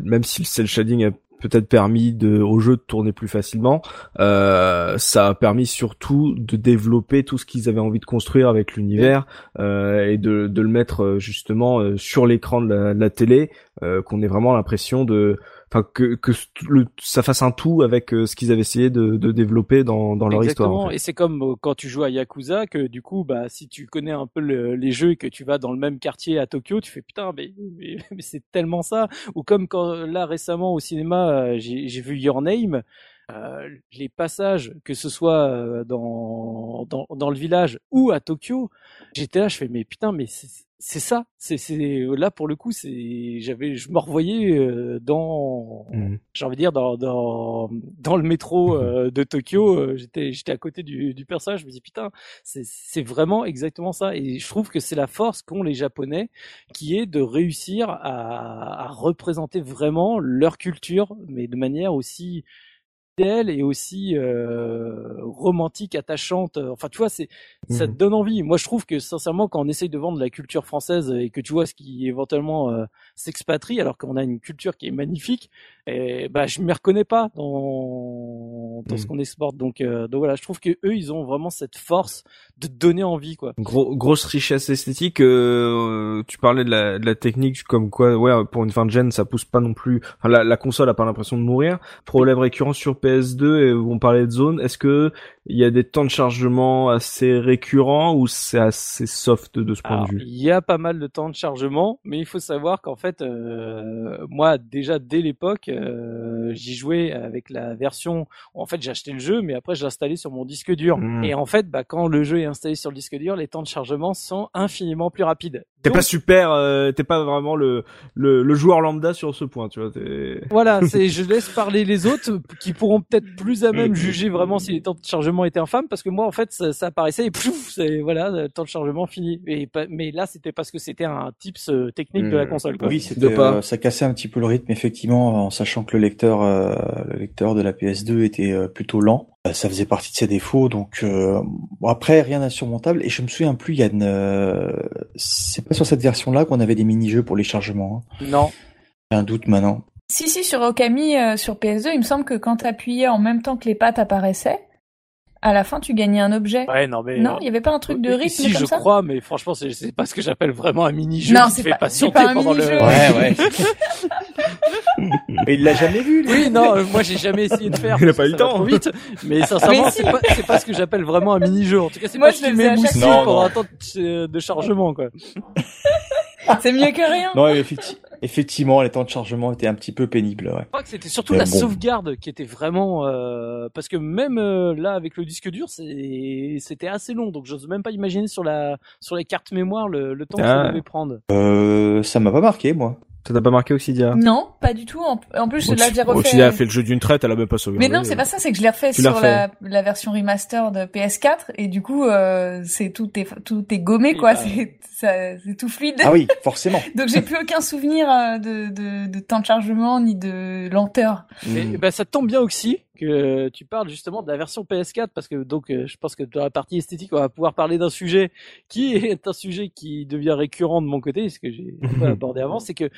même si le cel shading a peut-être permis au jeu de tourner plus facilement, euh, ça a permis surtout de développer tout ce qu'ils avaient envie de construire avec l'univers euh, et de, le mettre euh, justement sur l'écran de la, télé, qu'on ait vraiment l'impression de, enfin que que le, ça fasse un tout avec euh, ce qu'ils avaient essayé de, de développer dans, dans leur histoire. en Exactement. fait. Et c'est comme euh, quand tu joues à Yakuza que du coup, bah, si tu connais un peu le- les jeux et que tu vas dans le même quartier à Tokyo, tu fais putain, mais, mais, mais c'est tellement ça. Ou comme quand là récemment au cinéma, euh, j'ai j'ai vu Your Name. euh, les passages, que ce soit dans, dans, dans le village ou à Tokyo, j'étais là, je fais mais putain, mais c'est ça, c'est là pour le coup, c'est j'avais je me revoyais euh, dans Mhm. j'ai envie de dire dans dans dans le métro Mhm. euh, de Tokyo, euh, j'étais j'étais à côté du du personnage, je me dis putain, c'est c'est vraiment exactement ça et je trouve que c'est la force qu'ont les japonais qui est de réussir à à représenter vraiment leur culture mais de manière aussi fidèle et aussi euh, romantique, attachante. Enfin, tu vois, c'est ça te Mhm. donne envie. Moi, je trouve que sincèrement, quand on essaye de vendre la culture française et que tu vois ce qui éventuellement euh, s'expatrie, alors qu'on a une culture qui est magnifique, et bah, je me reconnais pas dans dans ce Mhm. qu'on exporte. Donc, euh, donc voilà, je trouve que eux, ils ont vraiment cette force de donner envie, quoi. Gros, grosse richesse esthétique. euh, tu parlais de la, de la technique, comme quoi, ouais, pour une fin de gen, ça pousse pas non plus. Enfin, la, la console a pas l'impression de mourir. Problème récurrent sur PS2 et on parlait de zone. Est-ce que il y a des temps de chargement assez récurrents ou c'est assez soft de ce point Alors, de vue? il y a pas mal de temps de chargement, mais il faut savoir qu'en fait, euh, moi déjà dès l'époque, euh, j'y jouais avec la version. En fait, j'ai acheté le jeu, mais après je l'ai installé sur mon disque dur. Mm. Et en fait, bah, quand le jeu est installé sur le disque dur, les temps de chargement sont infiniment plus rapides. T'es pas super, euh, t'es pas vraiment le, le le joueur lambda sur ce point, tu vois. Voilà, c'est je laisse parler les autres qui pourront peut-être plus à même juger vraiment si les temps de chargement étaient infâmes parce que moi en fait ça, ça apparaissait et pouf, c'est voilà, le temps de chargement fini. Et mais là c'était parce que c'était un tips euh, technique de la Mm. console quoi. Oui, De c'était, pas. euh, ça cassait un petit peu le rythme, effectivement, en sachant que le lecteur, euh, le lecteur de la PS2 était euh, plutôt lent. Ça faisait partie de ses défauts, donc euh, bon, après rien d'insurmontable. Et je me souviens plus, Yann, euh, c'est pas sur cette version-là qu'on avait des mini-jeux pour les chargements. Hein. Non, J'ai un doute maintenant. Si, si, sur Okami, euh, sur PS2, il me semble que quand t'appuyais en même temps que les pattes apparaissaient, à la fin, tu gagnais un objet. ouais non mais non, euh, il y avait pas un truc de rythme Si comme je ça crois, mais franchement c'est c'est pas ce que j'appelle vraiment un mini-jeu Non, qui te c'est fait pas- patienter c'est pas un pendant le. mini-jeu. Ouais, ouais. Mais il l'a jamais vu, lui. Oui, non, euh, moi j'ai jamais essayé de faire. Il a pas eu le temps. trop vite. Mais sincèrement, Mais c'est pas, c'est pas ce que j'appelle vraiment un mini-jeu. En tout cas, c'est Moi, pas je ce qui faisais à chaque m'émoustille fois. pendant Non, un temps de, de chargement, quoi. C'est mieux que rien. Non, effectivement, les temps de chargement étaient un petit peu pénibles, ouais. Je crois que c'était surtout Mais la bon. sauvegarde qui était vraiment euh, parce que même euh, là avec le disque dur, c'était assez long. Donc j'ose même pas imaginer sur la sur les cartes mémoire le, le temps que Ah. ça devait prendre. Euh, ça m'a pas marqué, moi. Ça t'a pas marqué Oxidia Non, pas du tout. En, en plus, là, j'ai refait. Oxidia a fait le jeu d'une traite, elle a même pas sauvegardé. Mais non, c'est pas ça, c'est que je l'ai refait Tu sur refait. la, la version remaster de PS4 et du coup, euh, c'est tout est tout est gommé quoi, bah. c'est tout fluide. Ah oui, forcément. Donc j'ai plus aucun souvenir euh, de, de, de temps de chargement ni de lenteur. Et, Mm. bah, ça tombe bien aussi que tu parles justement de la version PS4 parce que donc euh, je pense que dans la partie esthétique on va pouvoir parler d'un sujet qui est un sujet qui devient récurrent de mon côté ce que j'ai peu abordé avant c'est que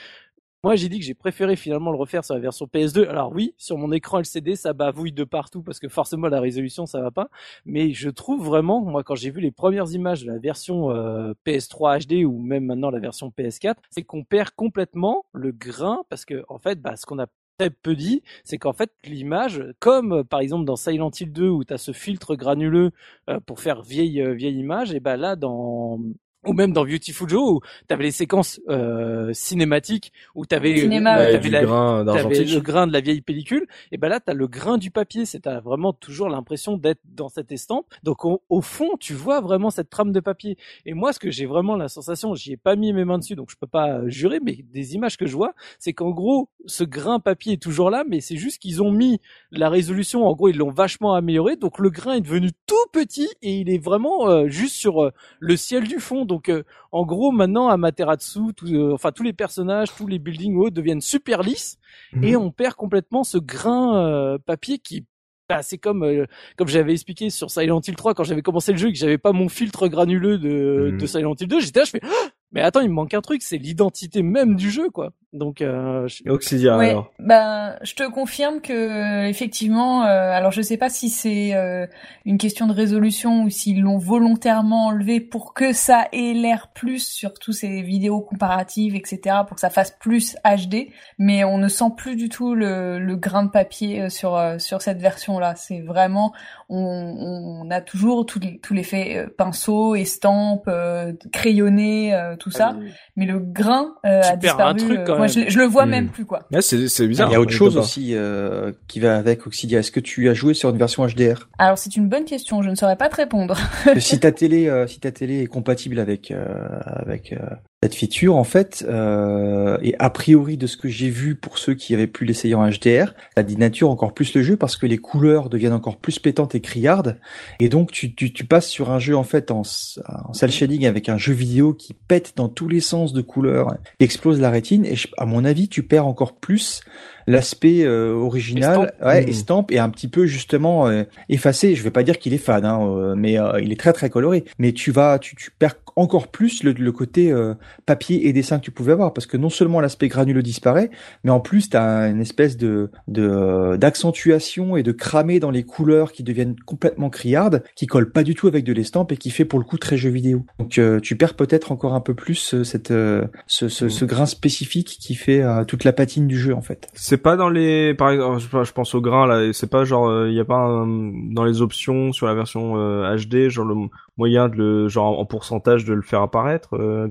moi j'ai dit que j'ai préféré finalement le refaire sur la version PS2 alors oui sur mon écran LCD ça bavouille de partout parce que forcément la résolution ça va pas. Mais je trouve vraiment moi quand j'ai vu les premières images de la version euh, PS3 HD ou même maintenant la version PS4 c'est qu'on perd complètement le grain parce que en fait bah, ce qu'on a très peu dit, c'est qu'en fait l'image, comme euh, par exemple dans Silent Hill 2 où tu as ce filtre granuleux euh, pour faire vieille euh, vieille image, et ben là dans ou même dans Beautiful Joe où t'avais les séquences euh, cinématiques où t'avais Cinéma, euh, la, grain le grain de la vieille pellicule, et ben là t'as le grain du papier. C'est t'as vraiment toujours l'impression d'être dans cette estampe. Donc au, au fond, tu vois vraiment cette trame de papier. Et moi, ce que j'ai vraiment la sensation, j'y ai pas mis mes mains dessus, donc je peux pas euh, jurer, mais des images que je vois, c'est qu'en gros, ce grain papier est toujours là, mais c'est juste qu'ils ont mis la résolution. En gros, ils l'ont vachement amélioré, donc le grain est devenu tout petit et il est vraiment euh, juste sur euh, le ciel du fond. Donc euh, en gros, maintenant, Amaterasu, tout, euh, enfin tous les personnages, tous les buildings ou autres deviennent super lisses et on perd complètement ce grain euh, papier qui bah, c'est comme euh, comme j'avais expliqué sur Silent Hill 3 quand j'avais commencé le jeu et que j'avais pas mon filtre granuleux de, Mhm. de Silent Hill 2, j'étais là je fais Ah mais attends, il me manque un truc, c'est l'identité même du jeu quoi. Donc euh, je- Et Oxidia, Ouais, alors. ben je te confirme que euh, effectivement, euh, alors je sais pas si c'est euh, une question de résolution ou s'ils l'ont volontairement enlevé pour que ça ait l'air plus sur tous ces vidéos comparatives, etc., pour que ça fasse plus HD, mais on ne sent plus du tout le, le grain de papier euh, sur euh, sur cette version-là. C'est vraiment, on, on a toujours tout, tout l'effet euh, pinceau, estampe, euh, crayonné, euh, tout ça, mais le grain euh, tu a perds un disparu. truc quand moi je, je le vois même plus quoi. Ouais, c'est c'est bizarre. Il y a autre chose pas. aussi euh, qui va avec Oxidia. Est-ce que tu as joué sur une version HDR Alors c'est une bonne question, je ne saurais pas te répondre. Parce que si ta télé, euh, si ta télé est compatible avec euh, avec euh, cette feature, en fait, euh, et a priori de ce que j'ai vu pour ceux qui avaient pu l'essayer en HDR, ça dénature encore plus le jeu parce que les couleurs deviennent encore plus pétantes et criardes, et donc tu, passes sur un jeu en fait en, en shading avec un jeu vidéo qui pète dans tous les sens de couleurs, explose la rétine, et à mon avis, tu perds encore plus l'aspect euh, original, Estampe. ouais, Mhm. estampe et un petit peu justement euh, effacé. Je vais pas dire qu'il est fade, hein, euh, mais euh, il est très très coloré. Mais tu vas, tu, tu perds encore plus le, le côté euh, papier et dessin que tu pouvais avoir, parce que non seulement l'aspect granuleux disparaît, mais en plus tu as une espèce de de, d'accentuation et de cramé dans les couleurs qui deviennent complètement criardes, qui collent pas du tout avec de l'estampe et qui fait pour le coup très jeu vidéo. Donc euh, tu perds peut-être encore un peu plus euh, cette euh, ce, ce, ce grain spécifique qui fait euh, toute la patine du jeu en fait. C'est pas dans les, par exemple, je pense au grain là, c'est pas genre, il y a pas un- dans les options sur la version euh, HD, genre le moyen de le, genre en pourcentage de le faire apparaître. euh,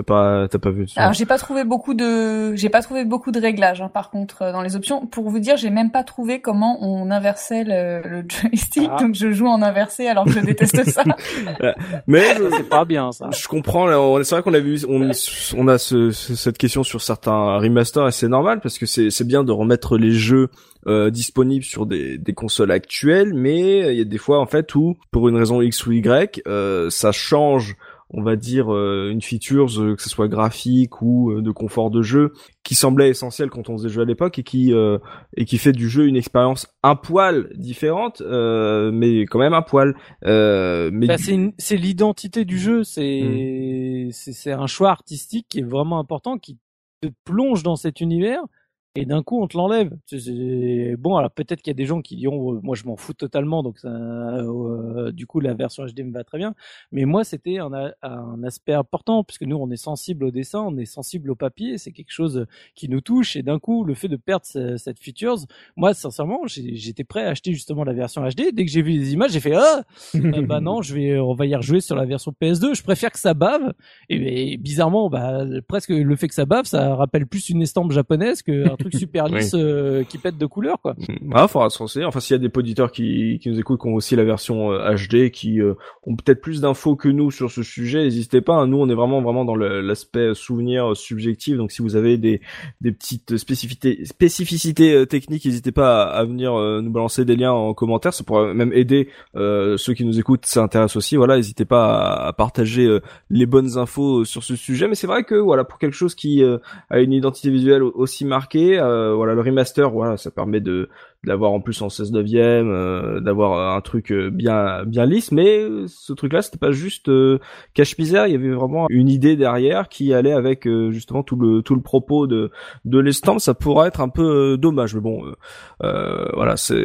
t'as pas, t'as pas vu ça. Alors j'ai pas trouvé beaucoup de j'ai pas trouvé beaucoup de réglages hein, par contre euh, dans les options. Pour vous dire, j'ai même pas trouvé comment on inversait le, le joystick, Ah. donc je joue en inversé alors que je déteste ça. Mais je- C'est pas bien ça. Je comprends. C'est vrai qu'on a vu, on, on a ce- ce- cette question sur certains remasters et c'est normal parce que c'est c'est bien de remettre les jeux euh, disponibles sur des, des consoles actuelles, mais il y a des fois en fait où pour une raison X ou Y, euh, ça change. On va dire euh, une feature, euh, que ce soit graphique ou euh, de confort de jeu, qui semblait essentiel quand on faisait jeu à l'époque et qui euh, et qui fait du jeu une expérience un poil différente, euh, mais quand même un poil. Euh, mais Bah, du- c'est l'identité du jeu, c'est c'est c'est un choix artistique qui est vraiment important, qui te plonge dans cet univers et d'un coup on te l'enlève. Bon, alors peut-être qu'il y a des gens qui diront, euh, moi je m'en fous totalement, donc euh, du coup la version HD me va très bien. Mais moi c'était un, un aspect important puisque nous on est sensible au dessin, on est sensible au papier, c'est quelque chose qui nous touche et d'un coup le fait de perdre ce- cette features, moi sincèrement j'étais prêt à acheter justement la version HD. Dès que j'ai vu les images, j'ai fait ah euh, bah non, je vais, on va y rejouer sur la version PS2. Je préfère que ça bave. Et, et bizarrement, bah presque le fait que ça bave, ça rappelle plus une estampe japonaise qu'un truc super lisse euh, qui pète de couleur, quoi. Ah, faudra se renseigner. Enfin, s'il y a des auditeurs qui, qui nous écoutent, qui ont aussi la version euh, HD, qui euh, ont peut-être plus d'infos que nous sur ce sujet, n'hésitez pas. hein. Nous, on est vraiment, vraiment dans l'aspect souvenir euh, subjectif. Donc, si vous avez des, des petites spécificités, spécificités euh, techniques, n'hésitez pas à, à venir euh, nous balancer des liens en commentaire. Ça pourrait même aider euh, ceux qui nous écoutent, ça intéresse aussi. Voilà, n'hésitez pas à, à partager euh, les bonnes infos euh, sur ce sujet. Mais c'est vrai que voilà, pour quelque chose qui euh, a une identité visuelle au- aussi marquée, euh, voilà, le remaster, voilà, ça permet de de l'avoir en plus en 16 neuvième, euh, d'avoir un truc euh, bien bien lisse. Mais euh, ce truc-là, c'était pas juste euh, cache-misère. Il y avait vraiment une idée derrière qui allait avec justement tout le tout le propos de de l'estampe. Ça pourrait être un peu dommage, mais bon, voilà, c'est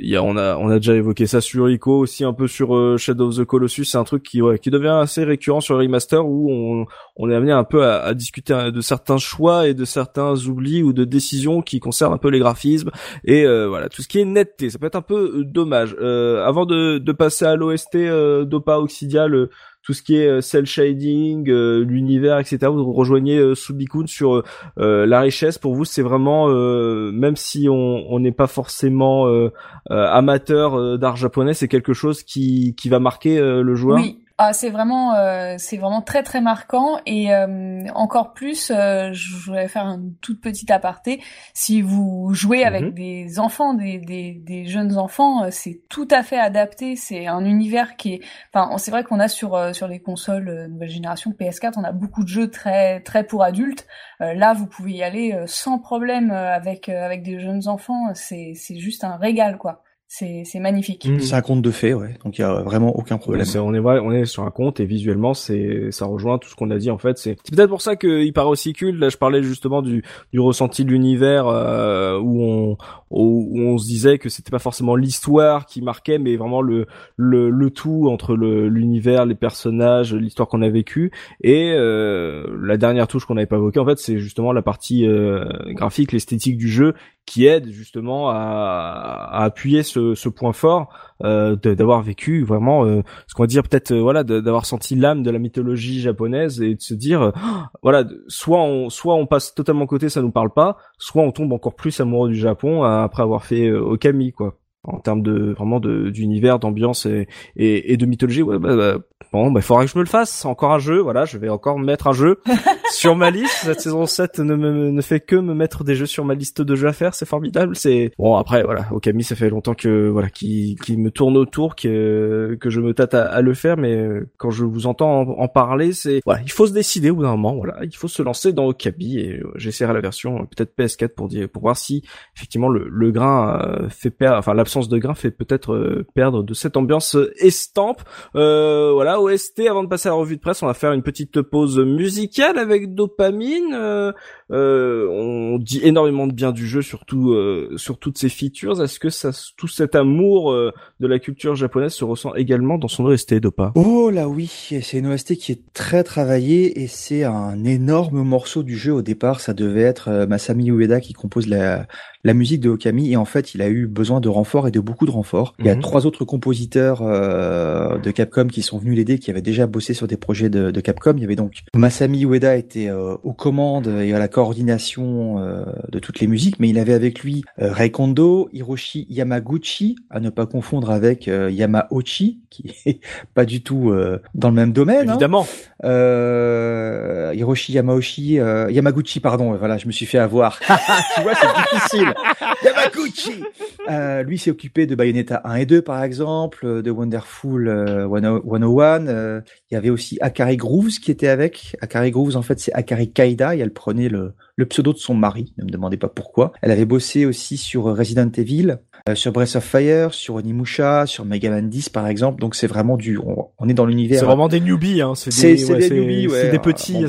il y a on a on a déjà évoqué ça sur Ico aussi un peu sur Shadow of the Colossus. C'est un truc qui ouais, qui devient assez récurrent sur le remaster où on on est amené un peu à, à discuter de certains choix et de certains oublis ou de décisions qui concernent un peu les graphismes et euh, voilà tout ce qui est netteté ça peut être un peu euh, dommage euh, avant de, de passer à l'OST euh, d'Opa Oxidia le tout ce qui est euh, cel shading, euh, l'univers, etc. Vous rejoignez euh, Subikun sur euh, la richesse. Pour vous, c'est vraiment, euh, même si on n'est pas forcément euh, euh, amateur euh, d'art japonais, c'est quelque chose qui qui va marquer euh, le joueur? Ah, c'est vraiment, euh, c'est vraiment très très marquant et euh, encore plus, euh, je voulais faire une toute petite aparté. Si vous jouez avec Mhm. des enfants, des, des, des jeunes enfants, euh, c'est tout à fait adapté. C'est un univers qui est, enfin, c'est vrai qu'on a sur euh, sur les consoles euh, nouvelle génération PS4, on a beaucoup de jeux très très pour adultes. Euh, là, vous pouvez y aller euh, sans problème euh, avec euh, avec des jeunes enfants. C'est c'est juste un régal quoi. C'est c'est magnifique. Mhm. C'est un conte de fées, ouais. Donc il y a vraiment aucun problème. On est on est sur un compte et visuellement c'est ça rejoint tout ce qu'on a dit en fait. C'est peut-être pour ça qu'il paraît aussi culte. Là, je parlais justement du du ressenti de l'univers euh, où on où, où on se disait que c'était pas forcément l'histoire qui marquait, mais vraiment le le le tout entre le l'univers, les personnages, l'histoire qu'on a vécue et euh, la dernière touche qu'on n'avait pas évoquée en fait, c'est justement la partie euh, graphique, l'esthétique du jeu qui aide justement à, à appuyer ce, ce point fort euh, d'avoir vécu vraiment euh, ce qu'on va dire peut-être euh, voilà d'avoir senti l'âme de la mythologie japonaise et de se dire euh, voilà soit on soit on passe totalement côté ça nous parle pas soit on tombe encore plus amoureux du Japon après avoir fait Okami quoi. En termes de vraiment d'univers d'ambiance et, et, et de mythologie ouais bah, bah Bon, bah, il faudra que je me le fasse. Encore un jeu, voilà, je vais encore mettre un jeu sur ma liste. Cette saison 7 ne, me, ne fait que me mettre des jeux sur ma liste de jeux à faire. C'est formidable. C'est bon après, voilà, Okami, ça fait longtemps que voilà, qui qui me tourne autour, que que je me tâte à, le faire, mais euh, quand je vous entends en, parler, c'est voilà, il faut se décider au bout d'un moment. Voilà, il faut se lancer dans Okami et euh, j'essaierai la version euh, peut-être PS4 pour dire pour voir si effectivement le, le grain fait perdre, enfin l'absence de grain fait peut-être perdre de cette ambiance estampe. voilà OST, avant de passer à la revue de presse, on va faire une petite pause musicale avec Dopamine. Euh, euh, on dit énormément de bien du jeu, surtout euh, sur toutes ses features. Est-ce que ça, tout cet amour de la culture japonaise se ressent également dans son OST, Dopa? Oh là oui, c'est une OST qui est très travaillée et c'est un énorme morceau du jeu. Au départ, ça devait être Masami Ueda qui compose la, la musique de Okami et en fait il a eu besoin de renforts et de beaucoup de renforts. Il y a mhm. trois autres compositeurs euh, de Capcom qui sont venus l'aider, qui avaient déjà bossé sur des projets de, de Capcom. Il y avait donc Masami Ueda était euh, aux commandes et à la coordination euh, de toutes les musiques, mais il avait avec lui Rei Kondo, Hiroshi Yamaguchi, à ne pas confondre avec Yamauchi, qui est pas du tout dans le même domaine. Hein. Évidemment. Hiroshi Yamauchi, Yamaguchi, pardon. Voilà, je me suis fait avoir. tu vois, c'est difficile. Euh, Lui s'est occupé de Bayonetta 1 et 2 par exemple, euh, de Wonderful euh, 101. Euh, il y avait aussi Akari Grooves qui était avec. Akari Grooves en fait c'est Akari Kaida et elle prenait le, le pseudo de son mari, ne me demandez pas pourquoi. Elle avait bossé aussi sur Resident Evil, euh, sur Breath of Fire, sur Onimusha, sur Mega Man 10 par exemple. Donc c'est vraiment du, on, est dans l'univers. C'est vraiment des newbies, hein. C'est des, des newbies, ouais. C'est des petits,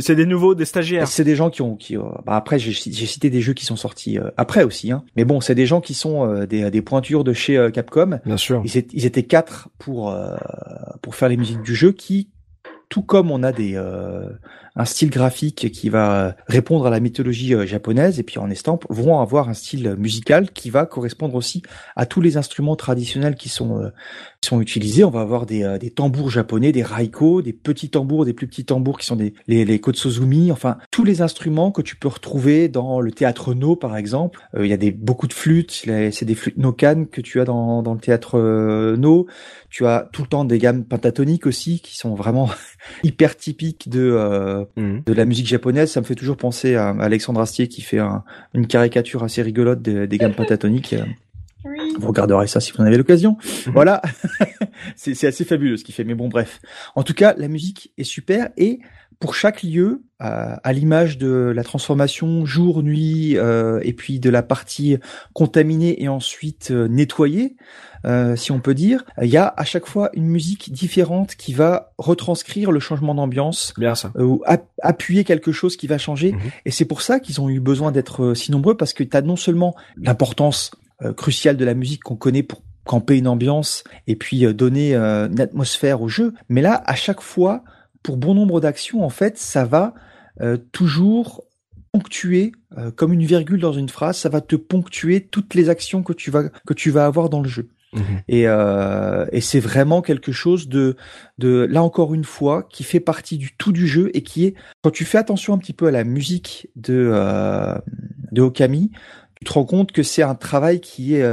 c'est des, nouveaux, des stagiaires. C'est des gens qui ont, qui, bah après j'ai cité des jeux qui sont sortis euh, après aussi, hein. Mais bon, c'est des gens qui sont euh, des, des pointures de chez Capcom. Bien sûr. Ils, étaient, ils étaient quatre pour pour faire les musiques du jeu, qui tout comme on a des un style graphique qui va répondre à la mythologie euh, japonaise et puis en estampe vont avoir un style musical qui va correspondre aussi à tous les instruments traditionnels qui sont euh, qui sont utilisés. On va avoir des, euh, des tambours japonais, des raiko, des petits tambours, des plus petits tambours qui sont des les, les kotsuzumi, enfin tous les instruments que tu peux retrouver dans le théâtre no par exemple. Il y a des beaucoup de flûtes, c'est des flûtes nokan que tu as dans dans le théâtre no. Tu as tout le temps des gammes pentatoniques aussi qui sont vraiment hyper typiques de Mhm. de la musique japonaise. Ça me fait toujours penser à Alexandre Astier qui fait une caricature assez rigolote des, gammes pentatoniques. Vous regarderez ça si vous en avez l'occasion. Mhm. Voilà, c'est assez fabuleux ce qu'il fait. Mais bon, bref. En tout cas, la musique est super et pour chaque lieu, à, l'image de la transformation jour, nuit, euh, et puis de la partie contaminée et ensuite euh, nettoyée, euh, si on peut dire, il y a à chaque fois une musique différente qui va retranscrire le changement d'ambiance, ou appuyer quelque chose qui va changer. Mhm. Et c'est pour ça qu'ils ont eu besoin d'être si nombreux, parce que tu as non seulement l'importance cruciale de la musique qu'on connaît pour camper une ambiance et puis donner une atmosphère au jeu, mais là, à chaque fois, pour bon nombre d'actions, en fait, ça va euh, toujours ponctuer euh, comme une virgule dans une phrase, ça va te ponctuer toutes les actions que tu vas que tu vas avoir dans le jeu. Mhm. Et, euh, et c'est vraiment quelque chose de, de là encore une fois qui fait partie du tout du jeu et qui est quand tu fais attention un petit peu à la musique de euh, de Okami, tu te rends compte que c'est un travail qui est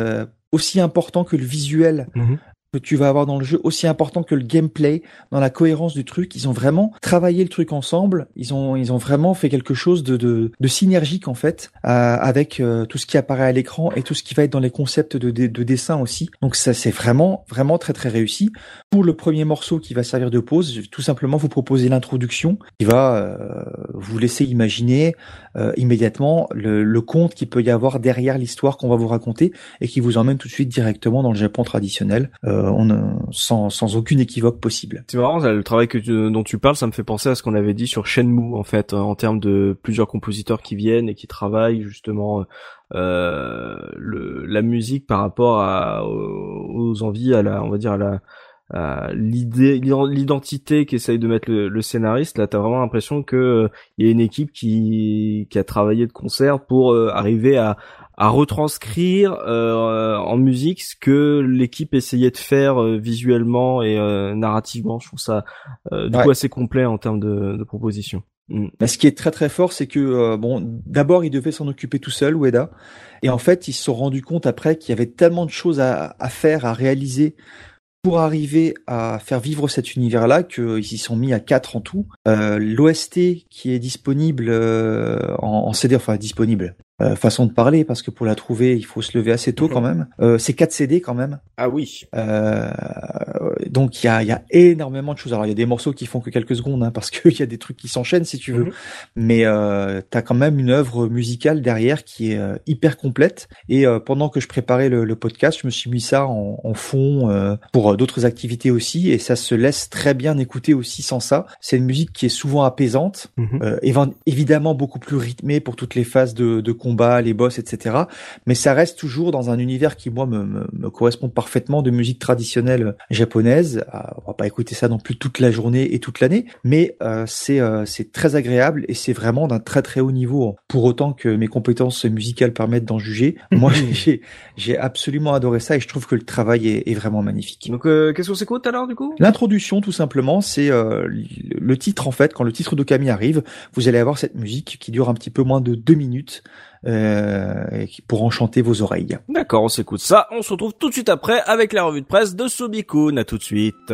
aussi important que le visuel mhm que tu vas avoir dans le jeu aussi important que le gameplay, dans la cohérence du truc. Ils ont vraiment travaillé le truc ensemble. Ils ont ils ont vraiment fait quelque chose de de, de synergique en fait avec euh, tout ce qui apparaît à l'écran et tout ce qui va être dans les concepts de, de, de dessin aussi. Donc ça c'est vraiment vraiment très très réussi. Pour le premier morceau qui va servir de pause, je vais tout simplement vous proposer l'introduction qui va euh, vous laisser imaginer euh, immédiatement le, le conte qu'il peut y avoir derrière l'histoire qu'on va vous raconter et qui vous emmène tout de suite directement dans le Japon traditionnel. On, sans, sans aucune équivoque possible. C'est marrant, le travail que dont tu parles, ça me fait penser à ce qu'on avait dit sur Shenmue en fait, en termes de plusieurs compositeurs qui viennent et qui travaillent justement euh, le, la musique par rapport à, aux, envies, à la, on va dire à la l'idée l'identité qu'essaye de mettre le, scénariste là t'as vraiment l'impression que il y a une équipe qui qui a travaillé de concert pour arriver à à retranscrire euh, en musique ce que l'équipe essayait de faire euh, visuellement et euh, narrativement. Je trouve ça euh, du Ouais. coup assez complet en termes de, de propositions. Mm. Bah, ce qui est très très fort, c'est que euh, bon, d'abord il devait s'en occuper tout seul, Ueda, et en fait ils se sont rendus compte après qu'il y avait tellement de choses à, à faire, à réaliser pour arriver à faire vivre cet univers-là qu'ils s'y sont mis à quatre en tout. Euh, L'OST qui est disponible euh, en, en CD, enfin disponible. Euh, façon de parler parce que pour la trouver il faut se lever assez tôt quand même. Euh, c'est 4 CD quand même. Ah oui. Euh, donc il y a, il y a énormément de choses. Alors il y a des morceaux qui font que quelques secondes hein, parce qu'il y a des trucs qui s'enchaînent si tu veux. Mhm. Mais euh, t'as quand même une œuvre musicale derrière qui est euh, hyper complète. Et euh, pendant que je préparais le, le podcast, je me suis mis ça en, en fond euh, pour d'autres activités aussi. Et ça se laisse très bien écouter aussi sans ça. C'est une musique qui est souvent apaisante, Mhm. euh, évan- évidemment beaucoup plus rythmée pour toutes les phases de, de les boss, etc. Mais ça reste toujours dans un univers qui moi me, me, me correspond parfaitement de musique traditionnelle japonaise. Euh, on va pas écouter ça non plus toute la journée et toute l'année, mais euh, c'est euh, c'est très agréable et c'est vraiment d'un très très haut niveau. Pour autant que mes compétences musicales permettent d'en juger, moi j'ai j'ai absolument adoré ça et je trouve que le travail est, est vraiment magnifique. Donc euh, qu'est-ce qu'on s'écoute alors du coup? L'introduction, tout simplement, c'est euh, le titre en fait. Quand le titre de Camille arrive, vous allez avoir cette musique qui dure un petit peu moins de deux minutes pour enchanter vos oreilles. D'accord, on s'écoute ça. On se retrouve tout de suite après avec la revue de presse de Sobikun. À tout de suite.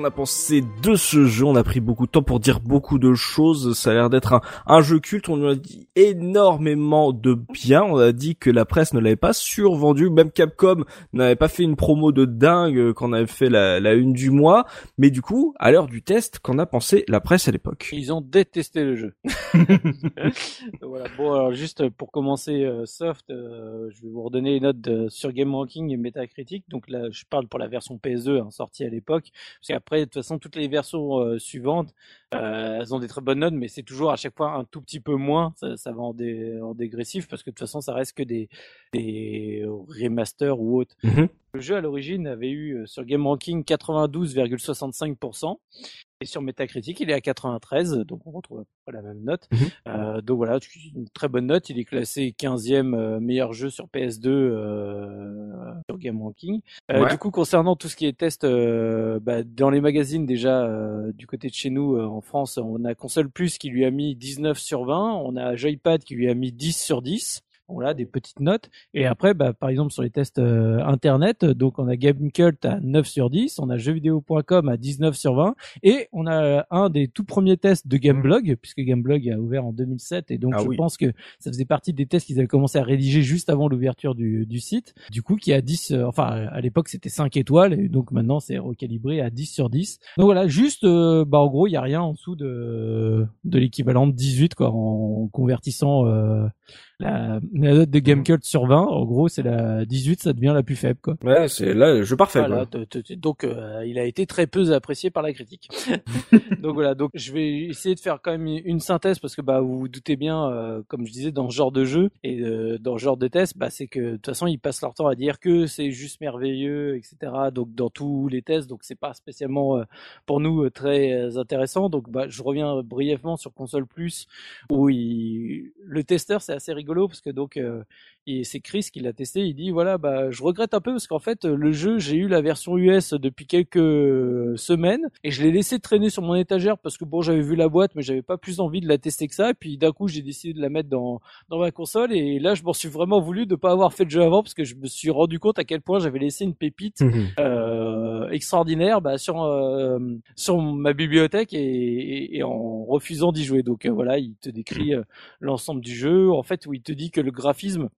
Qu'on a pensé de ce jeu, on a pris beaucoup de temps pour dire beaucoup de choses, ça a l'air d'être un, un jeu culte, on nous a dit énormément de bien, on a dit que la presse ne l'avait pas survendu, même Capcom n'avait pas fait une promo de dingue quand on avait fait la, la une du mois, mais du coup, à l'heure du test, qu'en a pensé la presse à l'époque Ils ont détesté le jeu. voilà. Bon, alors juste pour commencer euh, soft, euh, je vais vous redonner les notes de- sur Game Ranking et Metacritic. Donc là, je parle pour la version PS2 hein, sortie à l'époque. Parce qu'après, de toute façon, toutes les versions euh, suivantes, euh, elles ont des très bonnes notes, mais c'est toujours à chaque fois un tout petit peu moins. Ça, ça va en, dé- en dégressif parce que de toute façon, ça reste que des, des remasters ou autres. Mhm. Le jeu à l'origine avait eu euh, sur Game Ranking 92,65%. Et sur Metacritic, il est à 93, donc on retrouve à peu près la même note. Mhm. Euh, donc voilà, une très bonne note. Il est classé 15e euh, meilleur jeu sur PS2 euh, sur Game Ranking. Euh, Ouais. Du coup, concernant tout ce qui est test, euh, bah, dans les magazines déjà, euh, du côté de chez nous euh, en France, on a Console Plus qui lui a mis 19 sur 20, on a Joypad qui lui a mis 10 sur 10. Voilà des petites notes. Et après bah, par exemple sur les tests euh, internet donc on a Gamecult à 9 sur 10 on a jeuxvideo.com à 19 sur 20 et on a un des tout premiers tests de Gameblog puisque Gameblog a ouvert en 2007 et donc Ah je oui. pense que ça faisait partie des tests qu'ils avaient commencé à rédiger juste avant l'ouverture du, du site du coup qui a 10 euh, enfin à l'époque c'était 5 étoiles et donc maintenant c'est recalibré à 10 sur 10 donc voilà juste euh, bah en gros il y a rien en dessous de de l'équivalent de 18 quoi en convertissant euh, la, la note de Gamecult sur 20 en gros c'est la 18 ça devient la plus faible quoi Ouais, c'est là le jeu parfait. Voilà, quoi. t- t- donc euh, il a été très peu apprécié par la critique. donc voilà, donc je vais essayer de faire quand même une synthèse parce que bah vous vous doutez bien, euh, comme je disais, dans ce genre de jeu et euh, dans ce genre de test, bah c'est que de toute façon ils passent leur temps à dire que c'est juste merveilleux, etc. Donc dans tous les tests, donc c'est pas spécialement euh, pour nous euh, très euh, intéressant. Donc bah je reviens brièvement sur console plus où il... le testeur c'est assez rigolo parce que donc euh, c'est Chris qui l'a testé. Il dit voilà, bah je regrette un peu parce qu'en fait le jeu j'ai eu la version US depuis quelques semaines et je l'ai laissé traîner sur mon étagère parce que bon j'avais vu la boîte mais j'avais pas plus envie de la tester que ça. Et puis d'un coup j'ai décidé de la mettre dans dans ma console et là je m'en suis vraiment voulu de pas avoir fait le jeu avant parce que je me suis rendu compte à quel point j'avais laissé une pépite euh, extraordinaire bah, sur euh, sur ma bibliothèque et, et, et en refusant d'y jouer. Donc euh, voilà, il te décrit euh, l'ensemble du jeu. En fait, où il te dit que le graphisme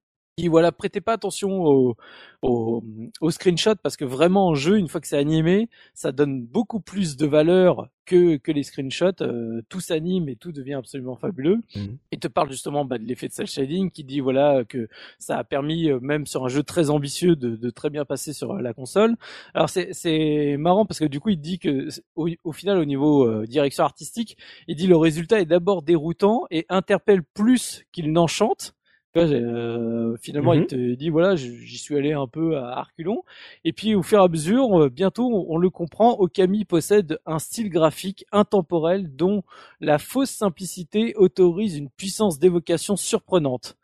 voilà, prêtez pas attention au, au, au screenshot parce que vraiment en jeu, une fois que c'est animé, ça donne beaucoup plus de valeur que, que les screenshots. Euh, tout s'anime et tout devient absolument fabuleux. Mhm. Il te parle justement bah, de l'effet de cel shading qui dit voilà que ça a permis euh, même sur un jeu très ambitieux de, de très bien passer sur euh, la console. Alors c'est c'est marrant parce que du coup il dit que au, au final au niveau euh, direction artistique, il dit le résultat est d'abord déroutant et interpelle plus qu'il n'enchante. Euh, finalement, Mhm. il te dit voilà, j'y suis allé un peu à Arculon, et puis au fur et à mesure, euh, bientôt, on, on le comprend, Okami possède un style graphique intemporel dont la fausse simplicité autorise une puissance d'évocation surprenante.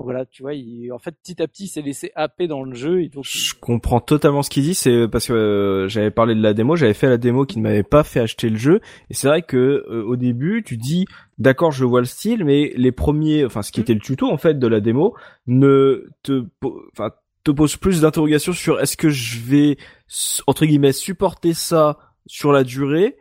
Voilà, tu vois, il, en fait, petit à petit, il s'est laissé happer dans le jeu, et donc Je comprends totalement ce qu'il dit, c'est parce que euh, j'avais parlé de la démo, j'avais fait la démo qui ne m'avait pas fait acheter le jeu, et c'est vrai que euh, au début, tu dis, d'accord, je vois le style, mais les premiers, enfin ce qui était le tuto en fait de la démo, ne te, enfin te pose plus d'interrogations sur est-ce que je vais entre guillemets supporter ça sur la durée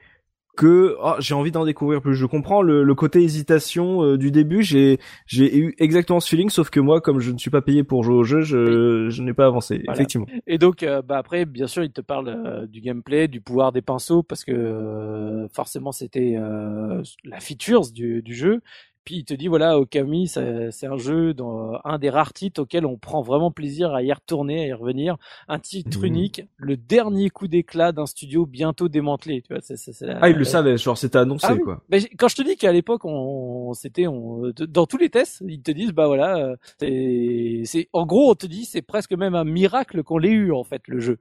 que ah, j'ai envie d'en découvrir plus. Je comprends le, le côté hésitation euh, du début. J'ai j'ai eu exactement ce feeling, sauf que moi, comme je ne suis pas payé pour jouer au jeu, je, je n'ai pas avancé. Voilà. Effectivement. Et donc, euh, bah après, bien sûr, il te parle euh, du gameplay, du pouvoir des pinceaux, parce que euh, forcément, c'était euh, la features du, du jeu. Puis il te dit voilà, Okami, c'est c'est un jeu dans un des rares titres auxquels on prend vraiment plaisir à y retourner, à y revenir. Un titre Mhm. unique, le dernier coup d'éclat d'un studio bientôt démantelé. Tu vois, la- Ah, il le savait, genre c'était annoncé Ah oui. quoi. Mais quand je te dis qu'à l'époque, on, c'était, on, dans tous les tests, ils te disent, bah voilà, euh, c'est, c'est, en gros, on te dit, c'est presque même un miracle qu'on l'ait eu en fait le jeu.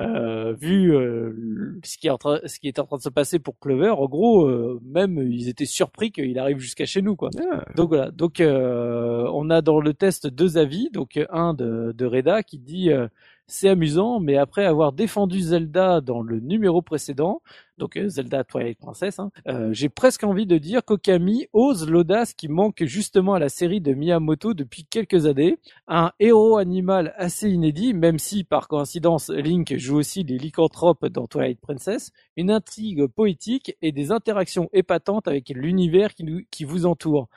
Euh, vu euh, ce qui est en train, ce qui est en train de se passer pour Clover, en gros, euh, même ils étaient surpris qu'il arrive jusqu'à chez nous, quoi. Ah. Donc voilà. Donc euh, on a dans le test deux avis. Donc un de, de Reda qui dit euh, c'est amusant, mais après avoir défendu Zelda dans le numéro précédent, donc euh, Zelda Twilight Princess, hein, euh, j'ai presque envie de dire qu'Okami ose l'audace qui manque justement à la série de Miyamoto depuis quelques années. Un héros animal assez inédit, même si par coïncidence Link joue aussi les lycanthropes dans Twilight Princess, une intrigue poétique et des interactions épatantes avec l'univers qui, qui vous entoure.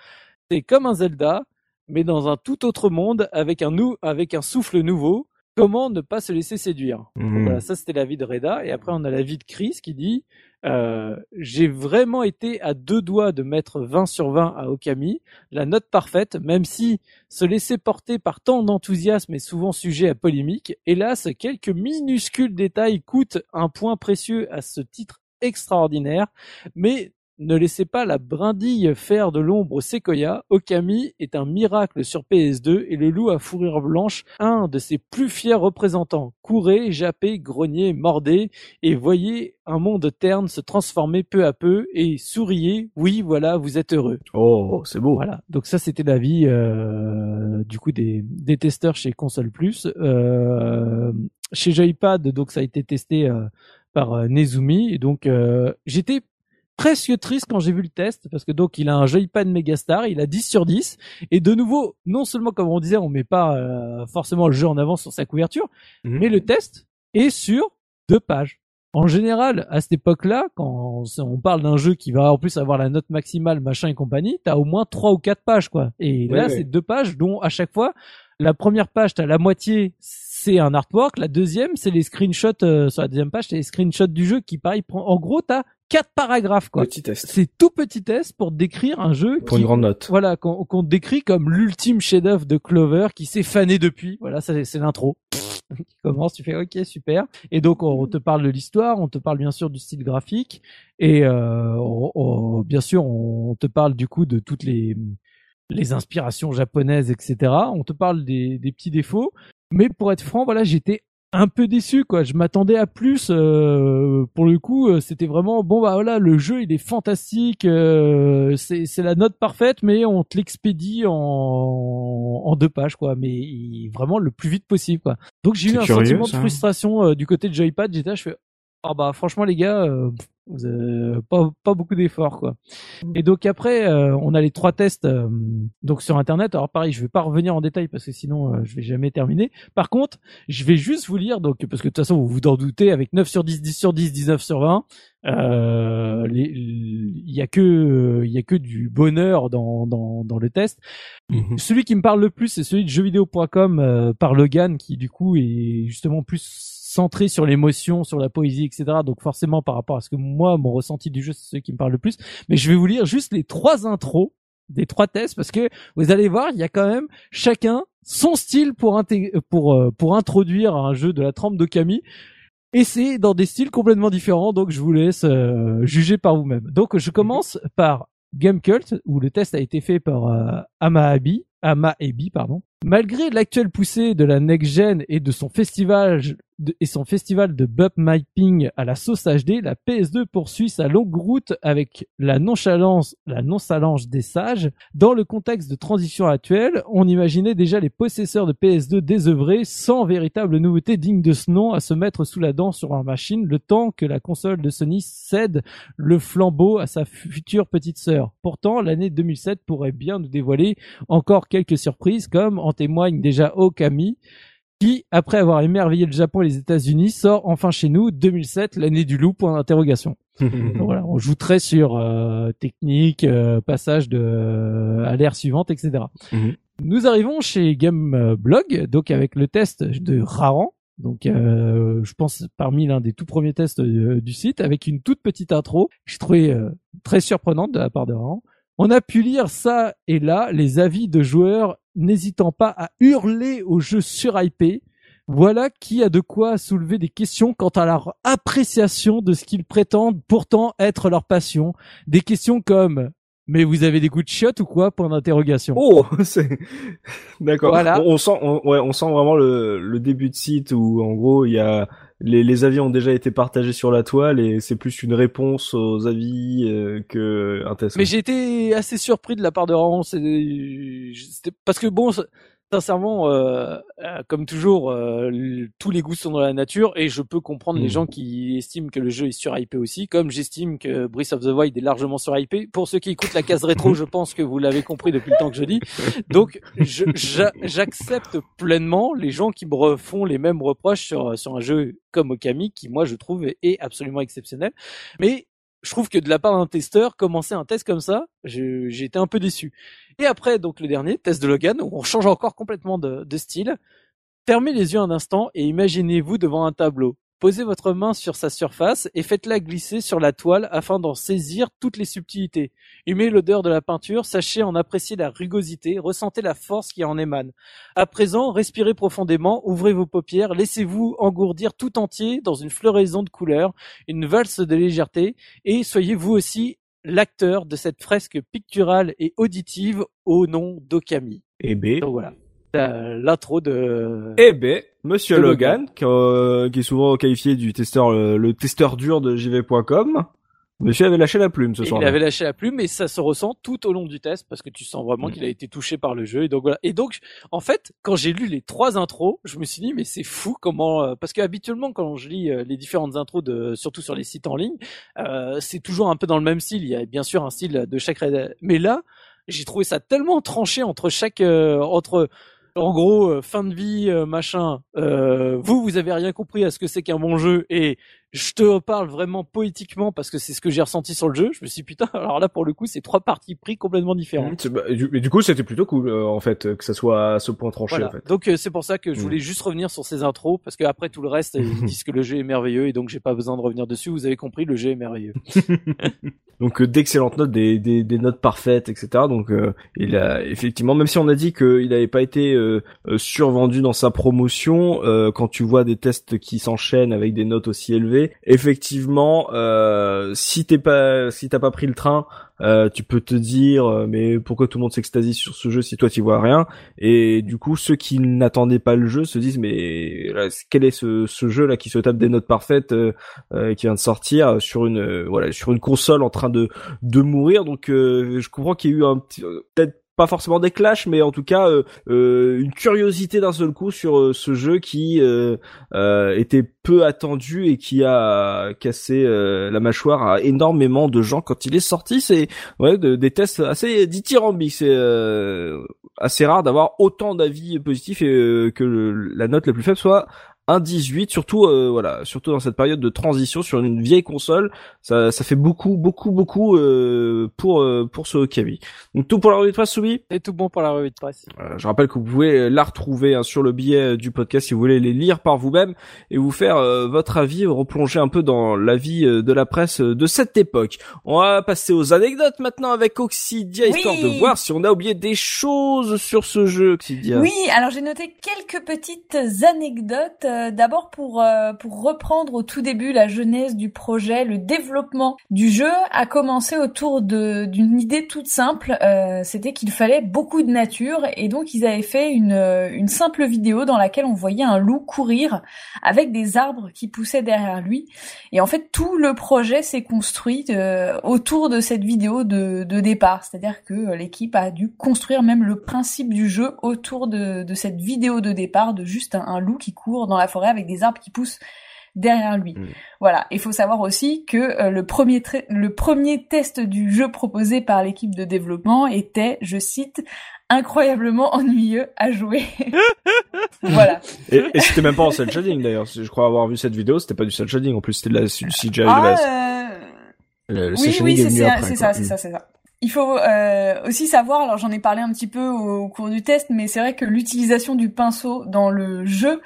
C'est comme un Zelda, mais dans un tout autre monde avec un, avec un souffle nouveau. Comment ne pas se laisser séduire. Voilà, ça c'était l'avis de Reda. Et après on a l'avis de Chris qui dit euh, J'ai vraiment été à deux doigts de mettre 20 sur 20 à Okami, la note parfaite, même si se laisser porter par tant d'enthousiasme est souvent sujet à polémique. Hélas, quelques minuscules détails coûtent un point précieux à ce titre extraordinaire, mais ne laissez pas la brindille faire de l'ombre au séquoia. Okami est un miracle sur PS2 et le loup à fourrure blanche, un de ses plus fiers représentants. Courez, jappez, grognez, mordez et voyez un monde terne se transformer peu à peu et souriez. Oui, voilà, vous êtes heureux. Oh, c'est beau. Voilà. Donc ça, c'était l'avis euh, du coup des, des testeurs chez Console Plus. Euh, chez Joypad, donc ça a été testé euh, par euh, Nezumi. Et donc euh, j'étais presque triste quand j'ai vu le test parce que donc il a un joypad Megastar, il a 10 sur 10 et de nouveau, non seulement comme on disait, on met pas euh, forcément le jeu en avant sur sa couverture, Mhm. mais le test est sur deux pages. En général, à cette époque-là, quand on parle d'un jeu qui va en plus avoir la note maximale, machin et compagnie, t'as au moins trois ou quatre pages, quoi. Et Ouais, là, ouais. c'est deux pages dont à chaque fois, la première page, t'as la moitié, c'est un artwork. La deuxième, c'est les screenshots, euh, sur la deuxième page, c'est les screenshots du jeu qui, pareil, prend, en gros, t'as quatre paragraphes, quoi. Petit test. C'est tout petit test pour décrire un jeu Pour qui, une grande note. voilà, qu'on qu'on décrit comme l'ultime chef-d'œuvre de Clover qui s'est fané depuis. Voilà, c'est l'intro. qui commence, tu fais ok super. Et donc on te parle de l'histoire, on te parle bien sûr du style graphique et euh, on- on- bien sûr on te parle du coup de toutes les les inspirations japonaises, etc. On te parle des, des petits défauts, mais pour être franc, voilà, j'étais un peu déçu quoi. Je m'attendais à plus. euh, pour le coup, euh, c'était vraiment bon bah voilà, le jeu il est fantastique, euh, c'est la note parfaite, mais on te l'expédie en en deux pages quoi. Mais il- vraiment le plus vite possible quoi. Donc j'ai eu un curieux, sentiment de frustration euh, du côté de Joypad. J'étais je fais ah bah franchement les gars, euh, pas pas beaucoup d'efforts quoi. Et donc après, euh, on a les trois tests euh, donc sur internet. Alors pareil, je vais pas revenir en détail parce que sinon euh, je vais jamais terminer. Par contre, je vais juste vous lire donc parce que de toute façon vous vous en doutez avec 9 sur 10, 10 sur 10, 19 sur 20, euh, il y a que il y a que du bonheur dans dans dans le test. Mhm. Celui qui me parle le plus, c'est celui de jeuxvideo.com euh, par Logan, qui du coup est justement plus centré sur l'émotion, sur la poésie, etc. Donc forcément par rapport à ce que moi, mon ressenti du jeu, c'est celui qui me parle le plus. Mais je vais vous lire juste les trois intros des trois tests parce que vous allez voir, il y a quand même chacun son style pour euh, pour introduire un jeu de la trempe d'Okami. Et c'est dans des styles complètement différents, donc je vous laisse euh, juger par vous-même. Donc je commence par Game Cult, où le test a été fait par euh, Amahabi, Amaebi, pardon. Malgré l'actuelle poussée de la next gen et de son festival de- et son mapping à la sauce HD, la PS2 poursuit sa longue route avec la nonchalance, la nonchalance des sages. Dans le contexte de transition actuel, on imaginait déjà les possesseurs de PS2 désœuvrés sans véritable nouveauté digne de ce nom à se mettre sous la dent sur leur machine le temps que la console de Sony cède le flambeau à sa future petite sœur. Pourtant, l'année 2007 pourrait bien nous dévoiler encore quelques surprises comme en témoigne déjà Okami qui, après avoir émerveillé le Japon et les États-Unis, sort enfin chez nous 2007, l'année du loup, point d'interrogation. Voilà, on joue très sur euh, technique, euh, passage de euh, à l'ère suivante, etc. Mhm. Nous arrivons chez Gameblog, donc avec le test de Raran. Donc, euh, je pense parmi l'un des tout premiers tests euh, du site, avec une toute petite intro, que j'ai trouvé euh, très surprenante de la part de Raran. On a pu lire ça et là les avis de joueurs n'hésitant pas à hurler au jeu surhypé. Voilà qui a de quoi soulever des questions quant à leur appréciation de ce qu'ils prétendent pourtant être leur passion. Des questions comme mais vous avez des coups de chiottes ou quoi? Point d'interrogation. Oh, c'est d'accord. Voilà. On, on sent, on, ouais, on sent vraiment le, le début de site où en gros il y a les, les avis ont déjà été partagés sur la toile et c'est plus une réponse aux avis euh, que un test. Mais j'ai été assez surpris de la part de c'était- parce que bon, sincèrement, euh, euh, comme toujours, euh, tous les goûts sont dans la nature et je peux comprendre les Mm. gens qui estiment que le jeu est surhypé aussi, comme j'estime que Breath of the Wild est largement surhypé. Pour ceux qui écoutent la case rétro, je pense que vous l'avez compris depuis le temps que je dis. Donc, j'accepte pleinement les gens qui me refont les mêmes reproches sur sur un jeu comme Okami, qui moi je trouve est absolument exceptionnel. Mais je trouve que de la part d'un testeur, commencer un test comme ça, j'ai été un peu déçu. Et après, donc le dernier, test de Logan, où on change encore complètement de, de style. Fermez les yeux un instant et imaginez-vous devant un tableau. Posez votre main sur sa surface et faites-la glisser sur la toile afin d'en saisir toutes les subtilités. Humez l'odeur de la peinture, sachez en apprécier la rugosité, ressentez la force qui en émane. À présent, respirez profondément, ouvrez vos paupières, laissez-vous engourdir tout entier dans une floraison de couleurs, une valse de légèreté, et soyez vous aussi l'acteur de cette fresque picturale et auditive au nom d'Okami. Et B. Donc voilà, l'intro de... Eh ben, Monsieur Logan, qui, euh, qui est souvent qualifié du testeur, euh, le testeur dur de JV.com. Monsieur avait lâché la plume ce soir. il avait lâché la plume, et ça se ressent tout au long du test parce que tu sens vraiment Mm. qu'il a été touché par le jeu. Et donc voilà. Et donc, en fait, quand j'ai lu les trois intros, je me suis dit mais c'est fou comment euh, parce que habituellement quand je lis euh, les différentes intros de surtout sur les sites en ligne, euh, c'est toujours un peu dans le même style. Il y a bien sûr un style de chaque, mais là, j'ai trouvé ça tellement tranché entre chaque euh, entre en gros, euh, fin de vie, euh, machin. Euh, vous, vous avez rien compris à ce que c'est qu'un bon jeu, et je te parle vraiment poétiquement parce que c'est ce que j'ai ressenti sur le jeu. Je me suis dit, putain, alors là pour le coup, c'est trois parties pris complètement différentes. Mhm, c'est- bah, et du, et du coup, c'était plutôt cool euh, en fait euh, que ça soit à ce point tranché Voilà. en fait. Donc euh, c'est pour ça que je Mm. voulais juste revenir sur ces intros parce que après tout le reste, ils disent que le jeu est merveilleux et donc j'ai pas besoin de revenir dessus. Vous avez compris, le jeu est merveilleux. Donc euh, d'excellentes notes, des, des, des notes parfaites, etc. Donc il a effectivement, même si on a dit qu'il n'avait pas été survendu dans sa promotion, quand tu vois des tests qui s'enchaînent avec des notes aussi élevées, effectivement, euh, si t'es pas, si t'as pas pris le train, euh, tu peux te dire euh, mais pourquoi tout le monde s'extasie sur ce jeu si toi tu vois rien? Et du coup, ceux qui n'attendaient pas le jeu se disent mais là, quel est ce, ce jeu là qui se tape des notes parfaites euh, qui vient de sortir sur une voilà sur une console en train de de mourir? Donc je comprends qu'il y a eu un petit peut-être pas forcément des clashs mais en tout cas euh, euh, une curiosité d'un seul coup sur euh, ce jeu qui euh, était peu attendu et qui a cassé la mâchoire à énormément de gens quand il est sorti. C'est ouais de- des tests assez dithyrambiques. C'est assez rare d'avoir autant d'avis positifs et que la note la plus faible soit un 18 surtout euh, voilà surtout dans cette période de transition sur une vieille console ça ça fait beaucoup beaucoup beaucoup euh, pour euh, pour ce Kaby donc tout pour la revue de presse Soubi C'est tout bon pour la revue de presse. euh, je rappelle que vous pouvez la retrouver hein, sur le billet du podcast si vous voulez les lire par vous-même et vous faire euh, votre avis, replonger un peu dans la vie euh, de la presse euh, de cette époque. On va passer aux anecdotes maintenant avec Oxidia, Oui. histoire de voir si on a oublié des choses sur ce jeu, Oxidia. Oui, alors j'ai noté quelques petites anecdotes. Euh, D'abord pour euh, pour reprendre au tout début la genèse du projet, le développement du jeu a commencé autour d'une idée toute simple. Euh, C'était qu'il fallait beaucoup de nature et donc ils avaient fait une euh, une simple vidéo dans laquelle on voyait un loup courir avec des arbres qui poussaient derrière lui. Et en fait tout le projet s'est construit autour de cette vidéo de de départ. C'est-à-dire que l'équipe a dû construire même le principe du jeu autour de, de cette vidéo de départ de juste un, un loup qui court dans la forêt avec des arbres qui poussent derrière lui. Mm. Voilà. Il faut savoir aussi que euh, le premier le premier test du jeu proposé par l'équipe de développement était, je cite, incroyablement ennuyeux à jouer. voilà. Et, et c'était même pas en cel shading d'ailleurs. Je crois avoir vu cette vidéo, c'était pas du cel shading en plus, c'était de la du CGI de Ah, base. euh, Le, le oui, oui, c'est ça, c'est ça, c'est ça. Il faut euh, aussi savoir, alors j'en ai parlé un petit peu au, au cours du test, mais c'est vrai que l'utilisation du pinceau dans le jeu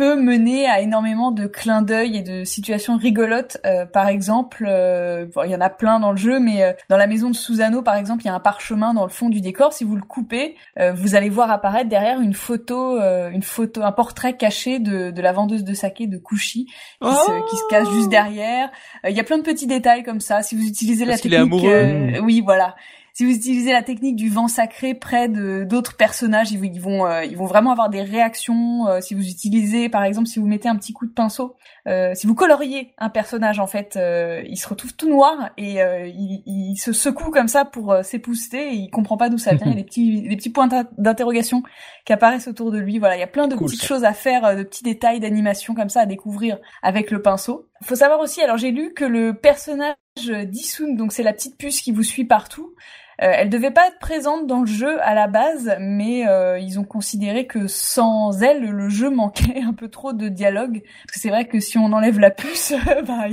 peut mener à énormément de clins d'œil et de situations rigolotes. Euh, par exemple, euh, bon, il y en a plein dans le jeu, mais euh, dans la maison de Susano, par exemple, il y a un parchemin dans le fond du décor. Si vous le coupez, euh, vous allez voir apparaître derrière une photo, euh, une photo, un portrait caché de, de la vendeuse de saké de Kushi qui, se, qui se cache juste derrière. Euh, Il y a plein de petits détails comme ça. Si vous utilisez Parce la est technique, amoureux. euh, oui, voilà. Si vous utilisez la technique du vent sacré près de d'autres personnages, ils, vont- ils vont euh, ils vont vraiment avoir des réactions. Euh, si vous utilisez, par exemple, si vous mettez un petit coup de pinceau, euh, si vous coloriez un personnage, en fait, il se retrouve tout noir et il, il se secoue comme ça pour s'épousseter et il comprend pas d'où ça vient. Il y a des petits des petits points d'in- d'interrogation qui apparaissent autour de lui. Voilà, il y a plein de Cool, petites ça. choses à faire, de petits détails d'animation comme ça à découvrir avec le pinceau. Faut savoir aussi, alors j'ai lu que le personnage d'Isun, donc c'est la petite puce qui vous suit partout, elle devait pas être présente dans le jeu à la base, mais euh, ils ont considéré que sans elle, le jeu manquait un peu trop de dialogue. Parce que c'est vrai que si on enlève la puce, bah,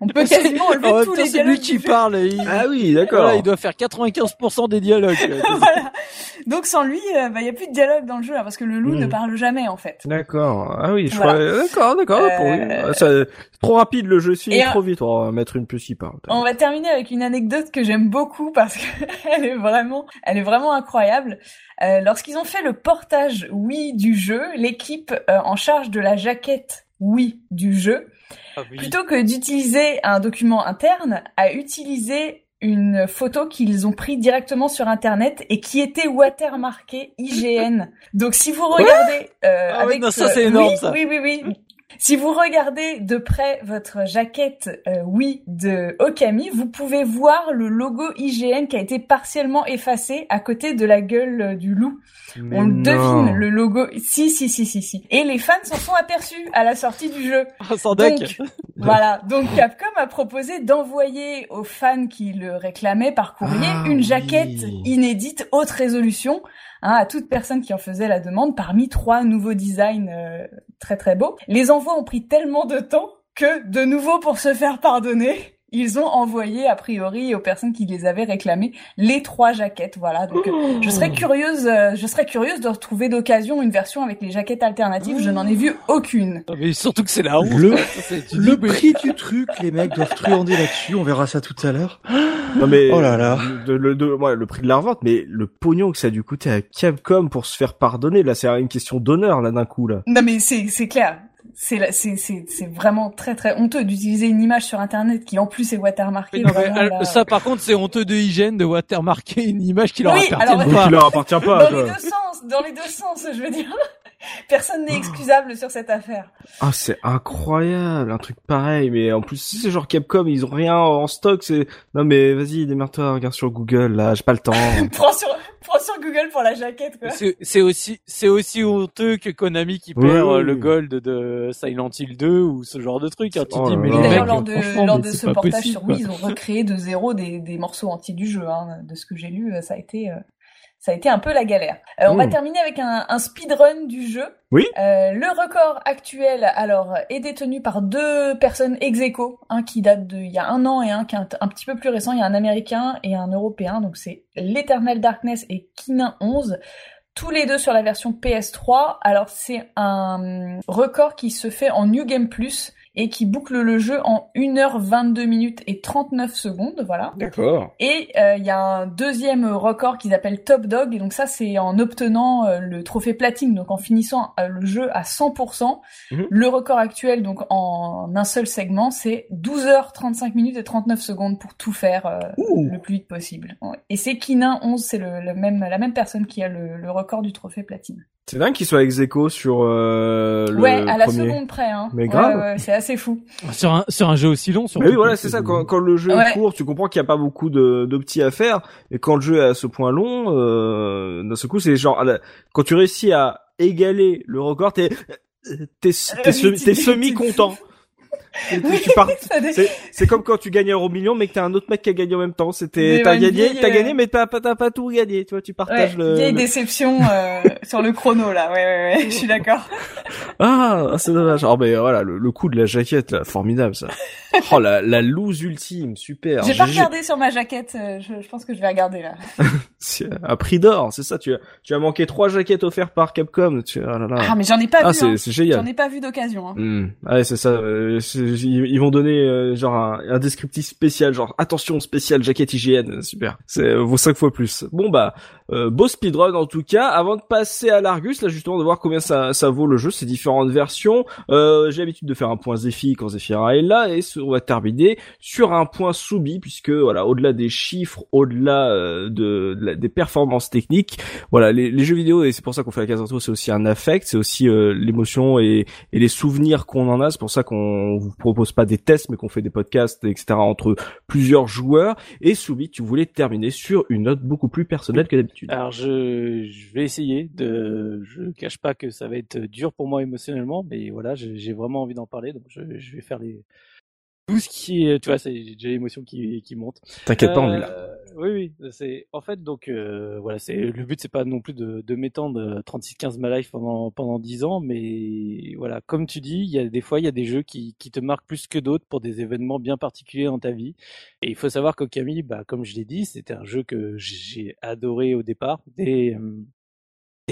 on peut quasiment enlever En même tous les c'est dialogues. lui qui parle. il... Ah oui, d'accord. Voilà, il doit faire 95% des dialogues. voilà. Donc sans lui, euh, bah, il y a plus de dialogue dans le jeu, hein, parce que le loup ne parle jamais en fait. D'accord. Ah oui, je Voilà. crois. D'accord, d'accord. Euh, pour- ah, ça- c'est trop rapide le jeu, c'est Et trop vite. On va mettre une puce qui parle. On va terminer avec une anecdote que j'aime beaucoup parce qu'elle est vraiment, elle est vraiment incroyable. Euh, Lorsqu'ils ont fait le portage Wii du jeu, l'équipe euh, en charge de la jaquette Wii du jeu, Ah oui. plutôt que d'utiliser un document interne, a utilisé une photo qu'ils ont pris directement sur internet et qui était watermarquée IGN. Donc si vous regardez euh, Ah oui, avec non, ça, euh, c'est énorme, oui, ça. Oui oui oui. Si vous regardez de près votre jaquette euh, oui de Okami, vous pouvez voir le logo IGN qui a été partiellement effacé à côté de la gueule euh, du loup. Mais On non. devine le logo. Si, si, si, si, si. Et les fans s'en sont aperçus à la sortie du jeu. Ah, sans deck. Donc, voilà. Donc, Capcom a proposé d'envoyer aux fans qui le réclamaient par courrier Ah, une oui. jaquette inédite haute résolution hein, à toute personne qui en faisait la demande parmi trois nouveaux designs euh, très très beaux. Les envois ont pris tellement de temps que, de nouveau, pour se faire pardonner, ils ont envoyé, a priori, aux personnes qui les avaient réclamées, les trois jaquettes. Voilà. Donc, euh, je serais curieuse, euh, je serais curieuse de retrouver d'occasion une version avec les jaquettes alternatives. Je n'en ai vu aucune. Non, mais surtout que c'est la honte. Le- Le prix du truc, les mecs doivent truander là-dessus, on verra ça tout à l'heure. Non mais Oh là là. De, le, de- ouais, le prix de la revente, mais le pognon que ça a dû coûter à Capcom pour se faire pardonner, là c'est une question d'honneur là d'un coup là. Non mais c'est c'est clair. C'est c'est c'est c'est vraiment très très honteux d'utiliser une image sur internet qui en plus est watermarkée. Mais non, mais, vraiment, euh, là. ça, par contre, c'est honteux de hygiène de watermarker une image qui leur Oui, appartient alors, pas. Qui leur appartient pas. dans les deux sens, dans les deux sens, je veux dire. Personne n'est excusable sur cette affaire. Ah c'est incroyable, un truc pareil, mais en plus si c'est genre Capcom, ils ont rien en stock, c'est non mais vas-y démerde-toi, regarde sur Google là, j'ai pas le temps. Prends sur prends sur Google pour la jaquette quoi. C'est c'est aussi, c'est aussi honteux que Konami qui Oui, perd euh, oui. le gold de Silent Hill 2 ou ce genre de truc. hein. Tu Oh dis, mais d'ailleurs lors de lors de ce portage possible, sur. Wii, ils ont recréé de zéro des des morceaux entiers du jeu. Hein. De ce que j'ai lu, ça a été euh, ça a été un peu la galère. Euh, On va Mm. terminer avec un, un speedrun du jeu. Oui. Euh, le record actuel, alors, est détenu par deux personnes ex aequo, un qui date de il y a un an et un qui est un, un petit peu plus récent. Il y a un américain et un européen, donc c'est l'Eternal Darkness et Kinin 11. Tous les deux sur la version PS3. Alors c'est un record qui se fait en New Game Plus et qui boucle le jeu en 1h22 minutes et 39 secondes, voilà. D'accord. Et euh, il y a un deuxième record qu'ils appellent Top Dog, et donc ça c'est en obtenant euh, le trophée platine, donc en finissant euh, le jeu à 100%. Mhm. Le record actuel, donc en un seul segment, c'est 12h35 minutes et 39 secondes pour tout faire euh, le plus vite possible. Ouais. Et c'est Kinin 11, c'est le, le même, la même personne qui a le, le record du trophée platine. C'est dingue qu'il soit ex aequo sur euh, le ouais, à la premier. seconde près, hein. Mais grave. ouais, assez fou. Sur un, sur un jeu aussi long, surtout. Mais oui, voilà, c'est ça. Quand, quand le jeu Ouais. est court, tu comprends qu'il n'y a pas beaucoup de, de petits à faire. Et quand le jeu est à ce point long, euh, d'un seul coup, c'est genre, quand tu réussis à égaler le record, t'es, t'es, t'es, c'est, comme quand tu gagnes un euro million, mais que t'as un autre mec qui a gagné en même temps. C'était, t'as gagné, vieille, t'as euh, gagné, mais t'as pas, t'as pas tout gagné. Tu vois, tu Ouais, partages le. vieille le- déception euh, sur le chrono là. Ouais, ouais, ouais. Je suis d'accord. Ah, c'est dommage. Oh, mais voilà, le, le coup de la jaquette, là, formidable, ça. Oh, la, la loose ultime, super. J'ai pas regardé sur ma jaquette. euh, Je, je pense que je vais regarder là. Un prix d'or, c'est ça. Tu as, tu as manqué trois jaquettes offertes par Capcom. Tu, ah là là. Ah mais j'en ai pas Ah, vu. c'est, hein. c'est J'en génial. ai pas vu d'occasion. Hein. Hmm. Ouais, c'est ça. euh, ils, vont donner euh, genre un, un descriptif spécial, genre attention spécial jaquette hygiène, super. C'est vaut cinq fois plus. Bon bah euh, beau speedrun en tout cas. Avant de passer à l'Argus, là justement de voir combien ça, ça vaut le jeu, ces différentes versions. Euh, J'ai l'habitude de faire un point Zephy quand Zephira est là et on va terminer sur un point Soubi puisque voilà au-delà des chiffres, au-delà euh, de, des performances techniques, voilà les, jeux vidéo et c'est pour ça qu'on fait la case intro, c'est aussi un affect, c'est aussi euh, l'émotion et et les souvenirs qu'on en a. C'est pour ça qu'on vous propose pas des tests, mais qu'on fait des podcasts, etc. entre plusieurs joueurs. Et Soubi, tu voulais terminer sur une note beaucoup plus personnelle que d'habitude. Alors je, je vais essayer de, je cache pas que ça va être dur pour moi émotionnellement, mais voilà, j'ai vraiment envie d'en parler, donc je vais faire les tout ce qui est, tu vois, c'est j'ai l'émotion qui qui monte. T'inquiète pas, on est Euh, là. Oui, oui, c'est en fait donc euh, voilà, c'est le but c'est pas non plus de, de m'étendre 36-15 ma life pendant pendant 10 ans, mais voilà, comme tu dis, il y a des fois il y a des jeux qui qui te marquent plus que d'autres pour des événements bien particuliers dans ta vie. Et il faut savoir qu'Okami, bah comme je l'ai dit, c'était un jeu que j'ai adoré au départ dès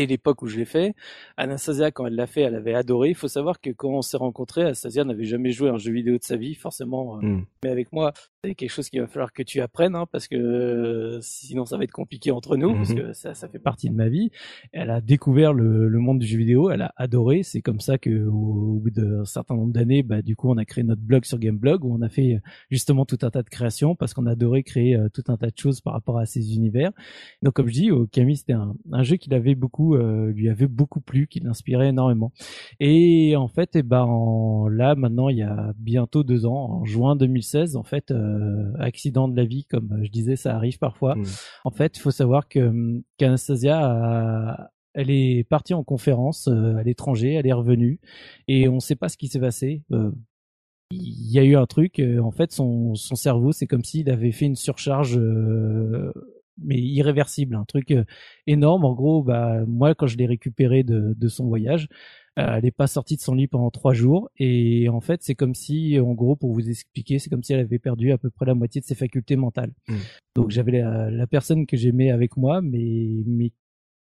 dès l'époque où je l'ai fait. Anastasia, quand elle l'a fait, elle avait adoré. Il faut savoir que quand on s'est rencontrés, Anastasia n'avait jamais joué à un jeu vidéo de sa vie, forcément. euh, Hmm. Mais avec moi, c'est quelque chose qu'il va falloir que tu apprennes, hein, parce que euh, sinon ça va être compliqué entre nous, parce Mhm. que ça, ça fait partie de ma vie. Elle a découvert le, le monde du jeu vidéo, elle a adoré. C'est comme ça que au, au bout d'un certain nombre d'années, bah du coup, on a créé notre blog sur Gameblog où on a fait euh, justement tout un tas de créations parce qu'on adorait créer euh, tout un tas de choses par rapport à ces univers. Donc comme je dis, Okami c'était un, un jeu qu'il avait beaucoup coup euh, lui avait beaucoup plu, qui l'inspirait énormément. Et en fait, et eh ben là maintenant il y a bientôt deux ans, en juin 2016, en fait, euh, accident de la vie, comme je disais, ça arrive parfois. Mm. En fait, il faut savoir que qu'Anastasia elle est partie en conférence à l'étranger, elle est revenue et on ne sait pas ce qui s'est passé il y a eu un truc. Euh, en fait, son, son cerveau, c'est comme s'il avait fait une surcharge, euh, mais irréversible, un truc euh, énorme. En gros, bah moi, quand je l'ai récupéré de, de son voyage, elle n'est pas sortie de son lit pendant trois jours. Et en fait, c'est comme si, en gros, pour vous expliquer, c'est comme si elle avait perdu à peu près la moitié de ses facultés mentales. Mmh. Donc j'avais la, la, personne que j'aimais avec moi, mais mais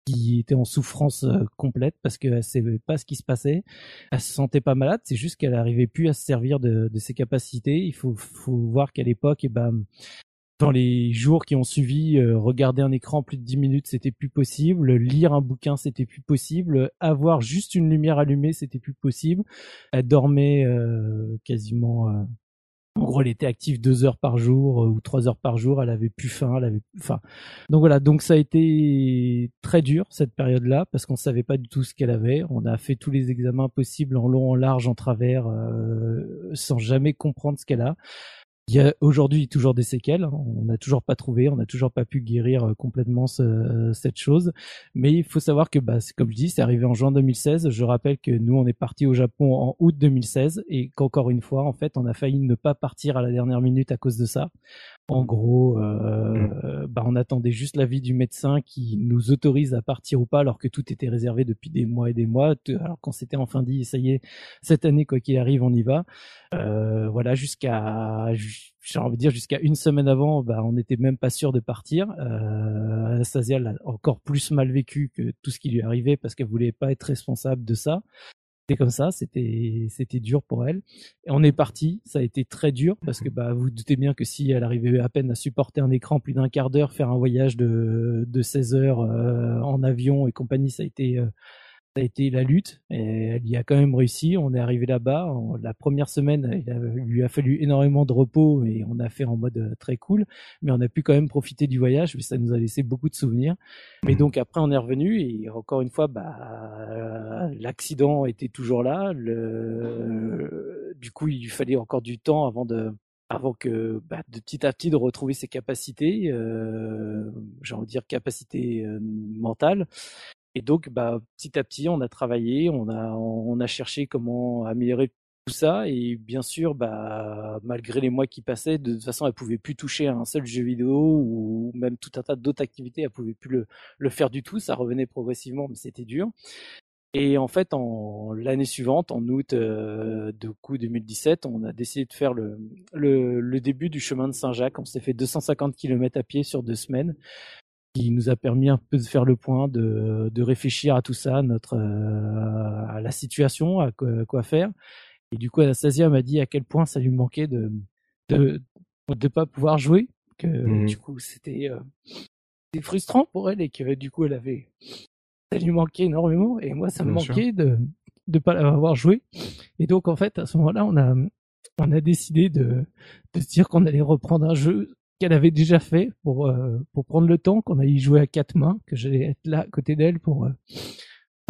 qui était en souffrance euh, complète parce qu'elle savait pas ce qui se passait. Elle se sentait pas malade, c'est juste qu'elle arrivait plus à se servir de, de ses capacités. Il faut, faut voir qu'à l'époque, et eh ben, dans les jours qui ont suivi, euh, regarder un écran plus de 10 minutes, c'était plus possible. Lire un bouquin, c'était plus possible. Avoir juste une lumière allumée, c'était plus possible. Elle dormait euh, quasiment en gros, elle était active deux heures par jour euh, ou trois heures par jour. Elle avait plus faim, elle avait, enfin, donc voilà. Donc ça a été très dur cette période-là parce qu'on savait pas du tout ce qu'elle avait. On a fait tous les examens possibles en long, en large, en travers, euh, sans jamais comprendre ce qu'elle a. Il y a aujourd'hui toujours des séquelles. On n'a toujours pas trouvé, on n'a toujours pas pu guérir euh, complètement ce, cette chose. Mais il faut savoir que, bah, comme je dis, c'est arrivé en juin 2016. Je rappelle que nous, on est parti au Japon en août 2016 et qu'encore une fois, en fait, on a failli ne pas partir à la dernière minute à cause de ça. En gros, euh, bah, on attendait juste l'avis du médecin qui nous autorise à partir ou pas, alors que tout était réservé depuis des mois et des mois. Alors qu'on s'était enfin dit, ça y est, cette année, quoi qu'il arrive, on y va. Euh, voilà, jusqu'à, j'ai envie de dire, jusqu'à une semaine avant, bah, on n'était même pas sûr de partir. Euh, Anastasia l'a encore plus mal vécu que tout ce qui lui arrivait parce qu'elle voulait pas être responsable de ça c'était comme ça, c'était c'était dur pour elle. Et on est parti, ça a été très dur parce que bah vous, vous doutez bien que si elle arrivait à peine à supporter un écran plus d'un quart d'heure, faire un voyage de de 16 heures euh, en avion et compagnie, ça a été euh, a été la lutte et elle y a quand même réussi. On est arrivé là-bas. La première semaine, il, lui a fallu énormément de repos et on a fait en mode euh, très cool. Mais on a pu quand même profiter du voyage. Mais ça nous a laissé beaucoup de souvenirs. Mais donc après, on est revenu et encore une fois, bah, l'accident était toujours là. Du coup, il fallait encore du temps avant de avant que bah, de petit à petit de retrouver ses capacités, euh, j'ai envie de dire capacités euh, mentales, et donc, bah, petit à petit, on a travaillé, on a, cherché comment améliorer tout ça. Et bien sûr, bah, malgré les mois qui passaient, de toute façon, elle pouvait plus toucher à un seul jeu vidéo ou même tout un tas d'autres activités. Elle pouvait plus le, faire du tout. Ça revenait progressivement, mais c'était dur. Et en fait, en l'année suivante, en août euh, de coup 2017, on a décidé de faire le, le début du chemin de Saint-Jacques. On s'est fait 250 km à pied sur deux semaines qui nous a permis un peu de faire le point, de, de réfléchir à tout ça, notre euh, à la situation, à quoi, faire. Et du coup, Anastasia m'a dit à quel point ça lui manquait de de de pas pouvoir jouer, que mmh du coup c'était euh, frustrant pour elle et que du coup elle avait ça lui manquait énormément et moi ça me manquait de de pas l'avoir joué. Et donc en fait à ce moment-là, on a on a décidé de de se dire qu'on allait reprendre un jeu qu'elle avait déjà fait pour euh, pour prendre le temps qu'on allait y jouer à quatre mains, que j'allais être là à côté d'elle pour euh,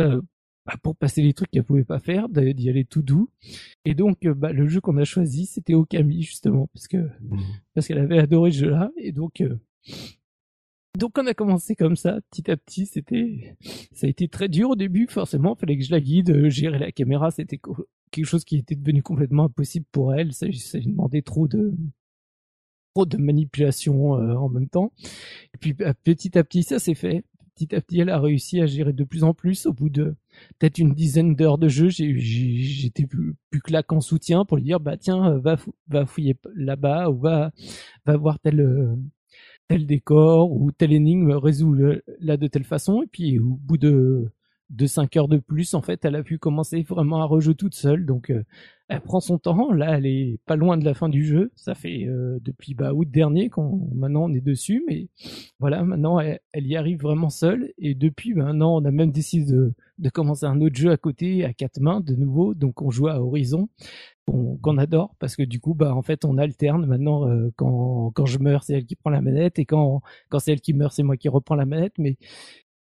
euh bah, pour passer les trucs qu'elle pouvait pas faire, d'y aller tout doux. Et donc bah, le jeu qu'on a choisi c'était Okami justement parce que mmh. parce qu'elle avait adoré ce jeu-là et donc euh, donc on a commencé comme ça, petit à petit. C'était, ça a été très dur au début. Forcément, il fallait que je la guide, gérer la caméra. C'était quelque chose qui était devenu complètement impossible pour elle. Ça, ça lui demandait trop de, de manipulation euh, en même temps. Et puis bah, petit à petit, ça s'est fait. Petit à petit, elle a réussi à gérer de plus en plus. Au bout de peut-être une dizaine d'heures de jeu, j'étais plus, plus que là qu'en soutien pour lui dire bah tiens, euh, va va fouiller là-bas ou va va voir tel euh, tel décor ou telle énigme résout là de telle façon. Et puis au bout de de cinq heures de plus, en fait, elle a pu commencer vraiment à rejouer toute seule. Donc, elle prend son temps. Là, elle est pas loin de la fin du jeu. Ça fait euh, depuis bah, août dernier qu'on maintenant on est dessus, mais voilà, maintenant elle, y arrive vraiment seule. Et depuis maintenant, on a même décidé de, de, commencer un autre jeu à côté, à quatre mains, de nouveau. Donc on joue à Horizon, qu'on adore parce que du coup, bah en fait, on alterne. Maintenant, euh, quand quand je meurs, c'est elle qui prend la manette, et quand quand c'est elle qui meurt, c'est moi qui reprends la manette. Mais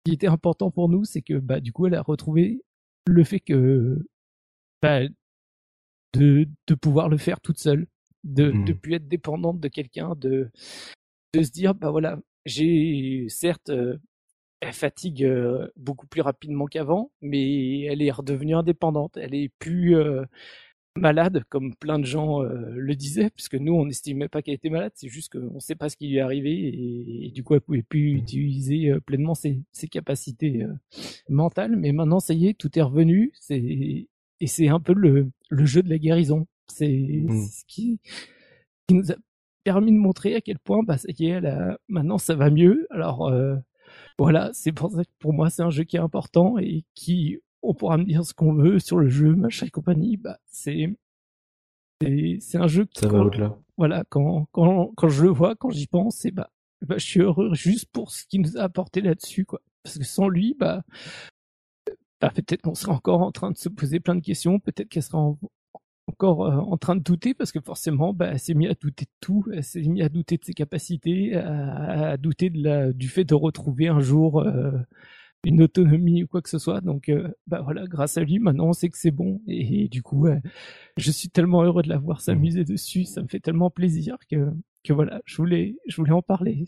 qui était important pour nous, c'est que bah du coup elle a retrouvé le fait que bah, de de pouvoir le faire toute seule, de Mmh. de plus être dépendante de quelqu'un, de de se dire bah voilà j'ai certes euh, elle fatigue euh, beaucoup plus rapidement qu'avant, mais elle est redevenue indépendante, elle est plus euh, malade comme plein de gens euh, le disaient, puisque nous on n'estimait pas qu'elle était malade, c'est juste qu'on ne sait pas ce qui lui est arrivé et, et du coup elle pouvait plus utiliser euh, pleinement ses, ses capacités euh, mentales. Mais maintenant ça y est, tout est revenu, c'est et c'est un peu le, le jeu de la guérison. C'est Mm. ce qui, qui nous a permis de montrer à quel point bah ça y est, maintenant ça va mieux. Alors voilà, c'est pour ça que pour moi c'est un jeu qui est important et qui on pourra me dire ce qu'on veut sur le jeu, machin et compagnie. Bah c'est c'est c'est un jeu qui Ça va au-delà. voilà quand quand quand je le vois, quand j'y pense, et bah, bah je suis heureux juste pour ce qu'il nous a apporté là-dessus quoi. Parce que sans lui, bah, bah peut-être qu'on serait encore en train de se poser plein de questions, peut-être qu'elle sera en- encore euh, en train de douter parce que forcément bah, elle s'est mis à douter de tout, elle s'est mis à douter de ses capacités, à, à douter de la, du fait de retrouver un jour euh, une autonomie ou quoi que ce soit. Donc euh, bah voilà, grâce à lui maintenant on sait que c'est bon et, du coup je suis tellement heureux de la voir s'amuser dessus, ça me fait tellement plaisir que que voilà, je voulais je voulais en parler.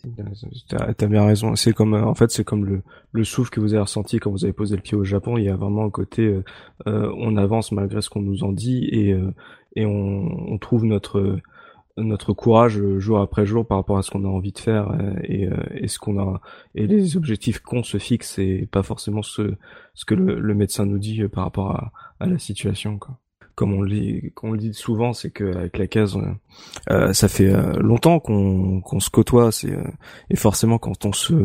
T'as bien raison. C'est comme, euh, en fait, c'est comme le, le souffle que vous avez ressenti quand vous avez posé le pied au Japon. Il y a vraiment un côté, euh, euh, on avance malgré ce qu'on nous en dit et euh, et on, on trouve notre notre courage euh, jour après jour par rapport à ce qu'on a envie de faire euh, et, euh, et ce qu'on a et les objectifs qu'on se fixe et pas forcément ce ce que le, le médecin nous dit par rapport à, à la situation quoi. Comme on le dit, qu'on le dit souvent, c'est qu'avec la case, euh, ça fait euh, longtemps qu'on qu'on se côtoie, c'est euh, et forcément quand on se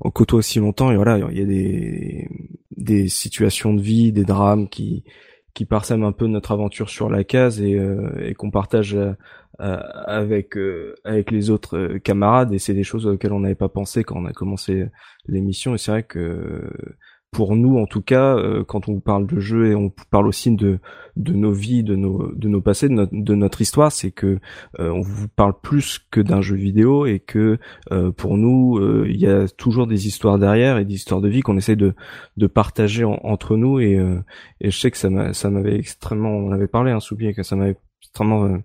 on côtoie aussi longtemps et voilà il y a des des situations de vie des drames qui qui parsèment un peu notre aventure sur la case et, euh, et qu'on partage avec euh, avec les autres euh, camarades et c'est des choses auxquelles on n'avait pas pensé quand on a commencé l'émission. Et c'est vrai que pour nous en tout cas euh, quand on parle de jeu et on parle aussi de de nos vies de nos de nos passés de notre, de notre histoire c'est que euh, on vous parle plus que d'un jeu vidéo et que euh, pour nous euh, il y a toujours des histoires derrière et des histoires de vie qu'on essaie de de partager en- entre nous. Et euh, et je sais que ça m'a ça m'avait extrêmement on avait parlé hein Soubi que ça m'avait extrêmement euh,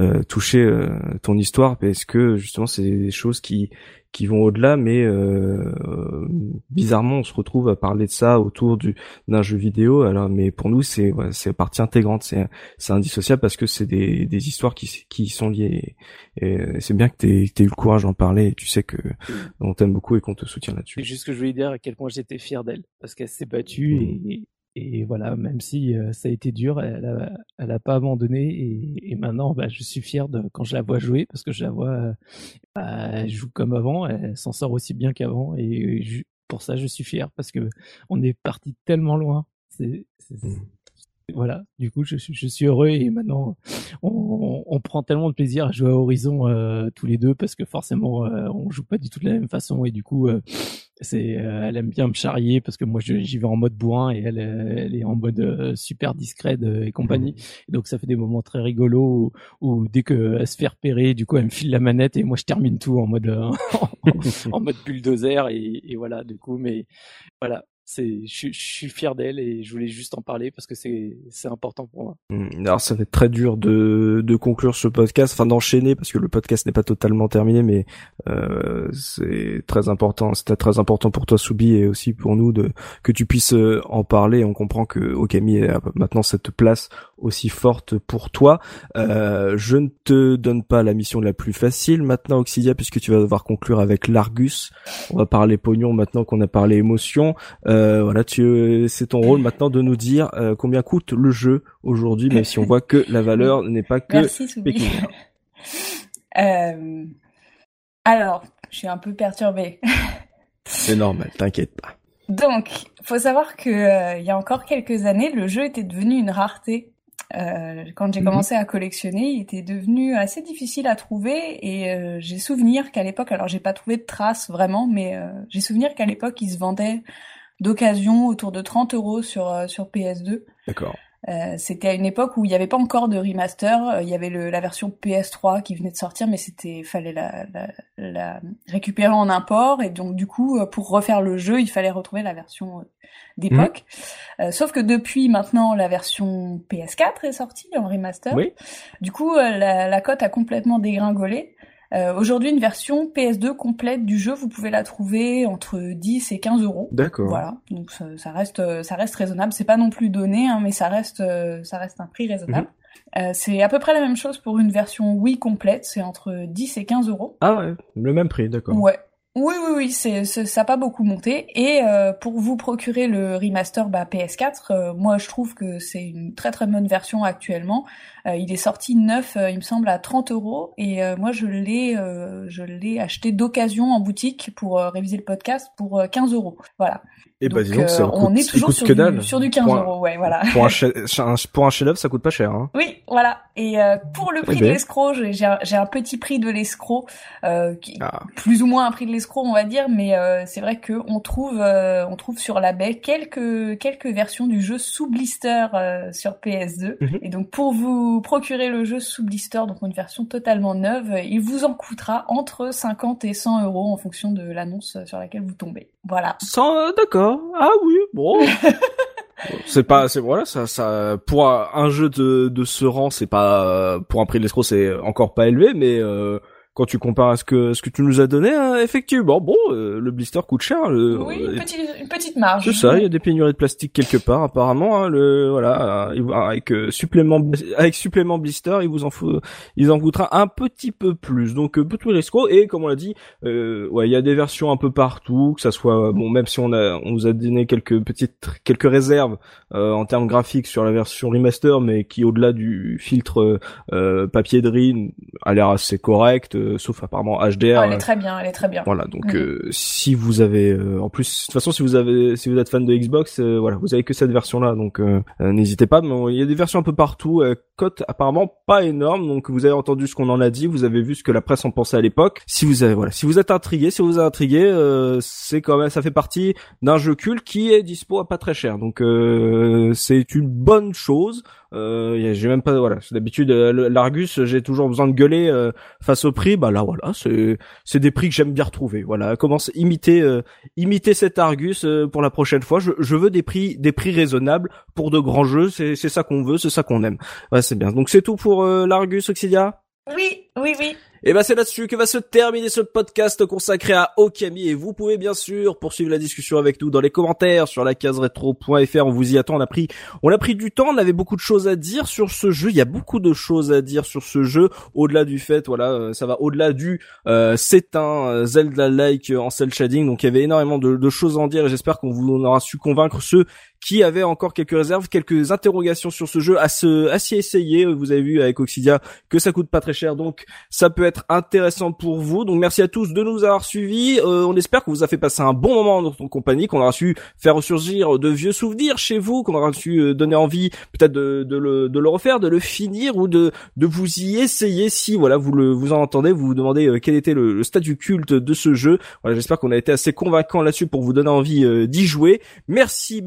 euh, touché euh, ton histoire parce que justement c'est des choses qui qui vont au-delà mais euh, euh, bizarrement on se retrouve à parler de ça autour du d'un jeu vidéo. Alors mais pour nous c'est ouais, c'est partie intégrante. C'est c'est indissociable parce que c'est des des histoires qui qui sont liées. Et euh, c'est bien que t'aies que t'aies eu le courage d'en parler. Et tu sais que on t'aime beaucoup et qu'on te soutient C'est là-dessus juste que je voulais dire à quel point j'étais fier d'elle parce qu'elle s'est battue et, et voilà, même si euh, ça a été dur, elle a, elle a pas abandonné et, maintenant, bah, je suis fier de quand je la vois jouer parce que je la vois, euh, bah, joue comme avant, elle s'en sort aussi bien qu'avant et je- pour ça, je suis fier parce que on est parti tellement loin. C'est, c'est- voilà. Du coup, je, suis- je suis heureux et maintenant, on, on prend tellement de plaisir à jouer à Horizon euh, tous les deux parce que forcément, euh, on joue pas du tout de la même façon et du coup, euh, c'est, euh, elle aime bien me charrier parce que moi, j'y vais en mode bourrin et elle, elle est en mode euh, super discrète euh, et compagnie. Et donc, ça fait des moments très rigolos où, où dès que elle se fait repérer, du coup, elle me file la manette et moi, je termine tout en mode euh, en mode bulldozer et, et voilà. Du coup, mais voilà. C'est, je, je suis fier d'elle et je voulais juste en parler parce que c'est, c'est important pour moi. Mm. Alors ça va être très dur de, de conclure ce podcast, enfin d'enchaîner parce que le podcast n'est pas totalement terminé, mais euh, c'est très important. C'était très important pour toi, Soubi, et aussi pour nous de que tu puisses euh, en parler. On comprend que Okami a maintenant cette place aussi forte pour toi. Euh, je ne te donne pas la mission la plus facile maintenant, Oxidia, puisque tu vas devoir conclure avec l'Argus. On va parler pognon maintenant qu'on a parlé émotion. Euh, voilà, tu, c'est ton rôle maintenant de nous dire euh, combien coûte le jeu aujourd'hui, même si on voit que la valeur n'est pas que Merci, pécuniaire. Euh, alors, je suis un peu perturbée. C'est normal, t'inquiète pas. Donc, faut savoir que euh, il y a encore quelques années, le jeu était devenu une rareté. Euh, quand j'ai Mhm. commencé à collectionner, il était devenu assez difficile à trouver et euh, j'ai souvenir qu'à l'époque, alors j'ai pas trouvé de traces vraiment, mais euh, j'ai souvenir qu'à l'époque, il se vendait d'occasion autour de 30 euros sur euh, sur PS2. D'accord. Euh, c'était à une époque où il n'y avait pas encore de remaster. Euh, Il y avait le, la version PS3 qui venait de sortir, mais c'était fallait la, la, la récupérer en import et donc du coup euh, pour refaire le jeu, il fallait retrouver la version d'époque. Euh, sauf que depuis maintenant la version PS4 est sortie en remaster. Oui. Du coup la, la cote a complètement dégringolé. Euh, Aujourd'hui, une version PS2 complète du jeu, vous pouvez la trouver entre 10 et 15 euros. D'accord. Voilà, donc ça, ça reste euh, ça reste raisonnable. C'est pas non plus donné, hein, mais ça reste euh, ça reste un prix raisonnable. Euh, c'est à peu près la même chose pour une version Wii complète, c'est entre 10 et 15 euros. Ah ouais, le même prix, d'accord. Ouais. Oui, oui, oui, c'est, ça n'a pas beaucoup monté. Et euh, pour vous procurer le remaster bah, PS4, euh, moi je trouve que c'est une très très bonne version actuellement. Euh, il est sorti neuf, il me semble, à 30 euros. Et moi je l'ai, je l'ai acheté d'occasion en boutique pour réviser le podcast pour euh, 15 euros. Voilà. Et bah dis donc, ça euh, coûte, on est ça toujours coûte sur que du, dalle. sur du 15 Pour un- euros, ouais, voilà. Pour un, chef, pour un chef-d'œuvre, ça coûte pas cher. Hein. Oui, voilà. Et euh, pour le prix Eh de l'escroc, j'ai, un, petit prix de l'escroc, euh, Ah. plus ou moins un prix de l'escroc, on va dire, mais euh, c'est vrai que on trouve, on trouve sur la baie quelques quelques versions du jeu sous blister sur PS2. Mhm. Et donc pour vous procurer le jeu sous blister, donc une version totalement neuve, il vous en coûtera entre 50 et 100 euros en fonction de l'annonce sur laquelle vous tombez. Voilà. Sans, euh, d'accord. Ah oui, bon. c'est pas, c'est voilà, ça, ça, pour un, jeu de, de ce rang, c'est pas, pour un prix de l'escroc, c'est encore pas élevé, mais euh, quand tu compares à ce que ce que tu nous as donné, hein, effectivement, bon, euh, le blister coûte cher. Le, oui, euh, une petite, une petite marge. c'est ça, il y a des pénuries de plastique quelque part apparemment. Hein, le voilà, euh, il- avec euh, supplément avec supplément blister, il vous en faut, il en coûtera un petit peu plus. Donc euh, escroc et comme on l'a dit, euh, ouais, il y a des versions un peu partout, que ça soit bon, même si on a on vous a donné quelques petites quelques réserves euh, en termes graphiques sur la version remaster, mais qui au-delà du filtre euh, papier de riz a l'air assez correct, euh, sauf apparemment HDR. Elle est très bien, elle est très bien. Voilà, donc Mhm. euh, si vous avez, euh, en plus, de toute façon, si vous avez, si vous êtes fan de Xbox, euh, voilà, vous avez que cette version-là, donc euh, euh, n'hésitez pas. Mais il y a des versions un peu partout, cote apparemment pas énorme, donc vous avez entendu ce qu'on en a dit, vous avez vu ce que la presse en pensait à l'époque. Si vous avez, voilà, si vous êtes intrigué, si vous êtes intrigué, euh, c'est quand même, ça fait partie d'un jeu culte qui est dispo à pas très cher, donc euh, c'est une bonne chose. Euh, j'ai même pas, voilà, d'habitude euh, l'Argus, j'ai toujours besoin de gueuler euh, face au prix, bah là voilà, c'est c'est des prix que j'aime bien retrouver. Voilà, commence imiter euh, imiter cet Argus euh, pour la prochaine fois. Je, je veux des prix des prix raisonnables pour de grands jeux. C'est c'est ça qu'on veut, c'est ça qu'on aime. Ouais, c'est bien. Donc c'est tout pour euh, l'Argus Oxidia. Oui, oui, oui. Et ben c'est là-dessus que va se terminer ce podcast consacré à Okami et vous pouvez bien sûr poursuivre la discussion avec nous dans les commentaires sur la case rétro.fr. On vous y attend. On a pris, on a pris du temps. On avait beaucoup de choses à dire sur ce jeu. Il y a beaucoup de choses à dire sur ce jeu. Au-delà du fait, voilà, euh, ça va au-delà du euh, c'est un euh, Zelda-like en cel shading. Donc il y avait énormément de, de choses à en dire et j'espère qu'on vous aura su convaincre ceux qui avaient encore quelques réserves, quelques interrogations sur ce jeu à se, à s'y essayer. Vous avez vu avec Oxidia que ça coûte pas très cher, donc ça peut être intéressant pour vous. Donc merci à tous de nous avoir suivis. Euh, on espère qu'on vous a fait passer un bon moment en notre compagnie, qu'on aura su faire ressurgir de vieux souvenirs chez vous, qu'on aura su euh, donner envie peut-être de, de, le, de le refaire, de le finir ou de, de vous y essayer si voilà vous le vous en entendez, vous vous demandez euh, quel était le, le statut culte de ce jeu. Voilà, j'espère qu'on a été assez convaincant là-dessus pour vous donner envie euh, d'y jouer. Merci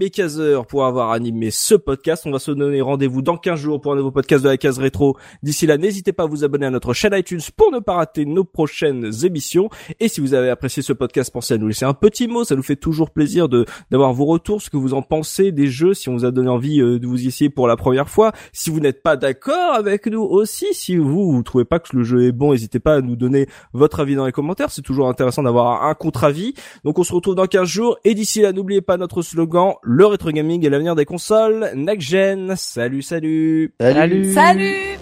Pour avoir animé ce podcast. On va se donner rendez-vous dans 15 jours pour un nouveau podcast de la case rétro. D'ici là, n'hésitez pas à vous abonner à notre chaîne iTunes pour ne pas rater nos prochaines émissions. Et si vous avez apprécié ce podcast, pensez à nous laisser un petit mot. Ça nous fait toujours plaisir de d'avoir vos retours, ce que vous en pensez des jeux, si on vous a donné envie euh, de vous y essayer pour la première fois. Si vous n'êtes pas d'accord avec nous aussi, si vous, vous trouvez pas que le jeu est bon, n'hésitez pas à nous donner votre avis dans les commentaires. C'est toujours intéressant d'avoir un contre-avis. Donc on se retrouve dans 15 jours. Et d'ici là, n'oubliez pas notre slogan, le rétro gaming et l'avenir des consoles. Next Gen. Salut, salut. Salut. Salut